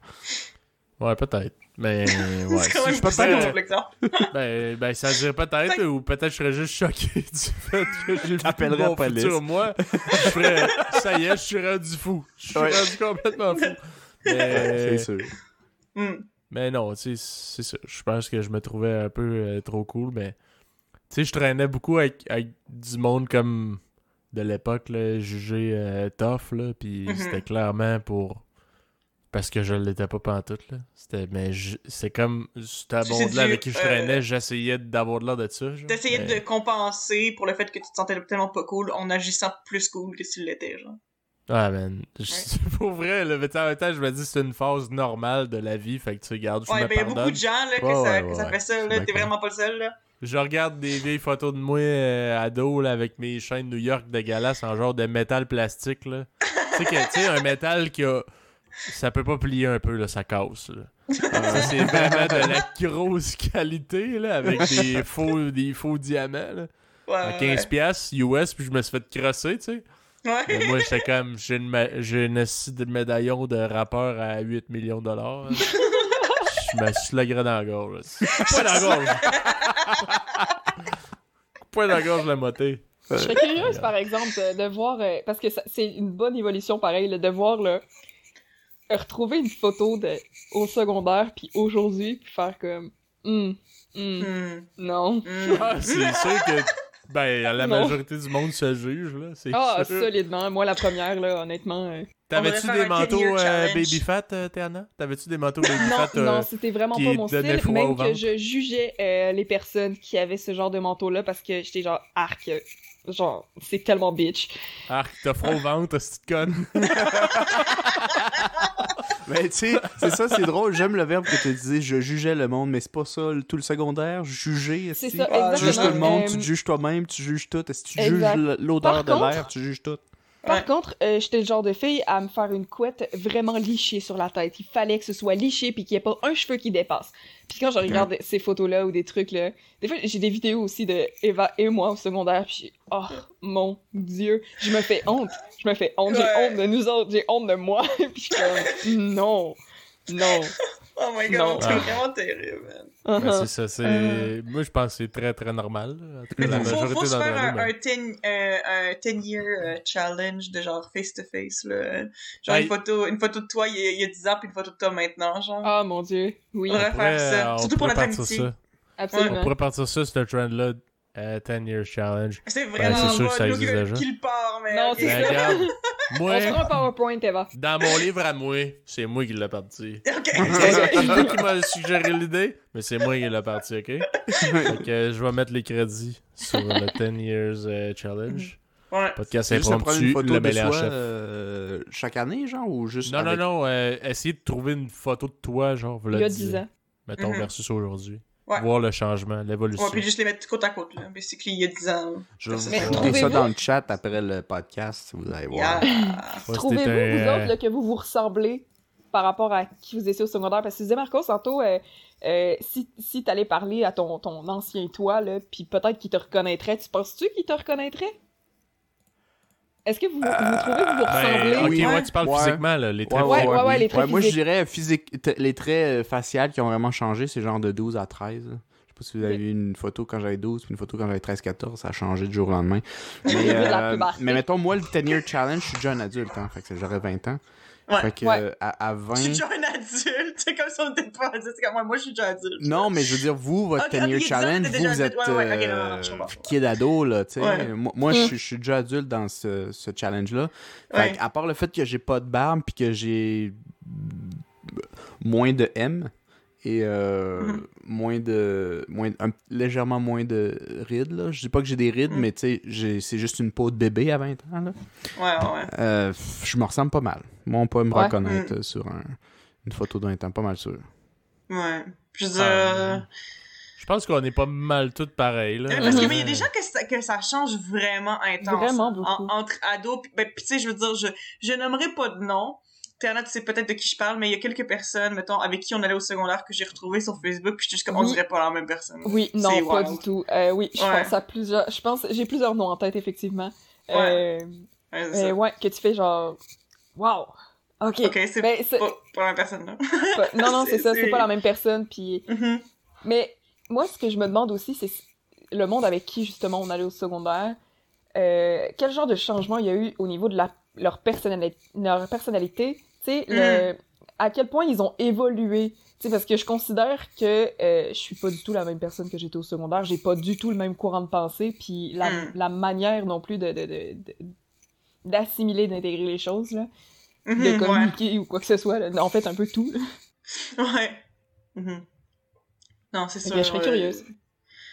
Speaker 1: Ouais, peut-être. Mais [LAUGHS] ouais.
Speaker 2: c'est quand même [LAUGHS]
Speaker 1: ben, ben, ça dirait peut-être, ou peut-être je serais juste choqué [LAUGHS] du fait que j'ai vu mon
Speaker 3: la police.
Speaker 1: futur moi. Je ferais, ça y est, je suis rendu fou. Je suis
Speaker 3: Ouais.
Speaker 1: rendu complètement fou.
Speaker 3: C'est
Speaker 1: Mais,
Speaker 3: sûr.
Speaker 2: Hmm.
Speaker 1: mais non, tu sais, c'est ça. Je pense que je me trouvais un peu euh, trop cool, mais sais, je traînais beaucoup avec, avec du monde comme de l'époque, là, jugé euh, tough, là, puis
Speaker 2: Mhm.
Speaker 1: c'était clairement pour... Parce que je l'étais pas pantoute, là. C'était, mais je- c'est comme, c'était
Speaker 2: Tu sais,
Speaker 1: monde-là
Speaker 2: du,
Speaker 1: avec qui je
Speaker 2: euh,
Speaker 1: traînais, j'essayais d'avoir de l'air de ça.
Speaker 2: T'essayais
Speaker 1: Mais-
Speaker 2: de compenser pour le fait que tu te sentais tellement pas cool en agissant plus cool que tu l'étais, genre.
Speaker 1: Ah, man. Je- [LAUGHS] Pour vrai, là, mais tu en même temps, je me dis c'est une phase normale de la vie, fait que tu regardes, je
Speaker 2: Ouais,
Speaker 1: me
Speaker 2: ben y a beaucoup de gens là, que,
Speaker 1: Ouais,
Speaker 2: ça, que ça fait ça, là. T'es vraiment pas le seul, là.
Speaker 1: Je regarde des vieilles photos de moi euh, ado, là, avec mes chaînes New York dégueulasses en genre de métal plastique, là. tu sais, que- tu sais, un métal qui a... Ça peut pas plier un peu, là, ça casse, là. Ça, c'est vraiment de la grosse qualité, là, avec des faux, des faux diamants, là.
Speaker 2: Ouais,
Speaker 1: À
Speaker 2: ouais,
Speaker 1: 15 piastres US, puis je me suis fait crosser, tu sais.
Speaker 2: Ouais.
Speaker 1: Mais moi, j'étais comme, j'ai une, ma- de médaillon de rappeur à 8 millions de dollars. [LAUGHS] Je me suis lagré dans la gorge. Point dans la gorge. [LAUGHS] [LAUGHS] Point dans la gorge, la moté.
Speaker 4: Je serais curieuse, par exemple, de, de voir, euh, parce que c'est une bonne évolution pareil, de voir là, retrouver une photo de, au secondaire, puis aujourd'hui, puis faire comme, Hmm, hmm,
Speaker 2: Hmm.
Speaker 4: non.
Speaker 1: Ah, c'est sûr que ben, la
Speaker 4: Non.
Speaker 1: majorité du monde se juge, là. C'est
Speaker 4: Ah,
Speaker 1: sûr.
Speaker 4: solidement. Moi, la première, là, honnêtement. euh,
Speaker 1: T'avais-tu des manteaux
Speaker 2: 10-year
Speaker 1: euh, baby fat, euh, Théana? T'avais-tu des manteaux baby
Speaker 4: Non,
Speaker 1: fat? euh,
Speaker 4: non, c'était vraiment pas mon style. Même que
Speaker 1: ventre?
Speaker 4: je jugeais euh, les personnes qui avaient ce genre de manteau-là parce que j'étais genre, arc, genre, c'est tellement bitch.
Speaker 1: Arc, t'as froid au ventre, cette conne. [LAUGHS]
Speaker 3: Mais tu sais, c'est ça, c'est drôle. J'aime le verbe que tu disais, je jugeais le monde, mais c'est pas ça le- tout le secondaire. Juger,
Speaker 4: C'est ça,
Speaker 2: Ah,
Speaker 3: Tu juges tout le monde,
Speaker 4: Euh,
Speaker 3: tu te juges toi-même, tu juges tout. Si tu
Speaker 4: Exact.
Speaker 3: juges l'odeur de l'air, tu juges tout?
Speaker 4: Par
Speaker 2: Ouais.
Speaker 4: contre, euh, j'étais le genre de fille à me faire une couette vraiment lichée sur la tête. Il fallait que ce soit liché puis qu'il n'y ait pas un cheveu qui dépasse. Puis quand je regarde ces photos-là ou des trucs là, des fois j'ai des vidéos aussi de Eva et moi au secondaire puis oh mon dieu, je me fais honte. Je me fais honte, j'ai honte de nous autres, j'ai honte de moi [LAUGHS] puis je suis comme non. Non.
Speaker 2: Oh my god, c'est
Speaker 1: Ah.
Speaker 2: vraiment terrible, man.
Speaker 1: Ben,
Speaker 4: Uh-huh.
Speaker 1: c'est ça, c'est...
Speaker 4: Euh.
Speaker 1: Moi, je pense que c'est très, très normal. En tout cas,
Speaker 2: Mais
Speaker 1: la
Speaker 2: faut, faut, se faire un,
Speaker 1: nous, mais-
Speaker 2: un 10 euh, un 10 year euh, challenge de genre face to face là. Genre
Speaker 1: Hey.
Speaker 2: une photo une photo de toi il y a, il y a 10 ans puis une photo de toi maintenant genre.
Speaker 4: Ah mon dieu, oui,
Speaker 2: On
Speaker 1: On pourrait,
Speaker 2: faire ça.
Speaker 1: euh, on
Speaker 2: Surtout pour notre amitié.
Speaker 1: ça. On
Speaker 4: absolument.
Speaker 1: pourrait partir ça, ce trend-là, euh, 10 Years Challenge.
Speaker 2: C'est
Speaker 1: Ben,
Speaker 2: vraiment
Speaker 1: c'est sûr que ça existe déjà.
Speaker 2: qui le part mais
Speaker 4: Non, c'est [LAUGHS] On
Speaker 1: moi,
Speaker 4: se fera un PowerPoint Eva.
Speaker 1: dans mon livre à moi, c'est moi qui l'ai parti. [LAUGHS]
Speaker 2: Ok.
Speaker 1: C'est lui qui m'a suggéré l'idée, mais c'est moi qui l'ai parti, ok? Fait que euh, je vais mettre les crédits sur le 10 Years euh, Challenge.
Speaker 2: Ouais.
Speaker 1: Podcast impromptu,
Speaker 3: une photo
Speaker 1: le chef.
Speaker 3: euh, chaque année, genre, ou juste
Speaker 1: Non,
Speaker 3: avec-
Speaker 1: non, non, euh, essayer de trouver une photo de toi, genre,
Speaker 4: Il y a 10 ans.
Speaker 1: Mettons,
Speaker 2: Mhm.
Speaker 1: versus aujourd'hui.
Speaker 2: Ouais.
Speaker 1: Voir le changement, l'évolution.
Speaker 2: Ouais, puis juste les mettre côte à côte là. Basically il y a 10 ans.
Speaker 3: Je vais vous montrer ça
Speaker 4: trouvez-vous-
Speaker 3: dans le chat après le podcast, vous allez voir.
Speaker 2: Yeah.
Speaker 1: Ouais,
Speaker 4: Trouvez-vous, vous autres, là, que vous vous ressemblez par rapport à qui vous étiez au secondaire? Parce que tu disais, Marcos, tantôt, euh, euh, si, si t'allais parler à ton, ton ancien toi, là, puis peut-être qu'il te reconnaîtrait, tu penses-tu qu'il te reconnaîtrait? Est-ce que vous, vous trouvez que vous vous ressemblez?
Speaker 1: Ben, ok,
Speaker 3: Oui.
Speaker 1: ouais, tu parles
Speaker 3: Ouais.
Speaker 1: physiquement, là, les traits.
Speaker 4: ouais, ouais, ouais, les traits
Speaker 3: moi, je dirais physique, les traits euh, faciales qui ont vraiment changé, c'est genre de 12 à 13. là. Je sais pas si vous avez vu une photo quand j'avais 12 puis une photo quand j'avais 13-14, ça a changé du jour au lendemain. [LAUGHS] Mais, euh, mais mettons, moi, le 10 year challenge, je suis déjà un adulte, hein, fait que j'aurais 20 ans.
Speaker 2: Ouais.
Speaker 3: Fait que
Speaker 4: Ouais.
Speaker 3: euh, à, à 20...
Speaker 2: Je suis déjà un adulte. C'est comme si on était pas adulte. C'est comme moi, moi je suis déjà adulte.
Speaker 3: Non, mais je veux dire, vous, votre
Speaker 2: Ok,
Speaker 3: 10
Speaker 2: ok,
Speaker 3: year
Speaker 2: disons,
Speaker 3: challenge, vous, êtes
Speaker 2: adulte. Ouais, ouais, ok, non, non,
Speaker 3: euh,
Speaker 2: non, je comprends, je comprends.
Speaker 3: kid ado, là, tu sais.
Speaker 2: Ouais.
Speaker 3: Moi,
Speaker 4: Mm.
Speaker 3: je, suis- je suis déjà adulte dans ce, ce challenge-là. Fait
Speaker 2: Ouais.
Speaker 3: que, à part le fait que j'ai pas de barbe puis que j'ai moins de M et euh,
Speaker 2: Mhm.
Speaker 3: moins de moins un- légèrement moins de rides là. Je dis pas que j'ai des rides,
Speaker 2: Mhm.
Speaker 3: mais tu sais, c'est juste une peau de bébé à 20 ans là.
Speaker 2: Ouais, ouais, ouais.
Speaker 3: Euh, je me ressemble pas mal. Moi, on peut me
Speaker 4: Ouais.
Speaker 3: reconnaître euh, sur un- une photo d'un temps, pas mal sûr.
Speaker 2: Ouais. Je veux dire. Euh,
Speaker 1: Je pense qu'on est pas mal tous pareils, là.
Speaker 2: Parce que
Speaker 4: Mhm.
Speaker 2: mais il y a des gens que ça, que ça change vraiment intense.
Speaker 4: Vraiment beaucoup.
Speaker 2: En- entre ados, ben, tu sais, je veux dire, je, je nommerai pas de nom. Tu sais peut-être de qui je parle, mais il y a quelques personnes, mettons, avec qui on allait au secondaire que j'ai retrouvé sur Facebook, puis je suis comme, on
Speaker 4: Oui.
Speaker 2: dirait pas la même personne.
Speaker 4: Oui, non,
Speaker 2: C'est
Speaker 4: pas du tout. Euh, oui, je
Speaker 2: Ouais.
Speaker 4: pense à plusieurs. Je pense, j'ai plusieurs noms en tête, effectivement.
Speaker 2: Ouais.
Speaker 4: Euh,
Speaker 2: Ouais, c'est
Speaker 4: euh,
Speaker 2: ça.
Speaker 4: ouais, que tu fais genre. Waouh! Ok.
Speaker 2: Ok, c'est
Speaker 4: Ben, c'est-
Speaker 2: pas, pas la même personne, là.
Speaker 4: pas- non, non, [LAUGHS] c'est ça, c'est
Speaker 2: C'est-
Speaker 4: pas la même personne. Puis...
Speaker 2: Mhm.
Speaker 4: Mais moi, ce que je me demande aussi, c'est le monde avec qui, justement, on allait au secondaire. euh, quel genre de changement il y a eu au niveau de la, leur, personnali- leur personnalité? Tu sais, le- à quel point ils ont évolué? Tu sais, parce que je considère que euh, je suis pas du tout la même personne que j'étais au secondaire. J'ai pas du tout le même courant de pensée. Puis la,
Speaker 2: Mm.
Speaker 4: la manière non plus de... de, de- de- d'assimiler, d'intégrer les choses, là, de
Speaker 2: ouais.
Speaker 4: communiquer ou quoi que ce soit. là. En fait, un peu tout. [LAUGHS]
Speaker 2: Ouais. Mhm. Non, c'est
Speaker 4: Fait
Speaker 2: sûr.
Speaker 4: que je serais
Speaker 2: euh,
Speaker 4: curieuse.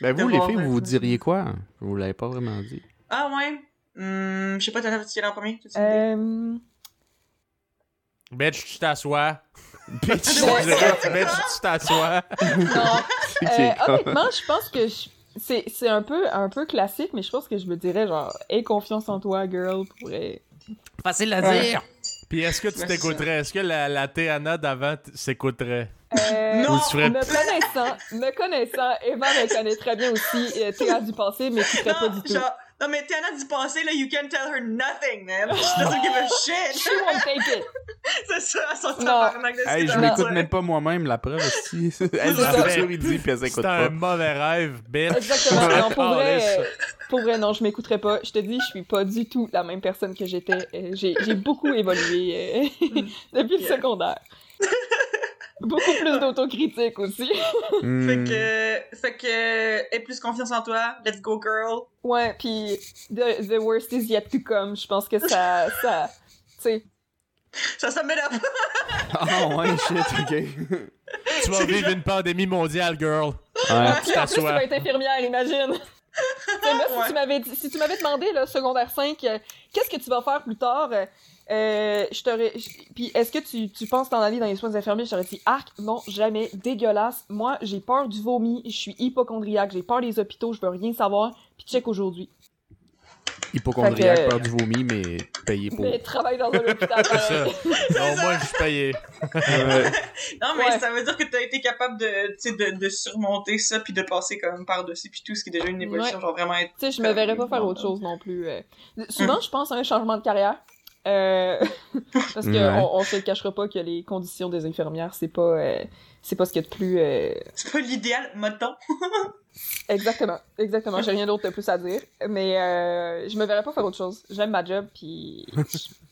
Speaker 3: Ben vous, les filles,
Speaker 2: ouais,
Speaker 3: vous vous diriez quoi? Vous l'avez pas vraiment dit.
Speaker 2: Ah ouais? Hmm, je sais pas, t'en as-tu en premier?
Speaker 4: Euh...
Speaker 1: Bitch, tu t'assois. [LAUGHS]
Speaker 3: Bitch!
Speaker 1: Dirait, Bitch, tu t'assois.
Speaker 4: Non, [LAUGHS] Euh, honnêtement, je pense que je- c'est un peu un peu classique, mais je pense que je me dirais genre aie confiance en toi, girl, pour euh,
Speaker 3: Facile à
Speaker 2: Ouais.
Speaker 3: dire!
Speaker 1: Puis est-ce que tu t'écouterais? Est-ce que la, la Théana d'avant s'écouterait?
Speaker 4: euh,
Speaker 2: Non!
Speaker 1: Ferais...
Speaker 4: me connaissant, me connaissant, Eva me connaît très bien aussi. Euh, Théa du passé, mais qui pas
Speaker 2: Non,
Speaker 4: du tout.
Speaker 2: genre, non, mais Tiana du passé, là, you can tell her nothing, man. She doesn't give a shit.
Speaker 4: She won't take it. [LAUGHS]
Speaker 2: c'est ça,
Speaker 4: Non.
Speaker 2: tabarnak de
Speaker 3: Hey, je m'écoute même pas moi-même, la preuve aussi. [LAUGHS] Elle dit sûr, il dit, puis elle s'écoute
Speaker 1: C'est un
Speaker 3: pas.
Speaker 1: mauvais rêve, bitch.
Speaker 4: Exactement. Non, pour vrai, pour vrai, non, je m'écouterais pas. Je te dis, je suis pas du tout la même personne que j'étais. Euh, J'ai beaucoup évolué euh, [LAUGHS] depuis le secondaire. Beaucoup plus d'autocritique aussi.
Speaker 3: Hmm.
Speaker 2: Fait que, fait que, aie plus confiance en toi. Let's go, girl.
Speaker 4: Ouais, puis the, the worst is yet to come. Je pense que ça, ça, tu sais,
Speaker 2: Ça, ça m'aide [LAUGHS]
Speaker 3: Ah ouais, shit, ok.
Speaker 1: Tu vas vivre une pandémie mondiale, girl.
Speaker 3: Ouais.
Speaker 4: Puis en plus, tu vas être infirmière, imagine. [LAUGHS] Tu moi, si
Speaker 2: Ouais.
Speaker 4: tu m'avais dit- si tu m'avais demandé, là, secondaire 5, euh, qu'est-ce que tu vas faire plus tard, euh, euh, je t'aurais. Puis est-ce que tu, tu penses t'en aller dans les soins infirmiers? Je t'aurais dit, arc, non, jamais, dégueulasse. Moi, j'ai peur du vomi, je suis hypochondriaque, j'ai peur des hôpitaux, je veux rien savoir. Puis check aujourd'hui.
Speaker 3: Hypochondriaque,
Speaker 4: que-
Speaker 3: peur du vomi, mais payé pour.
Speaker 4: Mais travaille dans un hôpital. [LAUGHS]
Speaker 1: C'est ça.
Speaker 4: pareil.
Speaker 1: Non, moi, je suis payé.
Speaker 3: Ouais.
Speaker 2: Non, mais
Speaker 4: Ouais.
Speaker 2: ça veut dire que t'as été capable de, tu sais, de, de surmonter ça puis de passer comme par-dessus puis tout, ce qui est déjà une évolution,
Speaker 4: Ouais.
Speaker 2: genre vraiment être...
Speaker 4: Tu sais, je me verrais pas faire autre chose non plus. euh. Souvent, je pense à un changement de carrière. Euh, [LAUGHS] parce que
Speaker 3: Ouais.
Speaker 4: on, se le cachera pas que les conditions des infirmières, c'est pas euh, c'est pas ce qu'il y a de plus euh,
Speaker 2: C'est pas l'idéal, mettons. [LAUGHS]
Speaker 4: exactement, exactement, j'ai rien d'autre de plus à dire, mais euh, je me verrais pas faire autre chose. J'aime ma job puis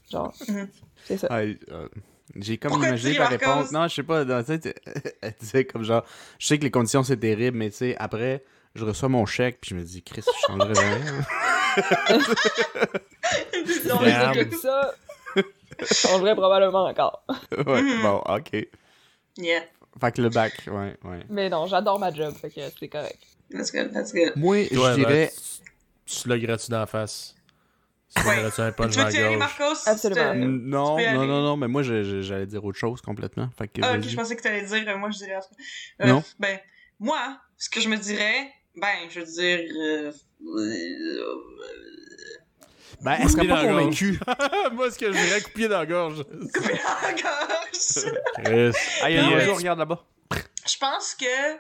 Speaker 4: genre
Speaker 2: Mhm.
Speaker 4: c'est ça.
Speaker 3: Ah, euh, J'ai comme
Speaker 2: Pourquoi
Speaker 3: imaginé
Speaker 2: tu
Speaker 3: ta réponse. Non, je sais pas. Dans [LAUGHS] disait comme genre, je sais que les conditions c'est terrible, mais tu sais, après, je reçois mon chèque, puis je me dis, Chris, je changerais rien.
Speaker 2: Non,
Speaker 4: Mais c'est ça je changerais probablement encore. [LAUGHS]
Speaker 3: ouais,
Speaker 2: Mhm.
Speaker 3: bon, ok.
Speaker 2: Yeah,
Speaker 3: Fait que le bac, ouais, ouais.
Speaker 4: Mais non, j'adore ma job, fait que c'est correct.
Speaker 2: that's good, that's good.
Speaker 3: Moi,
Speaker 1: Ouais,
Speaker 3: je dirais.
Speaker 1: tu tu l'ogrerais-tu d'en face? Tu
Speaker 2: Ouais.
Speaker 1: l'ogrerais-tu un punch
Speaker 2: Tu aller,
Speaker 1: gorge?
Speaker 2: Marcos?
Speaker 4: Absolument.
Speaker 2: Tu te-
Speaker 3: Non, non, non, non, mais moi, j'allais dire autre chose complètement. Fait que,
Speaker 2: Ah, ok, je pensais que t'allais dire, euh, moi je dirais. cas.
Speaker 3: Non.
Speaker 2: Ben, moi, ce que je me dirais, ben, je veux dire.
Speaker 3: Ben, elle serait
Speaker 1: Couper
Speaker 3: pas
Speaker 1: dans
Speaker 3: convaincue? [LAUGHS]
Speaker 1: Moi, ce que je dirais, couper dans la gorge.
Speaker 2: couper la gorge. [LAUGHS]
Speaker 1: Chris.
Speaker 3: Ah, il y a un
Speaker 2: mais-
Speaker 3: jour, regarde là-bas.
Speaker 2: Je pense que.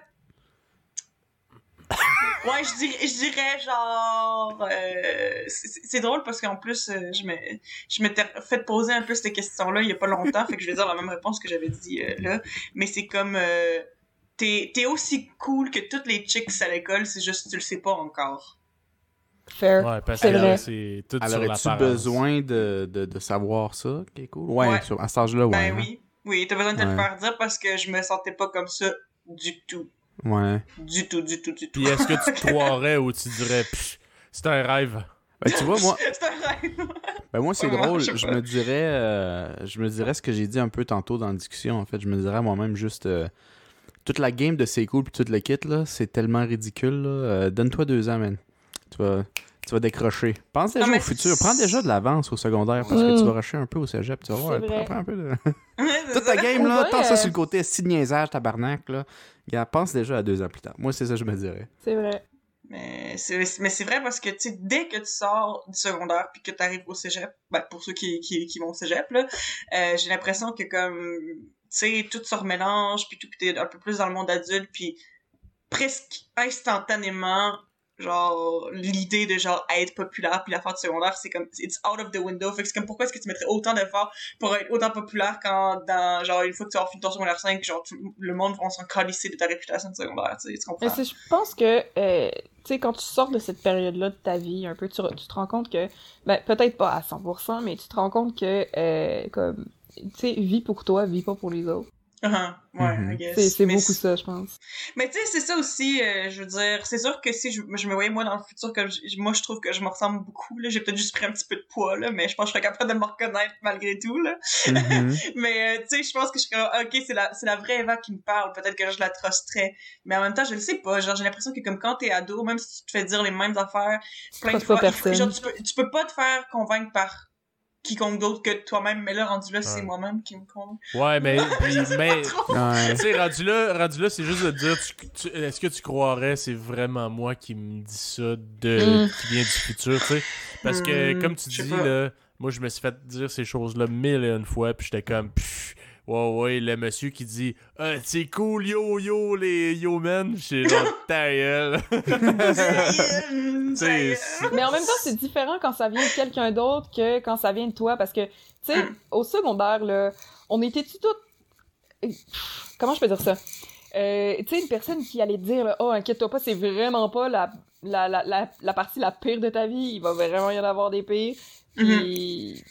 Speaker 2: Ouais, je dirais, je dirais genre. euh, c'est drôle parce qu'en plus, euh, je me- je m'étais fait poser un peu cette question-là il y a pas longtemps, fait que je vais dire la même réponse que j'avais dit euh, là. Mais c'est comme. euh, T'es t'es aussi cool que toutes les chicks à l'école, c'est juste que tu le sais pas encore.
Speaker 4: Fair.
Speaker 1: Ouais, parce
Speaker 4: C'est
Speaker 1: que
Speaker 4: vrai.
Speaker 1: c'est tout
Speaker 3: Elle
Speaker 1: sur l'apparence.
Speaker 3: besoin de, de, de savoir ça, qui est cool? Ouais,
Speaker 2: Ouais.
Speaker 3: sur- à cet âge-là, ouais.
Speaker 2: Ben
Speaker 3: hein?
Speaker 2: oui. Oui, t'as besoin de te le faire dire parce que je me sentais pas comme ça du tout.
Speaker 3: Ouais.
Speaker 2: Du tout, du tout, du tout.
Speaker 1: Puis est-ce que tu te [LAUGHS] croirais ou tu dirais, c'est un rêve?
Speaker 3: Ben, tu vois, moi, [LAUGHS]
Speaker 2: C'est un rêve.
Speaker 3: ben, moi c'est drôle.
Speaker 2: je
Speaker 3: me dirais euh, je me dirais ce que j'ai dit un peu tantôt dans la discussion. En fait, je me dirais à moi-même juste euh, toute la game de C'est cool puis toute le kit, là, c'est tellement ridicule. là. Euh, Donne-toi deux ans, man. Tu vas, tu vas décrocher. Pense déjà
Speaker 2: Non,
Speaker 3: au futur. Prends déjà de l'avance au secondaire parce que tu vas rusher un peu au cégep. Tu vas voir, prends, un peu de... [LAUGHS] Toute ta
Speaker 2: ça.
Speaker 3: game, là, tant ça sur le côté, si de niaisage, tabarnak, là. Pense déjà à deux ans plus tard. Moi, c'est ça que je me dirais.
Speaker 4: C'est vrai.
Speaker 2: Mais c'est, mais c'est vrai parce que, tu sais, dès que tu sors du secondaire puis que tu arrives au cégep, ben, pour ceux qui, qui, qui vont au cégep, là, euh, j'ai l'impression que comme, tu sais, tout se remélange puis tout, t'es un peu plus dans le monde adulte puis presque instantanément, genre l'idée de genre être populaire puis la faire de secondaire c'est comme it's out of the window fait que c'est comme pourquoi est-ce que tu mettrais autant d'efforts pour être autant populaire quand dans genre une fois que tu as fini ton secondaire 5 genre tout le monde va s'en calisser de ta réputation de secondaire tu sais tu
Speaker 4: je pense que, euh, tu sais, quand tu sors de cette période-là de ta vie, un peu, tu, tu te rends compte que, ben, peut-être pas à 100%, mais tu te rends compte que, euh, comme, tu sais, vis pour toi, vis pas pour les autres.
Speaker 2: Uh-huh, ouais
Speaker 3: Mhm.
Speaker 2: I guess.
Speaker 4: C'est beaucoup ça, je pense.
Speaker 2: Mais tu sais, c'est ça aussi, euh, je veux dire, c'est sûr que si je, je me voyais moi dans le futur, comme je- moi je trouve que je me ressemble beaucoup, là, j'ai peut-être juste pris un petit peu de poids, là, mais je pense que je serais capable de me reconnaître malgré tout, là.
Speaker 3: Mhm. [LAUGHS]
Speaker 2: Mais euh, tu sais, je pense que je serais ok, c'est la, c'est la vraie Eva qui me parle, peut-être que je la trusterais. Mais en même temps, je le sais pas, genre j'ai l'impression que comme quand t'es ado, même si tu te fais dire les mêmes affaires plein de fois, genre, tu, peux, tu peux pas te faire convaincre par quiconque d'autre que toi-même, mais là, rendu là, c'est
Speaker 1: Ouais.
Speaker 2: moi-même qui me convainc.
Speaker 1: Ouais, mais, [LAUGHS] puis, mais, tu sais, rendu là, rendu là, c'est juste de dire, tu- tu- est-ce que tu croirais, c'est vraiment moi qui me dis ça, de,
Speaker 4: Mm.
Speaker 1: qui vient du futur, tu sais? Parce que,
Speaker 2: Hmm,
Speaker 1: comme tu dis, là, moi, je me suis fait dire ces choses-là mille et une fois, puis j'étais comme, pfff, ouais, ouais, le monsieur qui dit, ah, c'est cool, yo, yo, les yo men, j'ai genre, [LAUGHS] ta gueule. [LAUGHS] [LAUGHS] C'est-
Speaker 4: Mais en même temps, c'est différent quand ça vient de quelqu'un d'autre que quand ça vient de toi, parce que, tu sais, au secondaire, là, on était-tu toutes... Pff, Comment je peux dire ça? Euh, tu sais, une personne qui allait te dire, là, oh, inquiète-toi pas, c'est vraiment pas la, la, la, la, la partie la pire de ta vie, il va vraiment y en avoir des pires. Puis,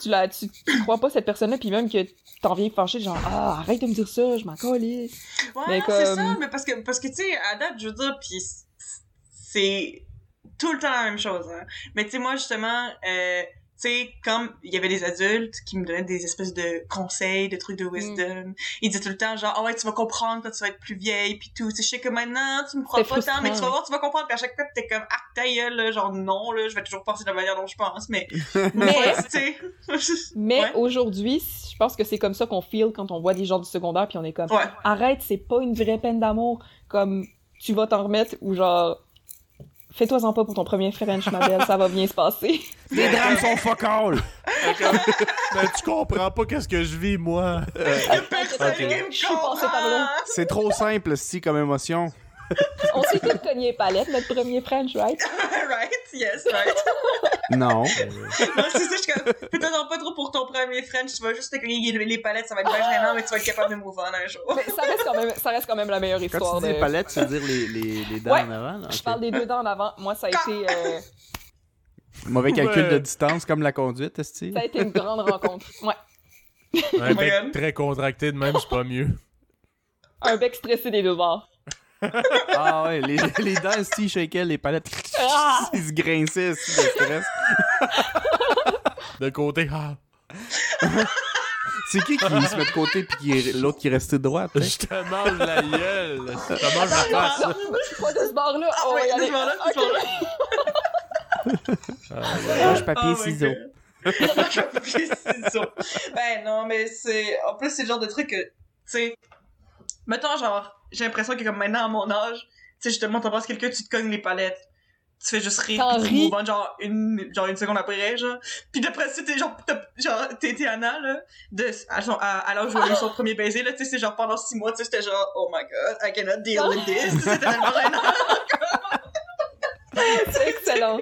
Speaker 4: tu, la, tu, tu crois pas cette personne-là, puis même que t'en viens fâché, genre, ah, arrête de me dire ça, je m'en calisse.
Speaker 2: Ouais,
Speaker 4: Mais
Speaker 2: c'est ça, mais parce que, parce que tu sais, à date, je veux dire, pis c'est tout le temps la même chose, hein. Mais tu sais, moi, justement, euh, tu sais, comme il y avait des adultes qui me donnaient des espèces de conseils, de trucs de wisdom, ils disaient tout le temps, genre, ah ouais, tu vas comprendre quand tu vas être plus vieille, pis tout. Tu sais, je sais que maintenant, tu me crois pas tant, mais tu vas voir, tu vas comprendre, pis à chaque fois, t'es comme, ah, ta gueule, genre, non, là, je vais toujours penser de la manière dont je pense, mais, [LAUGHS]
Speaker 4: Mais-
Speaker 2: Ouais, tu sais. [LAUGHS]
Speaker 4: Mais
Speaker 2: Ouais.
Speaker 4: aujourd'hui, je pense que c'est comme ça qu'on feel quand on voit des gens du secondaire, puis on est comme,
Speaker 2: Ouais.
Speaker 4: arrête, c'est pas une vraie peine d'amour, comme, tu vas t'en remettre, ou genre, fais-toi-en pas pour ton premier French, ma belle, ça va bien se passer. [LAUGHS]
Speaker 3: Les drames sont fuck all!
Speaker 1: Ben, tu comprends pas qu'est-ce que je vis, moi. [LAUGHS]
Speaker 4: Je suis par là.
Speaker 2: comprend.
Speaker 3: C'est trop simple, si, comme émotion.
Speaker 4: On s'est tous cogné les palettes, notre premier French, right? [LAUGHS]
Speaker 2: right, yes, right.
Speaker 3: Non.
Speaker 2: Non, c'est ça, je suis comme, fais-toi pas trop pour ton premier French, tu vas juste te cogner les, les palettes, ça va être bien gênant, mais tu vas être capable de move on un jour.
Speaker 4: Mais ça reste quand même, ça reste quand même la meilleure
Speaker 3: Quand
Speaker 4: histoire
Speaker 3: tu dis
Speaker 4: de...
Speaker 3: palette, tu veux dire les, les, les dents
Speaker 4: Ouais.
Speaker 3: en avant? là?
Speaker 4: Je parle des deux dents en avant. Moi, ça a été, euh, [LAUGHS]
Speaker 3: Mauvais calcul
Speaker 1: Ouais.
Speaker 3: de distance, comme la conduite, est
Speaker 4: ça a été une grande rencontre. Ouais.
Speaker 1: Un bec très contracté de même, c'est pas mieux.
Speaker 4: Un bec stressé des deux bords. [LAUGHS]
Speaker 3: Ah ouais, les, les dents, si, ils shakeaient, les palettes,
Speaker 4: Ah!
Speaker 3: ils se grinçaient, si, de stress. [LAUGHS]
Speaker 1: De côté, ah,
Speaker 3: C'est qui qui se met de côté puis qui est- l'autre qui est resté droit? tu sais?
Speaker 1: je te mange la gueule. Je te mange la
Speaker 4: Non,
Speaker 1: face.
Speaker 4: non, pas de ce bord-là.
Speaker 2: Ah ouais,
Speaker 4: y aller.
Speaker 2: ce bord-là, ce
Speaker 4: Ok.
Speaker 2: bord-là.
Speaker 3: Roche, papier,
Speaker 2: Oh
Speaker 3: ciseaux.
Speaker 2: Roche, papier, ciseaux. Ben non, mais c'est. En plus, c'est le genre de truc que. Tu sais. Mettons, genre, j'ai l'impression que comme maintenant, à mon âge, tu sais, justement, t'embrasses quelqu'un, tu te cognes les palettes. Tu fais juste rire,
Speaker 4: T'en
Speaker 2: puis tu
Speaker 4: ris.
Speaker 2: move on, genre une, genre une seconde après, genre. Puis d'après ça, t'es genre, genre, t'es Anna, là, de, à, à, à l'âge où elle a eu son [LAUGHS] premier baiser, là, tu sais, c'est genre pendant six mois, tu sais, c'était genre, oh my god, I cannot deal with this, [LAUGHS] c'était tellement gênant. [LAUGHS] [LAUGHS]
Speaker 4: C'est excellent.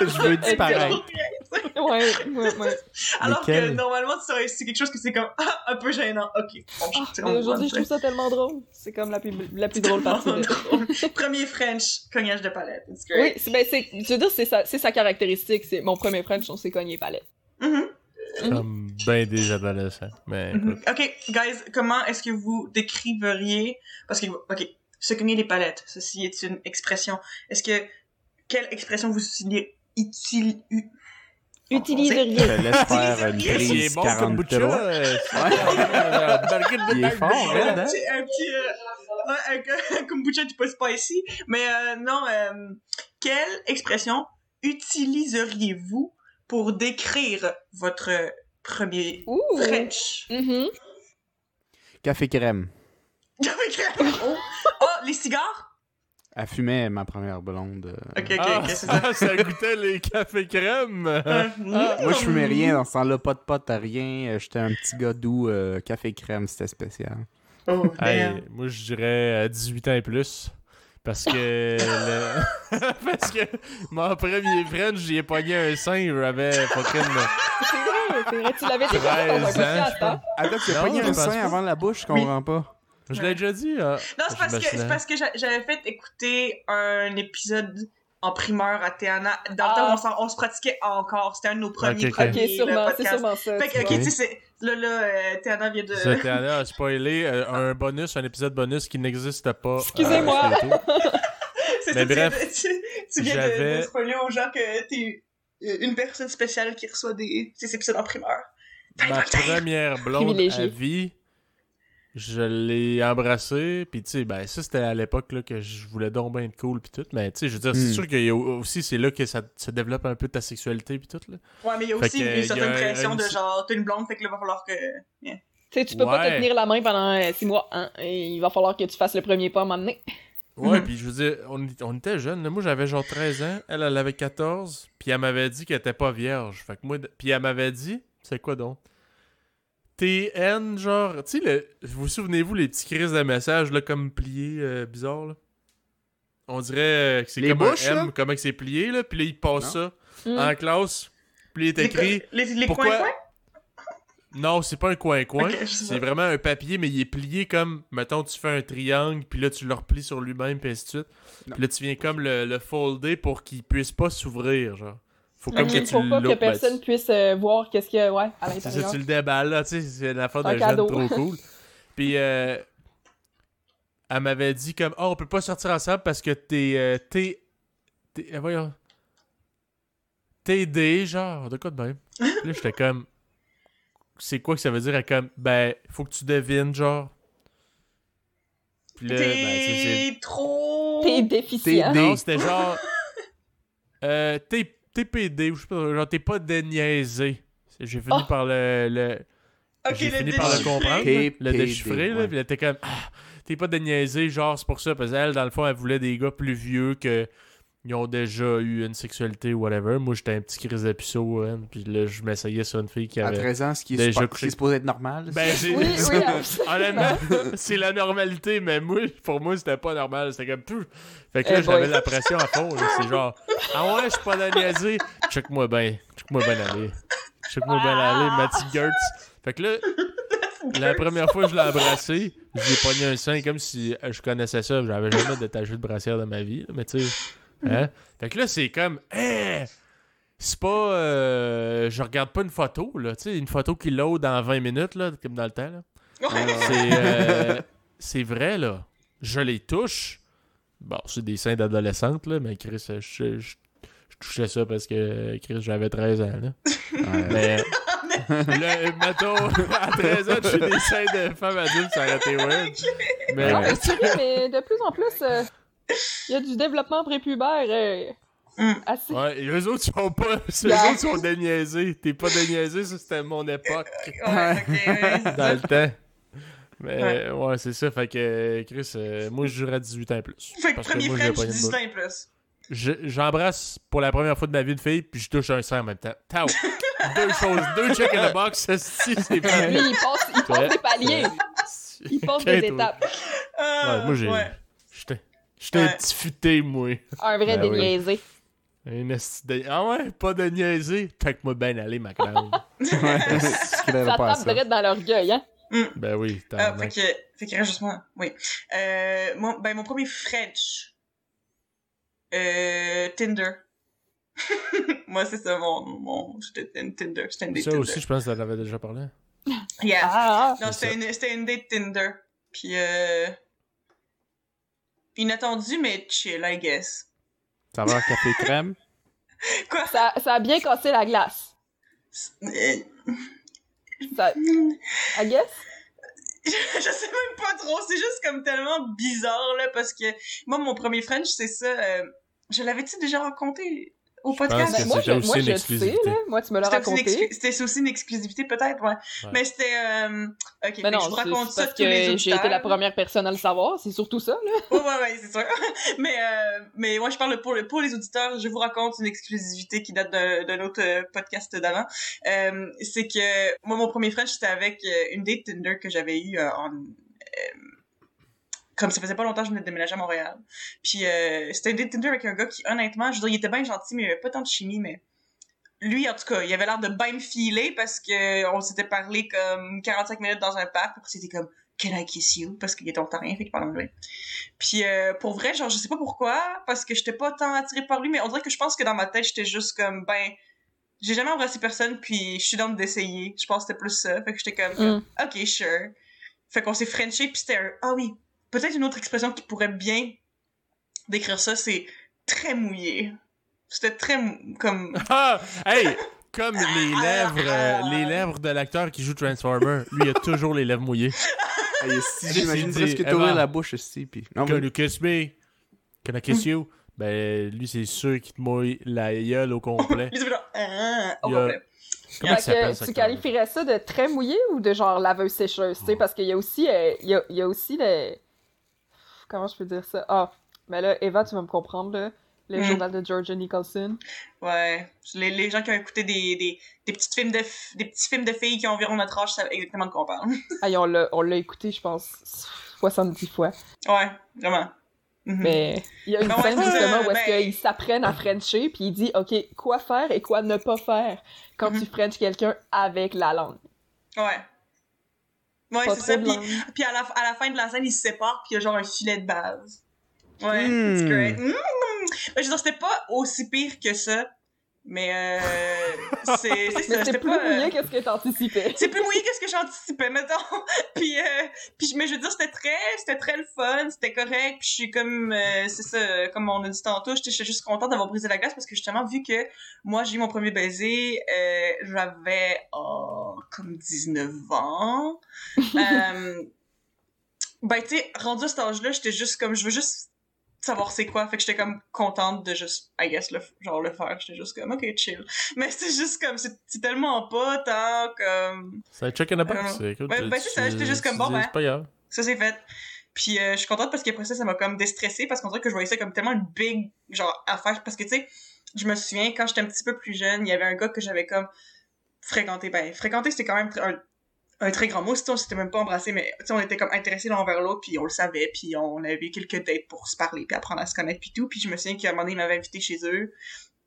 Speaker 3: Je veux disparaître.
Speaker 4: Ouais, ouais, ouais.
Speaker 2: Alors que normalement, c'est quelque chose que c'est comme ah, [LAUGHS] un peu gênant. Ok. Bon,
Speaker 4: Mais
Speaker 2: on
Speaker 4: aujourd'hui, je trouve ça tellement drôle. C'est comme la plus, la plus drôle partie. de-. [LAUGHS]
Speaker 2: Premier French, cognage de palette. It's
Speaker 4: Oui,
Speaker 2: great.
Speaker 4: ben, c'est, je veux dire, c'est sa, c'est sa caractéristique. C'est mon premier French, on s'est cogné palette.
Speaker 2: Mhm.
Speaker 1: Comme ben des adolescents. Mais
Speaker 2: Mhm.
Speaker 1: écoute.
Speaker 2: Ok, guys, comment est-ce que vous décriveriez parce que ok, se cogner les palettes, ceci est une expression. Est-ce que quelle expression vous utilisez util, u-
Speaker 3: Je
Speaker 4: Utiliseriez.
Speaker 3: te laisse faire une prise
Speaker 1: bon, kombucha.
Speaker 3: 43.
Speaker 1: euh,
Speaker 3: Il est fort, hein?
Speaker 2: un petit euh, un, kombucha [LAUGHS] du pas spicy. Mais euh, non, euh, quelle expression utiliseriez-vous pour décrire votre premier
Speaker 4: Ouh!
Speaker 2: French?
Speaker 4: Mhm.
Speaker 3: Café crème.
Speaker 2: oh, oh, les cigares?
Speaker 3: Elle fumait ma première blonde. euh.
Speaker 2: Ok, ok,
Speaker 1: Ah,
Speaker 2: ok, c'est ça.
Speaker 1: goûtait les cafés crème.
Speaker 2: Euh,
Speaker 3: Moi, je fumais rien dans ce temps-là, pas de pote, rien. Euh, J'étais un petit gars doux, euh, café crème, c'était spécial.
Speaker 2: Oh,
Speaker 1: Hey, moi, je dirais à 18 ans et plus. Parce que. le- [LAUGHS] Parce que mon premier French, j'y ai pogné un sein, j'avais fucking.
Speaker 4: C'est vrai, c'est vrai. Tu l'avais déjà fait dans un
Speaker 1: 13 ans,
Speaker 4: podcast,
Speaker 1: je?
Speaker 3: Attends, tu as pogné un sein avant la bouche, je comprends pas.
Speaker 1: Je l'ai déjà dit. ah.
Speaker 2: Non, c'est parce que, parce que j'a- j'avais fait écouter un épisode en primeur à Théana. Dans le
Speaker 4: Ah.
Speaker 2: temps où on, on se pratiquait encore. C'était un de nos premiers,
Speaker 1: Ok, ok.
Speaker 2: premiers
Speaker 4: Ok, sûrement,
Speaker 2: podcasts.
Speaker 4: sûrement ça.
Speaker 2: Fait
Speaker 4: tu
Speaker 2: que, ok,
Speaker 4: vois.
Speaker 2: tu sais, c'est- là, là, euh, Théana vient de...
Speaker 1: C'était à spoiler euh, un bonus, un épisode bonus qui n'existe pas. euh,
Speaker 4: Excusez-moi. [LAUGHS]
Speaker 1: Mais
Speaker 2: ça, tu viens
Speaker 1: bref,
Speaker 2: de- tu, tu viens de,
Speaker 1: j'avais-
Speaker 2: de spoiler aux gens que t'es euh, une personne spéciale qui reçoit des, épisodes en primeur.
Speaker 1: Ma première blonde à vie, je l'ai embrassée, puis tu sais, ben ça c'était à l'époque là, que je voulais donc bien être cool puis tout, mais tu sais, je veux dire, c'est
Speaker 3: Hmm.
Speaker 1: sûr qu'il y a aussi, c'est là que ça se développe un peu ta sexualité puis tout là.
Speaker 2: Ouais, mais il y a
Speaker 1: Fait
Speaker 2: aussi
Speaker 1: que,
Speaker 2: une certaine pression
Speaker 1: une-
Speaker 2: de genre, t'es une blonde, fait que là, va falloir que...
Speaker 4: Tu sais, tu peux pas te tenir la main pendant euh, six mois, hein, et il va falloir que tu fasses le premier pas à un moment donné.
Speaker 1: Ouais,
Speaker 2: Mhm.
Speaker 1: puis je veux dire, on, on était jeunes, là. moi j'avais genre 13 ans, elle elle avait 14, puis elle m'avait dit qu'elle était pas vierge, fait que moi, puis elle m'avait dit, c'est quoi donc? TN, genre, tu sais, le- vous vous souvenez-vous les petits crises de messages, là, comme pliés, euh, bizarres, là? On dirait euh, que c'est
Speaker 3: Les
Speaker 1: comme
Speaker 3: bouches,
Speaker 1: un M,
Speaker 3: là?
Speaker 1: comment que c'est plié, là, puis là, il passe ça en classe, puis il est écrit...
Speaker 2: Les, les, les
Speaker 1: Pourquoi-
Speaker 2: coins-coins?
Speaker 1: Non, c'est pas un coin-coin, [LAUGHS] c'est vraiment un papier, mais il est plié comme, mettons, tu fais un triangle, puis là, tu le replies sur lui-même, puis ainsi de suite.
Speaker 3: Non.
Speaker 1: Puis là, tu viens comme le, le folder pour qu'il puisse pas s'ouvrir, genre. Faut comme
Speaker 4: Ok,
Speaker 1: que tu
Speaker 4: pour pas que
Speaker 1: ben,
Speaker 4: personne puisse euh, voir qu'est-ce qu'il y a ouais, à
Speaker 1: C'est ça,
Speaker 4: l'intérieur.
Speaker 1: tu le déballes, là, tu sais, c'est une affaire
Speaker 4: Un
Speaker 1: de jeune
Speaker 4: cadeau.
Speaker 1: trop [LAUGHS] cool. Puis, euh, elle m'avait dit comme, oh, on peut pas sortir ensemble parce que t'es, euh, t'es, t'es, euh, voyons, TD, genre, de quoi de même. Puis là, j'étais comme, c'est quoi que ça veut dire? Elle est comme, ben, faut que tu devines, genre. Puis là, ben,
Speaker 2: T'es trop...
Speaker 4: T'es déficient.
Speaker 3: T'es-
Speaker 1: non, c'était genre. [LAUGHS] Euh, t'es t'es PD, ou je sais pas, genre t'es pas déniaisé. J'ai fini
Speaker 4: Oh.
Speaker 1: par le. le-
Speaker 2: Ok,
Speaker 1: J'ai
Speaker 2: le
Speaker 1: fini par le
Speaker 2: déchiffrer.
Speaker 1: comprendre.
Speaker 3: T'es
Speaker 1: Le déchiffrer, là. Puis elle était comme. Ah, t'es pas déniaisé, genre c'est pour ça. Parce qu'elle, dans le fond, elle voulait des gars plus vieux que. Ils ont déjà eu une sexualité ou whatever. Moi, j'étais un petit crise de puceau, hein, Puis là, je m'essayais sur une fille qui
Speaker 3: À
Speaker 1: avait.
Speaker 3: 13 ans, ce qui est,
Speaker 1: Déjà
Speaker 3: super-
Speaker 1: couché.
Speaker 3: ce qui est supposé être normal.
Speaker 1: Ben, j'ai.
Speaker 4: Oui. [LAUGHS]
Speaker 1: Honnêtement, c'est la normalité, mais moi, pour moi, c'était pas normal. C'était comme tout. Fait que là,
Speaker 4: Eh
Speaker 1: j'avais la pression à fond. C'est genre, ah ouais, je suis pas niaiser. Check-moi bien. Check-moi bien aller. Check-moi bien aller, ma petite Gertz. Fait que là, la première fois que je l'ai embrassé, j'ai pogné un sein comme si je connaissais ça. J'avais jamais détaché de brassière de ma vie. mais tu sais, hein? Fait que là, c'est comme, hein? C'est pas. euh, je regarde pas une photo, là. Tu sais, une photo qui load dans 20 minutes, là, comme dans le temps, là. C'est euh, [LAUGHS] c'est vrai, là. Je les touche. Bon, c'est des seins d'adolescente, là, mais Chris, je, je- je touchais ça parce que, Chris, j'avais 13 ans, là.
Speaker 3: Ouais.
Speaker 1: Mais, [LAUGHS] là, mettons, à 13 ans, je suis des seins de femme adulte, ça aurait été weird. Mais,
Speaker 4: Non, mais sérieux, mais de plus en plus, euh, il y a du développement prépubère euh,
Speaker 2: Mm.
Speaker 4: assez.
Speaker 1: ouais, et eux autres, ils sont pas, [LAUGHS] eux
Speaker 4: Yeah.
Speaker 1: autres sont déniaisés. T'es pas déniaisé, ça, c'était mon époque.
Speaker 2: Ouais, [LAUGHS]
Speaker 1: dans le temps. Mais
Speaker 2: Ouais.
Speaker 1: ouais, c'est ça. Fait que euh, Chris, euh, moi je jurais à 18 ans et plus.
Speaker 2: Fait que premier
Speaker 1: une
Speaker 2: 18
Speaker 1: boule.
Speaker 2: ans et plus.
Speaker 1: Je- J'embrasse pour la première fois de ma vie de fille, puis je touche un sein en même temps. Tao! [LAUGHS] deux choses, deux check in the box, si c'est pas.
Speaker 4: Lui, il passe, il passe des paliers. Il passe des étapes.
Speaker 2: Ah,
Speaker 1: Ouais, moi j'ai.
Speaker 2: ouais.
Speaker 1: J'étais. Un petit futé, moi.
Speaker 4: Un vrai
Speaker 3: Ben oui.
Speaker 4: déniaisé.
Speaker 1: Un esti de- Ah ouais, pas de niaiser. Check-moi bien aller, ma grande. [LAUGHS]
Speaker 3: Ouais, ce qu'il avait
Speaker 4: Ça tape direct dans l'orgueil, hein?
Speaker 1: ben oui,
Speaker 2: Ah,
Speaker 1: t'as
Speaker 2: fait que, fait que juste moi, oui. Euh, mon, ben, mon premier French. Euh, Tinder. [LAUGHS] moi, c'est ça, mon, mon, j'étais une Tinder, j'étais une date
Speaker 1: Ça
Speaker 2: Tinder.
Speaker 1: aussi, je pense que t'en avais déjà parlé.
Speaker 2: Yeah.
Speaker 4: Ah,
Speaker 2: non,
Speaker 1: c'est
Speaker 2: c'était une, une date Tinder. Puis, euh, inattendu, mais chill, I guess.
Speaker 3: Saveur café [LAUGHS] crème?
Speaker 2: Quoi?
Speaker 4: ça, ça a bien cassé la glace. Ça, I guess? [LAUGHS]
Speaker 2: je sais même pas trop, c'est juste comme tellement bizarre, là, parce que moi, mon premier French, c'est ça, euh, je l'avais-tu déjà raconté? Au
Speaker 1: pense
Speaker 2: podcast?
Speaker 1: que
Speaker 4: moi, je,
Speaker 1: aussi
Speaker 4: moi,
Speaker 1: une
Speaker 4: je sais,
Speaker 1: exclusivité.
Speaker 4: là. Moi, tu me l'as
Speaker 2: C'était aussi, une
Speaker 4: raconté.
Speaker 2: exclu- c'était aussi une exclusivité, peut-être, ouais.
Speaker 1: Ouais.
Speaker 2: Mais c'était, euh, ok,
Speaker 4: Mais non,
Speaker 2: je vous raconte ça
Speaker 4: parce que j'ai été la première personne à le savoir, c'est surtout ça, là.
Speaker 2: Ouais, ouais, ouais, c'est sûr. [LAUGHS] mais, euh, mais moi, je parle pour, le- pour les auditeurs. Je vous raconte une exclusivité qui date d'un autre euh, podcast d'avant. Euh, c'est que moi, mon premier French, c'était avec euh, une date Tinder que j'avais eue euh, en... comme ça faisait pas longtemps que je venais de déménager à Montréal. Puis euh, c'était un date Tinder avec un gars qui, honnêtement, je veux dire, il était bien gentil, mais il avait pas tant de chimie, mais lui, en tout cas, il avait l'air de bien me filer parce que on s'était parlé comme 45 minutes dans un parc, après c'était comme Can I kiss you? Parce qu'il était ontarien, fait qu'il parle anglais. Puis euh, pour vrai, genre, je sais pas pourquoi, parce que j'étais pas tant attirée par lui, mais on dirait que je pense que dans ma tête, j'étais juste comme, ben, j'ai jamais embrassé personne, puis je suis dans d'essayer. Je pense que c'était plus ça. Fait que j'étais comme,
Speaker 4: Mm.
Speaker 2: ok, sure. Fait qu'on s'est frenché, puis c'était un, ah oui, peut-être une autre expression qui pourrait bien décrire ça, c'est très mouillé. C'était très, mou- comme, [LAUGHS]
Speaker 1: Ah! Hey! [LAUGHS] Comme les lèvres, euh, les lèvres de l'acteur qui joue Transformer. Lui, il a toujours les lèvres mouillées. [LAUGHS]
Speaker 3: Hey, si,
Speaker 1: C'est
Speaker 3: j'imagine presque
Speaker 1: Eva.
Speaker 3: t'ouvrir la bouche ici, puis... Non,
Speaker 1: Can
Speaker 3: mais-
Speaker 1: you kiss me? Can I kiss you? Ben, lui, c'est sûr qu'il te mouille la gueule au complet.
Speaker 2: au
Speaker 1: Il
Speaker 2: complet.
Speaker 1: Comment
Speaker 4: que tu qualifierais ça de très mouillé ou de genre laveuse sécheuse, tu sais, parce qu'il y a aussi, euh, il y, a, il y a aussi les... Comment je peux dire ça? Ah, mais là, Eva, tu vas me comprendre, là. Le
Speaker 2: Mm.
Speaker 4: journal de Georgia Nicholson.
Speaker 2: Ouais. Les, les gens qui ont écouté des, des, des, petites films de, des petits films de filles qui ont environ notre âge savent exactement de quoi on parle. [LAUGHS]
Speaker 4: Ah, on l'a écouté, je pense, 70 fois.
Speaker 2: Ouais, vraiment. Mhm.
Speaker 4: Mais il y a une scène justement où est-ce
Speaker 2: ben-
Speaker 4: qu'ils s'apprennent à Frencher, puis il dit, OK, quoi faire et quoi ne pas faire quand
Speaker 2: Mhm.
Speaker 4: tu Frenches quelqu'un avec la langue.
Speaker 2: Ouais. Ouais, c'est ça. Puis, puis à, la, à la fin de la scène, ils se séparent, puis il y a genre un filet de base. Ouais,
Speaker 3: Mm.
Speaker 2: c'est great. Mm. Ben, je veux dire, c'était pas aussi pire que ça, mais euh, [LAUGHS] c'est c'est ça.
Speaker 4: plus
Speaker 2: pas. euh,
Speaker 4: mouillé que ce que t'anticipais.
Speaker 2: c'est plus mouillé que ce que j'anticipais, mettons. [LAUGHS] puis, euh, puis, mais je veux dire, c'était très, c'était très le fun, c'était correct. Puis je suis comme, euh, c'est ça, comme on a dit tantôt, j'étais j'étais juste contente d'avoir brisé la glace parce que justement, vu que moi, j'ai eu mon premier baiser, euh, j'avais, oh, comme 19 ans. [LAUGHS] euh, ben, tu sais, rendu à cet âge-là, j'étais juste comme, je veux juste savoir c'est quoi. Fait que j'étais comme contente de juste, I guess, le, genre le faire. J'étais juste comme, ok, chill. [LAUGHS] Mais c'est juste comme, c'est tellement pas tant comme...
Speaker 1: C'est un check in the box.
Speaker 2: Euh,
Speaker 1: Écoute,
Speaker 2: ben- ben, c'est ça, j'étais juste comme, bon, ben.
Speaker 1: Pas.
Speaker 2: Ça, c'est fait. Puis euh, je suis contente parce qu'après ça, ça m'a comme déstressée parce qu'on dirait que je voyais ça comme tellement une big, genre, affaire. Parce que, tu sais, je me souviens, quand j'étais un petit peu plus jeune, il y avait un gars que j'avais comme fréquenté. Ben, fréquenté, c'était quand même un, un très grand mot. C'était on s'était même pas embrassé, mais, on était comme intéressés l'un vers l'autre, puis on le savait, puis on avait quelques dates pour se parler, puis apprendre à se connaître, puis tout. Puis je me souviens qu'à un moment donné, il m'avait invité chez eux.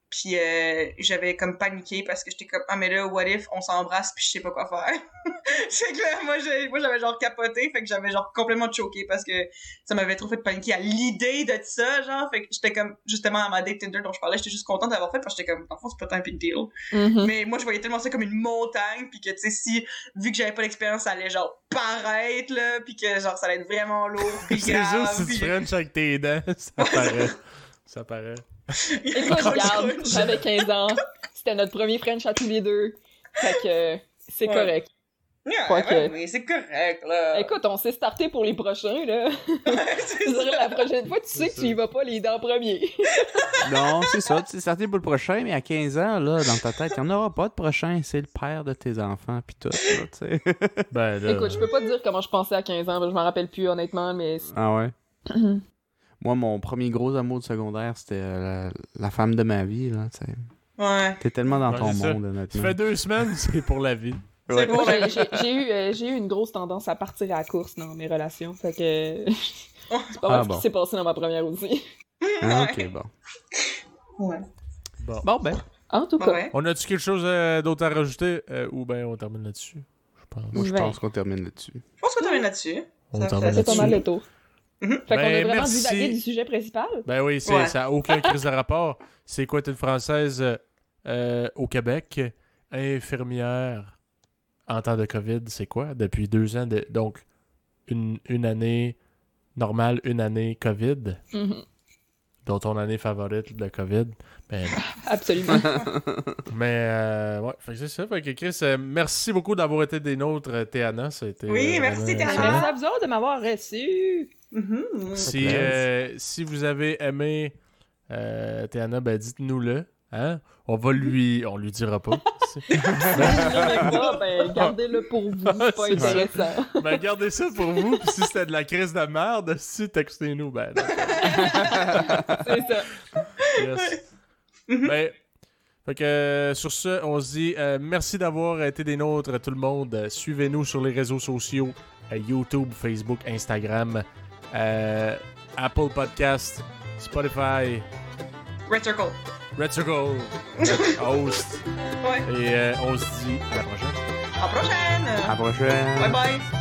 Speaker 2: Puis euh, j'avais comme paniqué parce que j'étais comme ah mais là what if on s'embrasse puis je sais pas quoi faire. [LAUGHS] c'est que là moi j'ai moi j'avais genre capoté fait que j'avais genre complètement choqué parce que ça m'avait trop fait paniquer à l'idée de ça genre fait que j'étais comme justement à ma date Tinder dont je parlais j'étais juste contente d'avoir fait parce que j'étais comme en fond c'est pas tant un big deal.
Speaker 4: Mhm.
Speaker 2: Mais moi je voyais tellement ça comme une montagne puis que tu sais si vu que j'avais pas l'expérience ça allait genre paraître là puis que genre ça allait être vraiment lourd puis
Speaker 1: C'est juste si tu French avec tes dents, [LAUGHS] ça paraît. Ça paraît. [LAUGHS]
Speaker 4: Écoute, regarde, j'avais 15 ans, c'était notre premier French à tous les deux. Fait que c'est
Speaker 2: Ouais.
Speaker 4: correct.
Speaker 2: Ouais,
Speaker 4: que-
Speaker 2: ouais, mais c'est correct là.
Speaker 4: Écoute, on s'est starté pour les prochains, là. [LAUGHS]
Speaker 2: C'est [LAUGHS]
Speaker 4: Je dirais,
Speaker 2: ça.
Speaker 4: la prochaine fois, tu sais que tu y vas pas les dents premiers. [LAUGHS]
Speaker 3: Non, c'est ça. Tu es certain pour le prochain, mais à 15 ans, là, dans ta tête, il n'y en aura pas de prochain. C'est le père de tes enfants, pis tout, là, tu sais.
Speaker 1: Ben là.
Speaker 4: Écoute, je peux pas te dire comment je pensais à 15 ans, je m'en rappelle plus, honnêtement, mais... c'est-
Speaker 3: Ah ouais? [CLEARS THROAT] Moi, mon premier gros amour de secondaire, c'était euh, la, la femme de ma vie, là, tu sais.
Speaker 2: Ouais.
Speaker 3: T'es tellement dans
Speaker 1: Ouais,
Speaker 3: ton
Speaker 1: ça.
Speaker 3: monde,
Speaker 1: Tu
Speaker 3: honnêtement.
Speaker 1: fais deux semaines, c'est pour la vie.
Speaker 2: C'est bon,
Speaker 4: Moi,
Speaker 2: ben, [LAUGHS]
Speaker 4: j'ai- eu, euh, j'ai eu une grosse tendance à partir à la course dans mes relations, fait que... [LAUGHS] c'est pas mal
Speaker 3: Ah
Speaker 4: ce
Speaker 3: bon.
Speaker 4: qui s'est passé dans ma première aussi. [LAUGHS]
Speaker 3: Ah, ok, bon.
Speaker 2: Ouais.
Speaker 1: Bon.
Speaker 3: Bon, ben,
Speaker 4: En tout cas,
Speaker 2: Ouais.
Speaker 1: On a-tu quelque chose euh, d'autre à rajouter? Euh, ou ben on termine là-dessus? Je pense.
Speaker 3: moi, je
Speaker 4: Ouais.
Speaker 3: pense qu'on termine là-dessus.
Speaker 2: Je pense qu'on termine là-dessus.
Speaker 1: On
Speaker 2: Ça-
Speaker 1: termine
Speaker 2: ça-
Speaker 4: c'est pas
Speaker 1: là-dessus.
Speaker 4: mal le tour.
Speaker 2: Mhm.
Speaker 4: Fait qu'on
Speaker 1: Ben,
Speaker 4: a vraiment
Speaker 1: merci.
Speaker 4: divagué du sujet principal.
Speaker 1: Ben oui, c'est,
Speaker 2: Ouais.
Speaker 1: ça n'a aucun crise de rapport. C'est quoi être une Française euh, au Québec? Infirmière en temps de COVID, c'est quoi? Depuis deux ans, de- donc une, une année normale, une année COVID,
Speaker 4: Mhm.
Speaker 1: dont ton année favorite, le COVID? Ben, [LAUGHS]
Speaker 4: Absolument. [LAUGHS]
Speaker 1: mais euh, ouais, fait que c'est ça. Fait que Chris, euh, merci beaucoup d'avoir été des nôtres, euh, Théana. Ça a été,
Speaker 2: Oui,
Speaker 1: euh,
Speaker 2: merci, Théana.
Speaker 4: Merci à vous autres de m'avoir reçu.
Speaker 2: Mhm.
Speaker 1: Si, euh, si vous avez aimé euh, Théana, ben dites-nous-le. Hein? On va lui. On lui dira pas. [LAUGHS]
Speaker 4: Pas, ben, [LAUGHS] gardez-le pour vous, c'est pas
Speaker 1: C'est ça.
Speaker 4: intéressant. [LAUGHS]
Speaker 1: ben gardez ça pour vous. Puis si c'était de la crise de merde, si textez-nous. Ben.
Speaker 4: C'est ça.
Speaker 1: Yes. ben, fait que euh, sur ce, on se dit euh, merci d'avoir été des nôtres, tout le monde. Euh, Suivez-nous sur les réseaux sociaux euh, YouTube, Facebook, Instagram. Euh, Apple Podcast, Spotify,
Speaker 2: Red Circle.
Speaker 1: Red Circle, Host.
Speaker 2: Ouais.
Speaker 1: Et euh, on se dit à la prochaine.
Speaker 2: À la prochaine!
Speaker 3: À la prochaine.
Speaker 2: Bye bye!